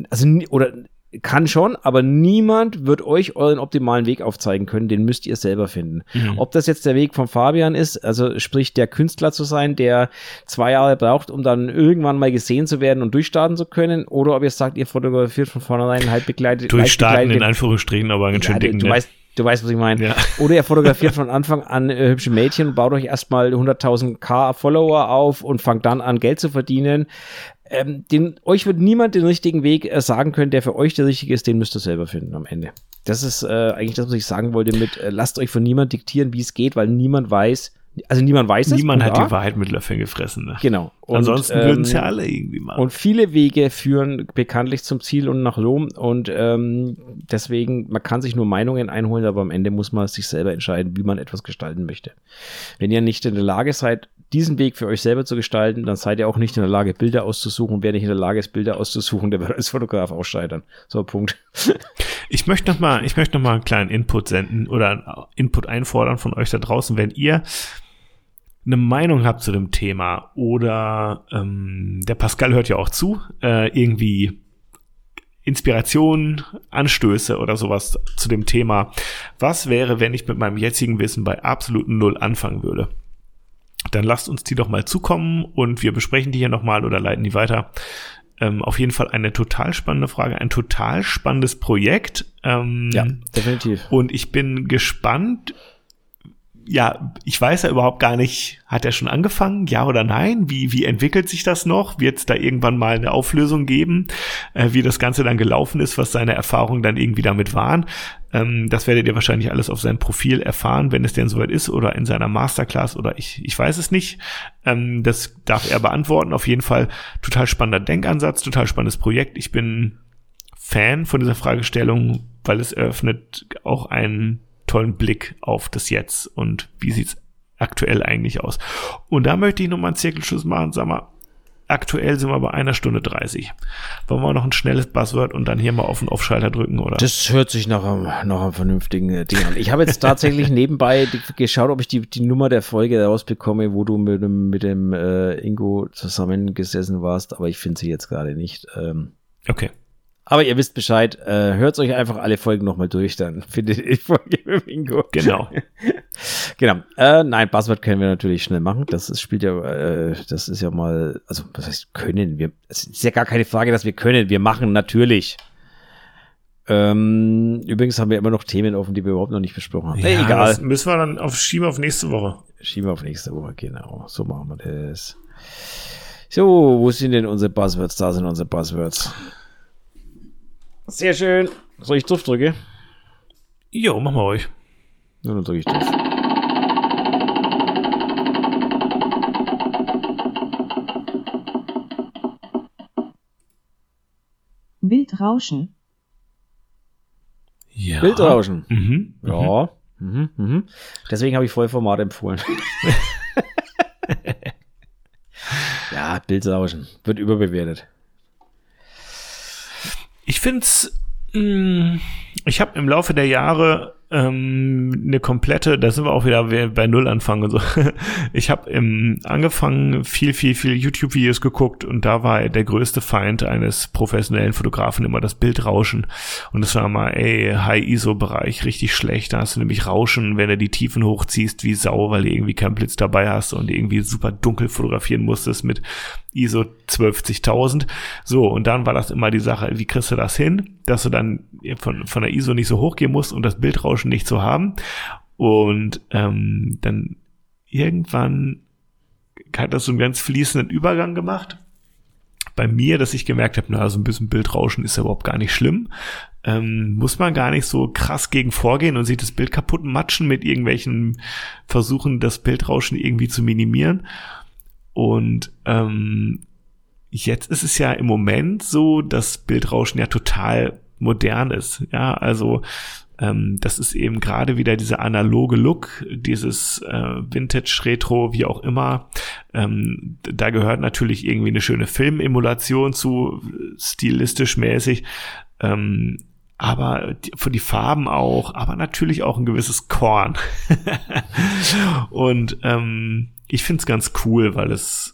also, oder kann schon, aber niemand wird euch euren optimalen Weg aufzeigen können, den müsst ihr selber finden. Mhm. Ob das jetzt der Weg von Fabian ist, also sprich der Künstler zu sein, der zwei Jahre braucht, um dann irgendwann mal gesehen zu werden und durchstarten zu können, oder ob ihr sagt, ihr fotografiert von vornherein halt begleitet. Durchstarten in Anführungsstrichen, aber einen ja, dicken. Du, du weißt, Du weißt, was ich meine. Ja. Oder ihr fotografiert von Anfang an äh, hübsche Mädchen baut euch erstmal 100.000 K Follower auf und fangt dann an, Geld zu verdienen. Ähm, den, euch wird niemand den richtigen Weg äh, sagen können, der für euch der richtige ist, den müsst ihr selber finden am Ende. Das ist äh, eigentlich das, was ich sagen wollte mit, äh, lasst euch von niemand diktieren, wie es geht, weil niemand weiß, also niemand weiß es. Niemand hat die Wahrheit mit Löffeln gefressen. Ne? Genau. Und, Ansonsten ähm, würden es ja alle irgendwie machen. Und viele Wege führen bekanntlich zum Ziel und nach Rom. Und ähm, deswegen, man kann sich nur Meinungen einholen, aber am Ende muss man sich selber entscheiden, wie man etwas gestalten möchte. Wenn ihr nicht in der Lage seid, diesen Weg für euch selber zu gestalten, dann seid ihr auch nicht in der Lage, Bilder auszusuchen. Wer nicht in der Lage ist, Bilder auszusuchen, der wird als Fotograf auch scheitern. So, Punkt. *laughs* Ich möchte noch mal, ich möchte noch einen kleinen Input senden oder einen Input einfordern von euch da draußen, wenn ihr eine Meinung habt zu dem Thema oder ähm, der Pascal hört ja auch zu, äh, irgendwie Inspiration, Anstöße oder sowas zu dem Thema. Was wäre, wenn ich mit meinem jetzigen Wissen bei absoluten Null anfangen würde? Dann lasst uns die doch mal zukommen und wir besprechen die hier nochmal oder leiten die weiter. Ähm, auf jeden Fall eine total spannende Frage, ein total spannendes Projekt. Ähm, ja, definitiv. Und ich bin gespannt, ja, ich weiß ja überhaupt gar nicht, hat er schon angefangen, ja oder nein? Wie, wie entwickelt sich das noch? Wird es da irgendwann mal eine Auflösung geben, äh, wie das Ganze dann gelaufen ist, was seine Erfahrungen dann irgendwie damit waren? Ähm, das werdet ihr wahrscheinlich alles auf seinem Profil erfahren, wenn es denn soweit ist oder in seiner Masterclass oder ich, ich weiß es nicht. Ähm, das darf er beantworten. Auf jeden Fall total spannender Denkansatz, total spannendes Projekt. Ich bin Fan von dieser Fragestellung, weil es eröffnet auch einen tollen Blick auf das Jetzt und wie sieht's aktuell eigentlich aus. Und da möchte ich nochmal einen Zirkelschluss machen, sag mal, aktuell sind wir bei einer Stunde 30. Wollen wir noch ein schnelles Buzzword und dann hier mal auf den Off-Schalter drücken, oder? Das hört sich nach einem, nach einem vernünftigen äh, Ding an. Ich habe jetzt tatsächlich *laughs* nebenbei geschaut, ob ich die, die Nummer der Folge rausbekomme, wo du mit dem, mit dem äh, Ingo zusammengesessen warst, aber ich finde sie jetzt gerade nicht. Ähm, okay. Aber ihr wisst Bescheid, äh, hört euch einfach alle Folgen nochmal durch, dann *laughs* findet ihr die Folge mit Bingo. Genau. *laughs* genau. Äh, nein, Buzzword können wir natürlich schnell machen. Das ist, spielt ja, äh, das ist ja mal, also was heißt können wir? Es ist ja gar keine Frage, dass wir können. Wir machen natürlich. Ähm, übrigens haben wir immer noch Themen offen, die wir überhaupt noch nicht besprochen haben. Ja, hey, egal. müssen wir dann auf schieben auf nächste Woche. Schieben wir auf nächste Woche, genau. So machen wir das. So, wo sind denn unsere Buzzwords? Da sind unsere Buzzwords. Sehr schön. Soll ich drauf drücken? Jo, machen wir euch. Ja, dann drücke ich drauf. Bildrauschen. Ja. Bildrauschen. Mhm. Ja. Mhm. Mhm. Deswegen habe ich Vollformat empfohlen. *laughs* ja, Bildrauschen. Wird überbewertet. Ich finde es, mm, ich habe im Laufe der Jahre ähm, eine komplette, da sind wir auch wieder bei Null anfangen und so. *laughs* Ich habe im angefangen viel, viel, viel YouTube-Videos geguckt und da war der größte Feind eines professionellen Fotografen immer das Bildrauschen. Und das war mal, ey, High-ISO-Bereich, richtig schlecht. Da hast du nämlich Rauschen, wenn du die Tiefen hochziehst, wie Sau, weil du irgendwie keinen Blitz dabei hast und irgendwie super dunkel fotografieren musstest mit ISO 12.000. So, und dann war das immer die Sache, wie kriegst du das hin, dass du dann von, von der ISO nicht so hochgehen musst und das Bildrauschen nicht zu haben. Und ähm, dann irgendwann hat das so einen ganz fließenden Übergang gemacht bei mir, dass ich gemerkt habe, na, so ein bisschen Bildrauschen ist ja überhaupt gar nicht schlimm. Ähm, muss man gar nicht so krass gegen vorgehen und sich das Bild kaputt matschen mit irgendwelchen Versuchen, das Bildrauschen irgendwie zu minimieren. Und ähm, jetzt ist es ja im Moment so, dass Bildrauschen ja total modern ist. Ja, also ähm, das ist eben gerade wieder dieser analoge Look, dieses äh, Vintage-Retro, wie auch immer. Ähm, da gehört natürlich irgendwie eine schöne Filmemulation zu, stilistisch mäßig. Ähm, aber die, für die Farben auch, aber natürlich auch ein gewisses Korn. *laughs* Und ähm, ich find's ganz cool, weil es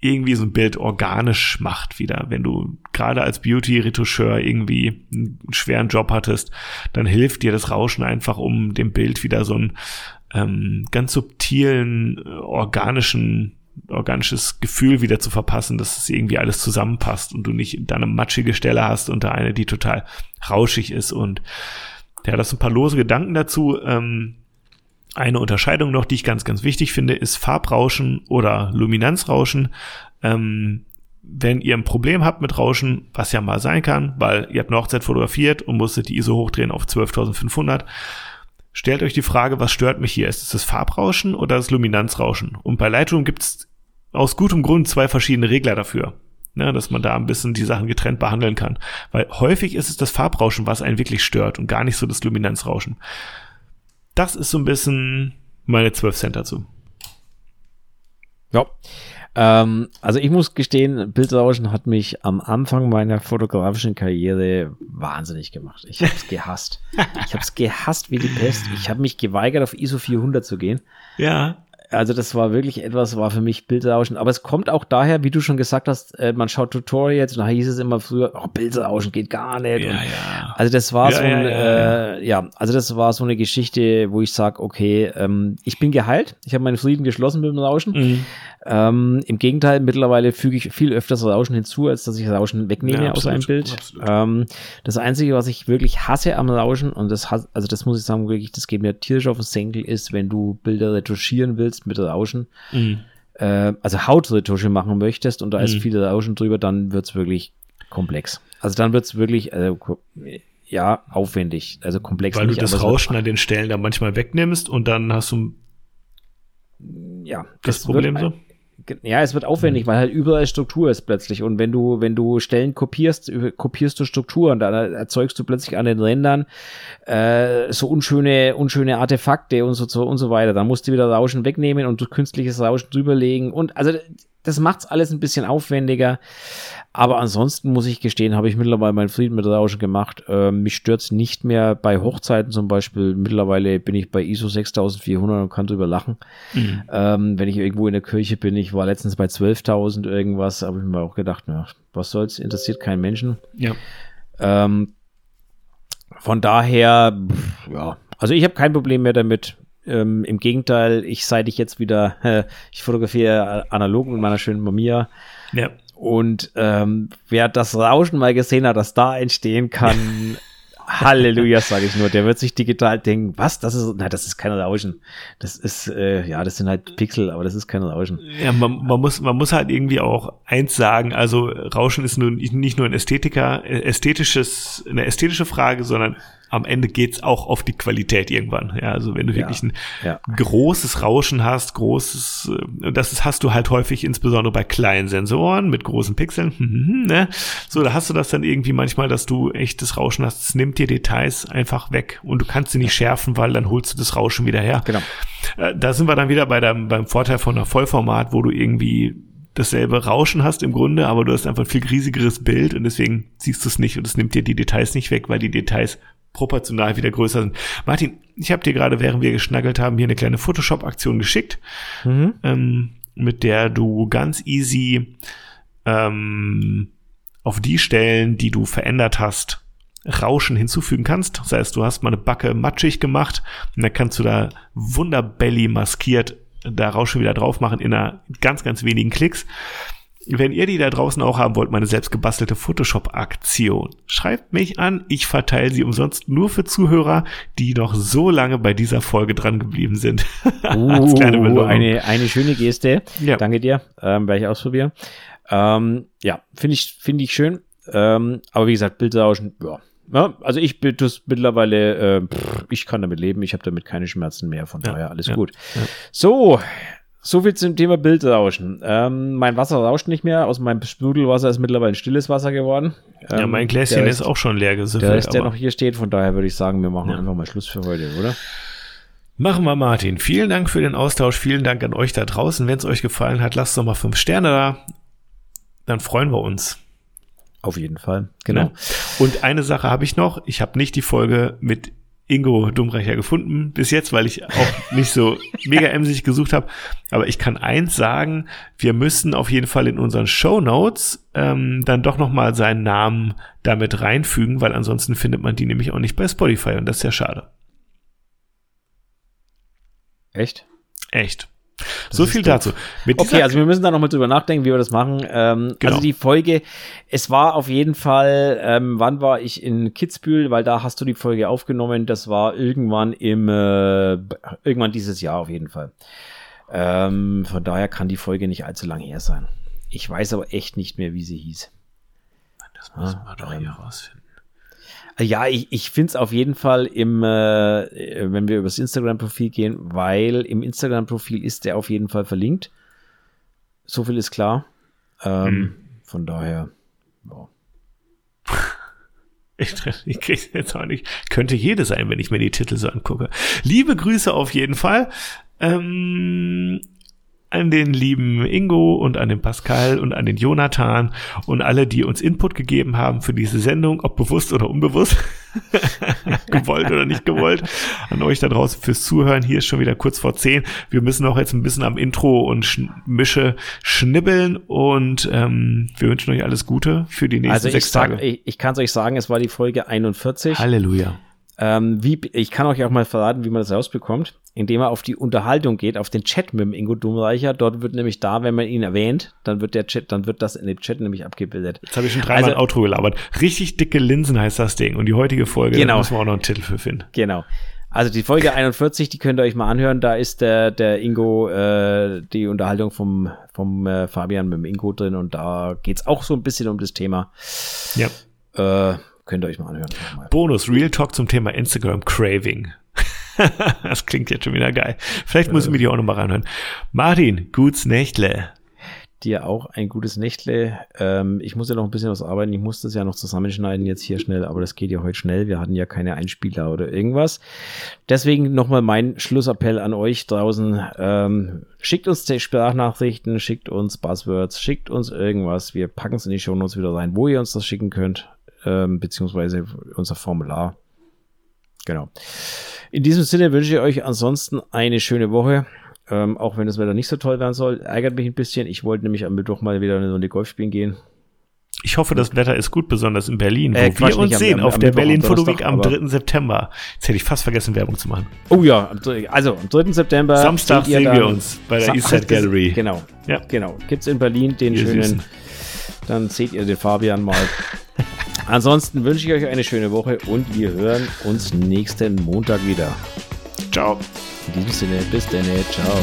irgendwie so ein Bild organisch macht wieder. Wenn du gerade als Beauty-Retoucheur irgendwie einen schweren Job hattest, dann hilft dir das Rauschen einfach, um dem Bild wieder so einen ähm, ganz subtilen, äh, organischen organisches Gefühl wieder zu verpassen, dass es irgendwie alles zusammenpasst und du nicht da eine matschige Stelle hast und da eine, die total rauschig ist und ja, das sind ein paar lose Gedanken dazu. Ähm, eine Unterscheidung noch, die ich ganz, ganz wichtig finde, ist Farbrauschen oder Luminanzrauschen. Ähm, wenn ihr ein Problem habt mit Rauschen, was ja mal sein kann, weil ihr habt eine Hochzeit fotografiert und musstet die ISO hochdrehen auf 12.500, stellt euch die Frage, was stört mich hier? Ist es das Farbrauschen oder das Luminanzrauschen? Und bei Lightroom gibt es aus gutem Grund zwei verschiedene Regler dafür. Ne, dass man da ein bisschen die Sachen getrennt behandeln kann. Weil häufig ist es das Farbrauschen, was einen wirklich stört und gar nicht so das Luminanzrauschen. Das ist so ein bisschen meine 12 Cent dazu. Ja. Ähm, also ich muss gestehen, Bildrauschen hat mich am Anfang meiner fotografischen Karriere wahnsinnig gemacht. Ich habe es gehasst. *laughs* ich habe es gehasst wie die Pest. Ich habe mich geweigert, auf ISO 400 zu gehen. Ja also das war wirklich etwas, war für mich Bildrauschen. Aber es kommt auch daher, wie du schon gesagt hast, äh, man schaut Tutorials und da hieß es immer früher, oh, Bildrauschen geht gar nicht. Ja, und, ja. Also das war Ja, so ja, ein, ja, äh, ja, also das war so eine Geschichte, wo ich sage, okay, ähm, ich bin geheilt, ich habe meinen Frieden geschlossen mit dem Rauschen. Mhm. Ähm, Im Gegenteil, mittlerweile füge ich viel öfters Rauschen hinzu, als dass ich Rauschen wegnehme Ja, aus einem absolut, Bild. absolut. Ähm, das Einzige, was ich wirklich hasse am Rauschen, und das also das muss ich sagen, wirklich, das geht mir tierisch auf den Senkel, ist, wenn du Bilder retuschieren willst mit Rauschen, Mhm. äh, also Hautretusche machen möchtest und da ist Mhm. viel Rauschen drüber, dann wird's wirklich komplex. Also dann wird's wirklich, äh, ko- ja, aufwendig, also komplex. Weil du nicht, das es wird- Rauschen an den Stellen da manchmal wegnimmst und dann hast du ja, das es Problem wird, so. Ja, es wird aufwendig, weil halt überall Struktur ist plötzlich. Und wenn du, wenn du Stellen kopierst, kopierst du Strukturen, dann erzeugst du plötzlich an den Rändern äh, so unschöne, unschöne Artefakte und so, so und so weiter. Dann musst du wieder Rauschen wegnehmen und du künstliches Rauschen drüberlegen. Und also das macht's alles ein bisschen aufwendiger. Aber ansonsten muss ich gestehen, habe ich mittlerweile meinen Frieden mit Rauschen gemacht. Ähm, mich stört's nicht mehr bei Hochzeiten zum Beispiel. Mittlerweile bin ich bei ISO 6400 und kann drüber lachen. Mhm. Ähm, wenn ich irgendwo in der Kirche bin, ich war letztens bei 12.000 irgendwas, habe ich mir auch gedacht, na, was soll's, interessiert keinen Menschen. Ja. Ähm, von daher, ja, also ich habe kein Problem mehr damit. Ähm, Im Gegenteil, ich seit ich jetzt wieder, äh, ich fotografiere analog mit meiner schönen Mamiya Ja. und ähm, wer das Rauschen mal gesehen hat, das da entstehen kann, *laughs* Halleluja, sage ich nur. Der wird sich digital denken, was, das ist, na, das ist kein Rauschen. Das ist, äh, ja, das sind halt Pixel, aber das ist kein Rauschen. Ja, man, man muss, man muss halt irgendwie auch eins sagen, also Rauschen ist nun nicht nur ein Ästhetiker, äh, ästhetisches, eine ästhetische Frage, sondern am Ende geht's auch auf die Qualität irgendwann. Ja, also wenn du Ja, wirklich ein ja. großes Rauschen hast, großes, äh, das ist, hast du halt häufig insbesondere bei kleinen Sensoren mit großen Pixeln, *laughs* ne? So, da hast du das dann irgendwie manchmal, dass du echtes Rauschen hast, es nimmt dir Details einfach weg und du kannst sie nicht schärfen, weil dann holst du das Rauschen wieder her. Genau. Äh, Da sind wir dann wieder bei der, beim Vorteil von einer Vollformat, wo du irgendwie dasselbe Rauschen hast im Grunde, aber du hast einfach ein viel riesigeres Bild und deswegen siehst du es nicht und es nimmt dir die Details nicht weg, weil die Details proportional wieder größer sind. Martin, ich habe dir gerade, während wir geschnaggelt haben, hier eine kleine Photoshop-Aktion geschickt, Mhm. ähm, mit der du ganz easy ähm, auf die Stellen, die du verändert hast, Rauschen hinzufügen kannst. Das heißt, du hast mal eine Backe matschig gemacht und dann kannst du da wunderbelly maskiert da Rauschen wieder drauf machen in einer ganz, ganz wenigen Klicks. Wenn ihr die da draußen auch haben wollt, meine selbst gebastelte Photoshop-Aktion, schreibt mich an. Ich verteile sie umsonst nur für Zuhörer, die noch so lange bei dieser Folge dran geblieben sind. *laughs* Uh, eine, eine schöne Geste. Ja. Danke dir. Ähm, werde ich ausprobieren. Ähm, ja, finde ich, finde ich schön. Ähm, aber wie gesagt, Bildrauschen, ja. ja also ich bin das mittlerweile, äh, pff, ich kann damit leben, ich habe damit keine Schmerzen mehr, von Ja, daher alles ja, gut. So, so viel zum Thema Bildrauschen. Ähm, mein Wasser rauscht nicht mehr, aus meinem Sprudelwasser ist mittlerweile stilles Wasser geworden. Ja, Ähm, mein Gläschen der ist auch schon leer Der gesüffelt. Rest, der noch hier steht, von daher würde ich sagen, wir machen Ja. einfach mal Schluss für heute, oder? Machen wir, Martin. Vielen Dank für den Austausch. Vielen Dank an euch da draußen. Wenn es euch gefallen hat, lasst doch mal fünf Sterne da. Dann freuen wir uns. Auf jeden Fall. Genau. Ne? Und eine Sache habe ich noch. Ich habe nicht die Folge mit Ingo Dummrecher gefunden bis jetzt, weil ich auch nicht so mega *laughs* emsig gesucht habe. Aber ich kann eins sagen, wir müssen auf jeden Fall in unseren Show Notes ähm, dann doch noch mal seinen Namen damit reinfügen, weil ansonsten findet man die nämlich auch nicht bei Spotify und das ist ja schade. Echt? Echt. So viel dazu. Mit Okay, also wir müssen da nochmal drüber nachdenken, wie wir das machen. Ähm, Genau. Also die Folge, es war auf jeden Fall, ähm, wann war ich in Kitzbühel, weil da hast du die Folge aufgenommen, das war irgendwann im, äh, irgendwann dieses Jahr auf jeden Fall. Ähm, von daher kann die Folge nicht allzu lang her sein. Ich weiß aber echt nicht mehr, wie sie hieß. das müssen wir Ah, doch ähm, hier rausfinden. Ja, ich, ich finde es auf jeden Fall im, äh, wenn wir übers Instagram-Profil gehen, weil im Instagram-Profil ist der auf jeden Fall verlinkt. So viel ist klar. Ähm, Hm. Von daher, ja. *laughs* Ich, ich krieg's jetzt auch nicht. Könnte jede sein, wenn ich mir die Titel so angucke. Liebe Grüße auf jeden Fall. Ähm, an den lieben Ingo und an den Pascal und an den Jonathan und alle, die uns Input gegeben haben für diese Sendung, ob bewusst oder unbewusst, *laughs* gewollt oder nicht gewollt. An euch da draußen fürs Zuhören. Hier ist schon wieder kurz vor zehn. Wir müssen auch jetzt ein bisschen am Intro und Sch Mische schnibbeln und ähm, wir wünschen euch alles Gute für die nächsten Also sechs sag, Tage. ich, ich kann es euch sagen, es war die Folge 41. Halleluja. Ähm, wie, ich kann euch auch mal verraten, wie man das rausbekommt, indem er auf die Unterhaltung geht, auf den Chat mit dem Ingo Dummreicher. Dort wird nämlich da, wenn man ihn erwähnt, dann wird der Chat, dann wird das in dem Chat nämlich abgebildet. Jetzt habe ich schon dreimal Also- Outro gelabert. Richtig dicke Linsen heißt das Ding. Und die heutige Folge, Genau. da müssen wir auch noch einen Titel für finden. Genau. Also die Folge 41, die könnt ihr euch mal anhören. Da ist der, der Ingo, äh, die Unterhaltung vom, vom äh, Fabian mit dem Ingo drin und da geht's auch so ein bisschen um das Thema. Ja. Äh, könnt ihr euch mal anhören. Nochmal. Bonus, Real Talk zum Thema Instagram Craving. *laughs* das klingt jetzt schon wieder geil. Vielleicht müssen wir die auch noch mal reinhören. Martin, guts Nächtle. Dir auch ein gutes Nächtle. Ähm, ich muss ja noch ein bisschen was arbeiten. Ich muss das ja noch zusammenschneiden jetzt hier schnell, aber das geht ja heute schnell. Wir hatten ja keine Einspieler oder irgendwas. Deswegen nochmal mein Schlussappell an euch draußen. Ähm, schickt uns Sprachnachrichten, schickt uns Buzzwords, schickt uns irgendwas. Wir packen es in die Shownotes wieder rein, wo ihr uns das schicken könnt, ähm, beziehungsweise unser Formular. Genau. In diesem Sinne wünsche ich euch ansonsten eine schöne Woche. Ähm, auch wenn das Wetter nicht so toll werden soll, ärgert mich ein bisschen. Ich wollte nämlich am Mittwoch mal wieder eine Runde Golf spielen gehen. Ich hoffe, das Wetter ist gut, besonders in Berlin, wo Äh, wir uns nicht am- sehen am- auf am der Berlin Foto Week am aber- 3. September. Jetzt hätte ich fast vergessen, Werbung zu machen. Oh ja, also am 3. September. Samstag sehen wir dann- uns bei der Sa- Eastside Gallery. Genau, Ja. genau. Gibt's in Berlin den Ihr schönen. Süßen. Dann seht ihr den Fabian mal. *laughs* Ansonsten wünsche ich euch eine schöne Woche und wir hören uns nächsten Montag wieder. Ciao. In diesem Sinne, bis dann, ciao.